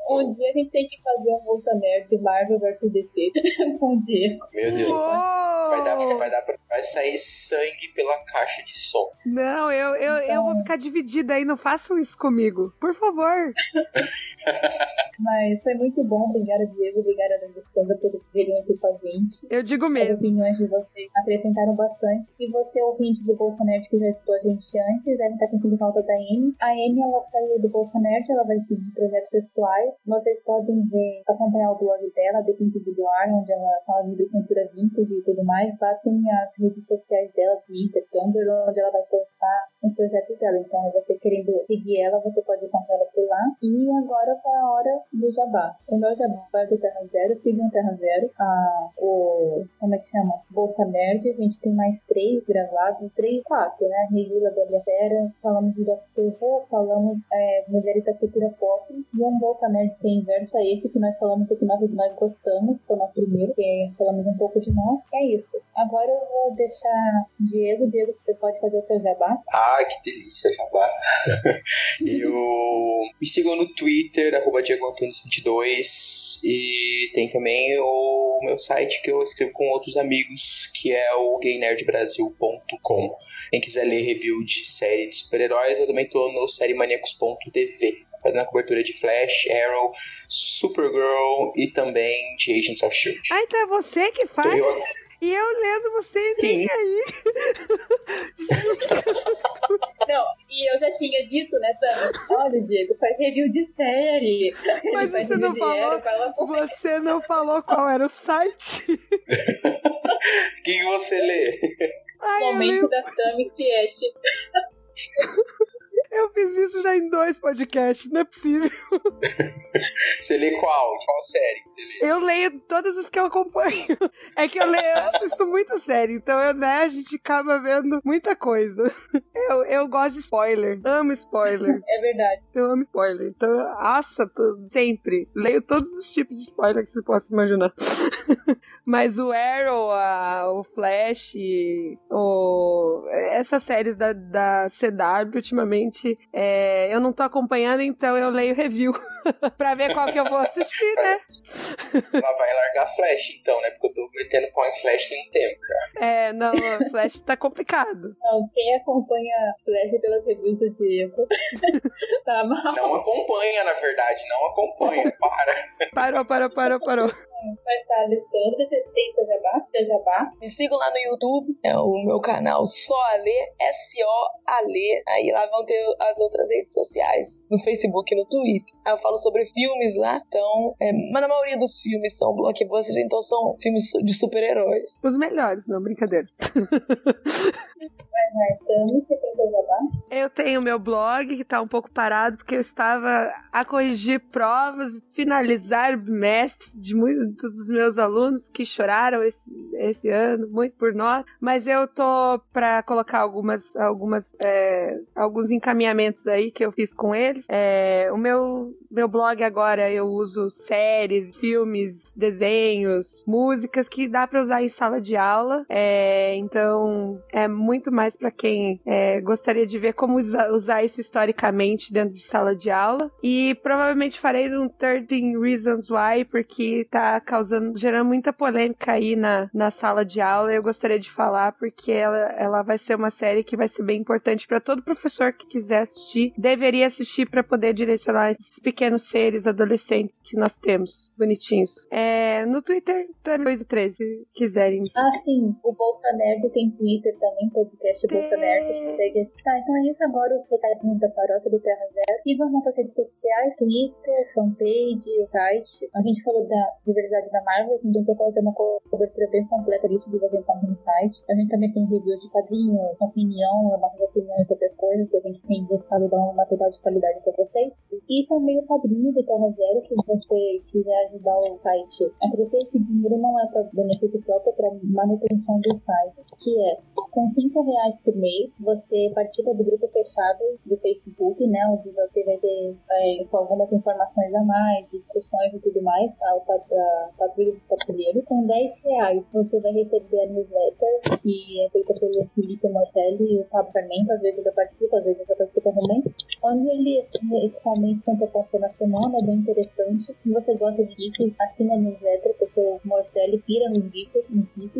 [SPEAKER 2] um dia a gente tem que fazer um Volta Nerd Marvel vs DC o Diego.
[SPEAKER 4] Meu Deus. Vai, dar, vai, dar pra, vai sair sangue pela caixa de som.
[SPEAKER 1] Não, eu, eu, então... eu vou ficar dividida aí, não façam isso comigo. Por favor.
[SPEAKER 2] Mas foi muito bom, obrigada Diego, obrigada Alessandra por virem aqui com a gente.
[SPEAKER 1] Eu digo mesmo.
[SPEAKER 2] As opiniões de vocês acrescentaram bastante. E você, ouvinte do Bolsa Nerd, que já escutou a gente antes, deve estar sentindo falta da Amy. A Amy, ela saiu do Bolsa Nerd, ela vai seguir projetos pessoais. Vocês podem ver, acompanhar o blog dela, do Ar, onde ela fala de cultura vintage e tudo mais. Lá tem as redes sociais dela, Twitter, Tumblr, onde ela vai postar os projetos dela. Então, você querendo seguir ela, você pode encontrar ela por lá. E agora foi a hora do jabá. O meu jabá vai do Terra Zero, sigam Terra Zero. Ah, o, como é que chama? Bolsa Nerd. A gente tem mais três gravados, três, quatro, né? Revila da Fera, falamos de Doctor Who, falamos é, Mulheres da Cultura Pop. E um Bolsa Nerd tem inverso a esse que nós falamos que nós, nós gostamos, foi o nosso primeiro, que falamos um pouco de nós. É isso. Agora eu vou deixar Diego. Diego, você pode fazer o seu jabá.
[SPEAKER 4] Ah, que delícia, jabá. eu, Me sigam no Twitter, arroba DiegoAntunes22. E tem também o meu site que eu escrevo com outros amigos, que é o gaynerdbrasil.com. Quem quiser ler review de série de super-heróis, eu também tô no sériemaníacos.tv fazendo a cobertura de Flash, Arrow, Supergirl e também de Agents of S.H.I.E.L.D.
[SPEAKER 1] Ah, então é você que faz? Eu... E eu lendo você nem aí.
[SPEAKER 2] Não, e eu já tinha dito, né, Tana? Olha, Diego, faz review de série.
[SPEAKER 1] Mas você não falou. você não falou qual era o site.
[SPEAKER 4] O que você lê?
[SPEAKER 2] Ai, Momento da Tami Tiete.
[SPEAKER 1] Eu fiz isso já em dois podcasts, não é possível.
[SPEAKER 4] Você lê qual? Qual série que você lê?
[SPEAKER 1] Eu leio todas as que eu acompanho. É que eu leio, eu assisto muita série, então eu, né, a gente acaba vendo muita coisa. Eu, eu gosto de spoiler, amo spoiler.
[SPEAKER 2] É verdade.
[SPEAKER 1] Eu amo spoiler, então, nossa, sempre. Leio todos os tipos de spoiler que você possa imaginar. Mas o Arrow, a, o Flash, o, essas séries da, da CW, ultimamente, é, eu não tô acompanhando, então eu leio review. pra ver qual que eu vou assistir, né?
[SPEAKER 4] Ela vai largar Flash, então, né? Porque eu tô metendo pau em Flash tem um tempo já.
[SPEAKER 1] É, não, Flash tá complicado.
[SPEAKER 2] Não, quem acompanha Flash pelas reviews do Diego tá mal.
[SPEAKER 4] Não acompanha, na verdade, não acompanha, para.
[SPEAKER 1] Parou, parou, parou, parou.
[SPEAKER 2] Vai estar Alessandra, você tem seu jabá? Seu jabá?
[SPEAKER 3] Me sigam lá no YouTube, é o meu canal Só Ale, S-O-Ale. Aí lá vão ter as outras redes sociais, no Facebook e no Twitter. Aí eu falo sobre filmes lá, então. É, mas a maioria dos filmes são blockbusters, então são filmes de super-heróis.
[SPEAKER 1] Os melhores, não, brincadeira. Eu tenho meu blog que tá um pouco parado porque eu estava a corrigir provas, finalizar o bimestre de muitos dos meus alunos que choraram esse, esse ano, muito por nós. Mas eu tô para colocar algumas, algumas, é, alguns encaminhamentos aí que eu fiz com eles. É, o meu, meu blog agora eu uso séries, filmes, desenhos, músicas que dá para usar em sala de aula. É, então é muito mais para quem é, gostaria de ver como usar, usar, isso historicamente dentro de sala de aula. E provavelmente farei um 13 Reasons Why, porque tá causando, gerando muita polêmica aí na, na sala de aula. Eu gostaria de falar, porque ela, ela vai ser uma série que vai ser bem importante para todo professor que quiser assistir. Deveria assistir para poder direcionar esses pequenos seres adolescentes que nós temos, bonitinhos. É, no Twitter, 2 e 13, se quiserem.
[SPEAKER 2] Ah, sim. O Bolsa Nerd tem Twitter também, podcast Bolsa Nerd. Segue. Tá, então é isso agora, os recadinhos da paróquia do Terra Zero. E vamos nossas redes sociais, Twitter, fanpage, o site. A gente falou da diversidade da Marvel, a gente tentou fazer uma cobertura bem completa disso, de você no site. A gente também tem reviews de quadrinhos, opinião, nossas opiniões sobre as coisas, que a gente tem buscado dar uma material de qualidade pra vocês. E também o padrinho do Terra Zero, que você quiser ajudar o site a crescer, esse dinheiro não é para benefício próprio, é para manutenção do site, que é com 5 reais por mês, você participa do grupo fechado do Facebook, né, onde você vai ter é, algumas informações a mais, discussões e tudo mais, a, a Patrulha dos Patrulheiros. Com 10 reais, você vai receber a newsletter, que é feita pelo Felipe Mortelli e o Fábio Sarmento, às vezes eu participo, às vezes eu participo também, onde ele realmente sempre passa na semana, é bem interessante. Se você gosta de geeks, assina a newsletter, porque o Mortelli pira nos geeks.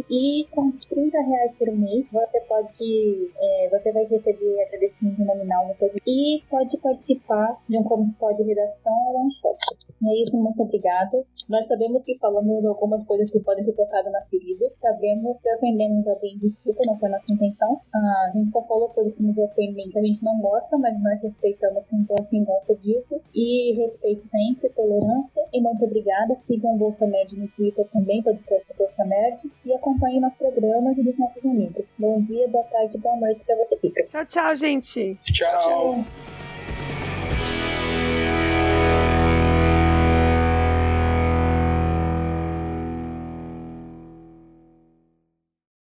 [SPEAKER 2] E com 30 reais por mês, você pode, é, você vai receber agradecimento nominal no podcast e pode participar de um como pode redação ou one shot. E é isso, muito obrigada. Nós sabemos que falamos algumas coisas que podem ser tocadas na ferida. Sabemos que ofendemos alguém, desculpa, não foi nossa intenção. Ah, a gente só falou coisas que nos ofendem que a gente não gosta, mas nós respeitamos quem gosta, quem gosta disso. E respeito sempre, tolerância. E muito obrigada. Sigam o Bolsa Nerd no Twitter também, podcast Bolsa Nerd. E acompanhem nossos programas e dos nossos amigos. Bom dia, boa tarde, boa noite pra você, Pica.
[SPEAKER 1] Tchau, tchau, gente.
[SPEAKER 4] Tchau. tchau.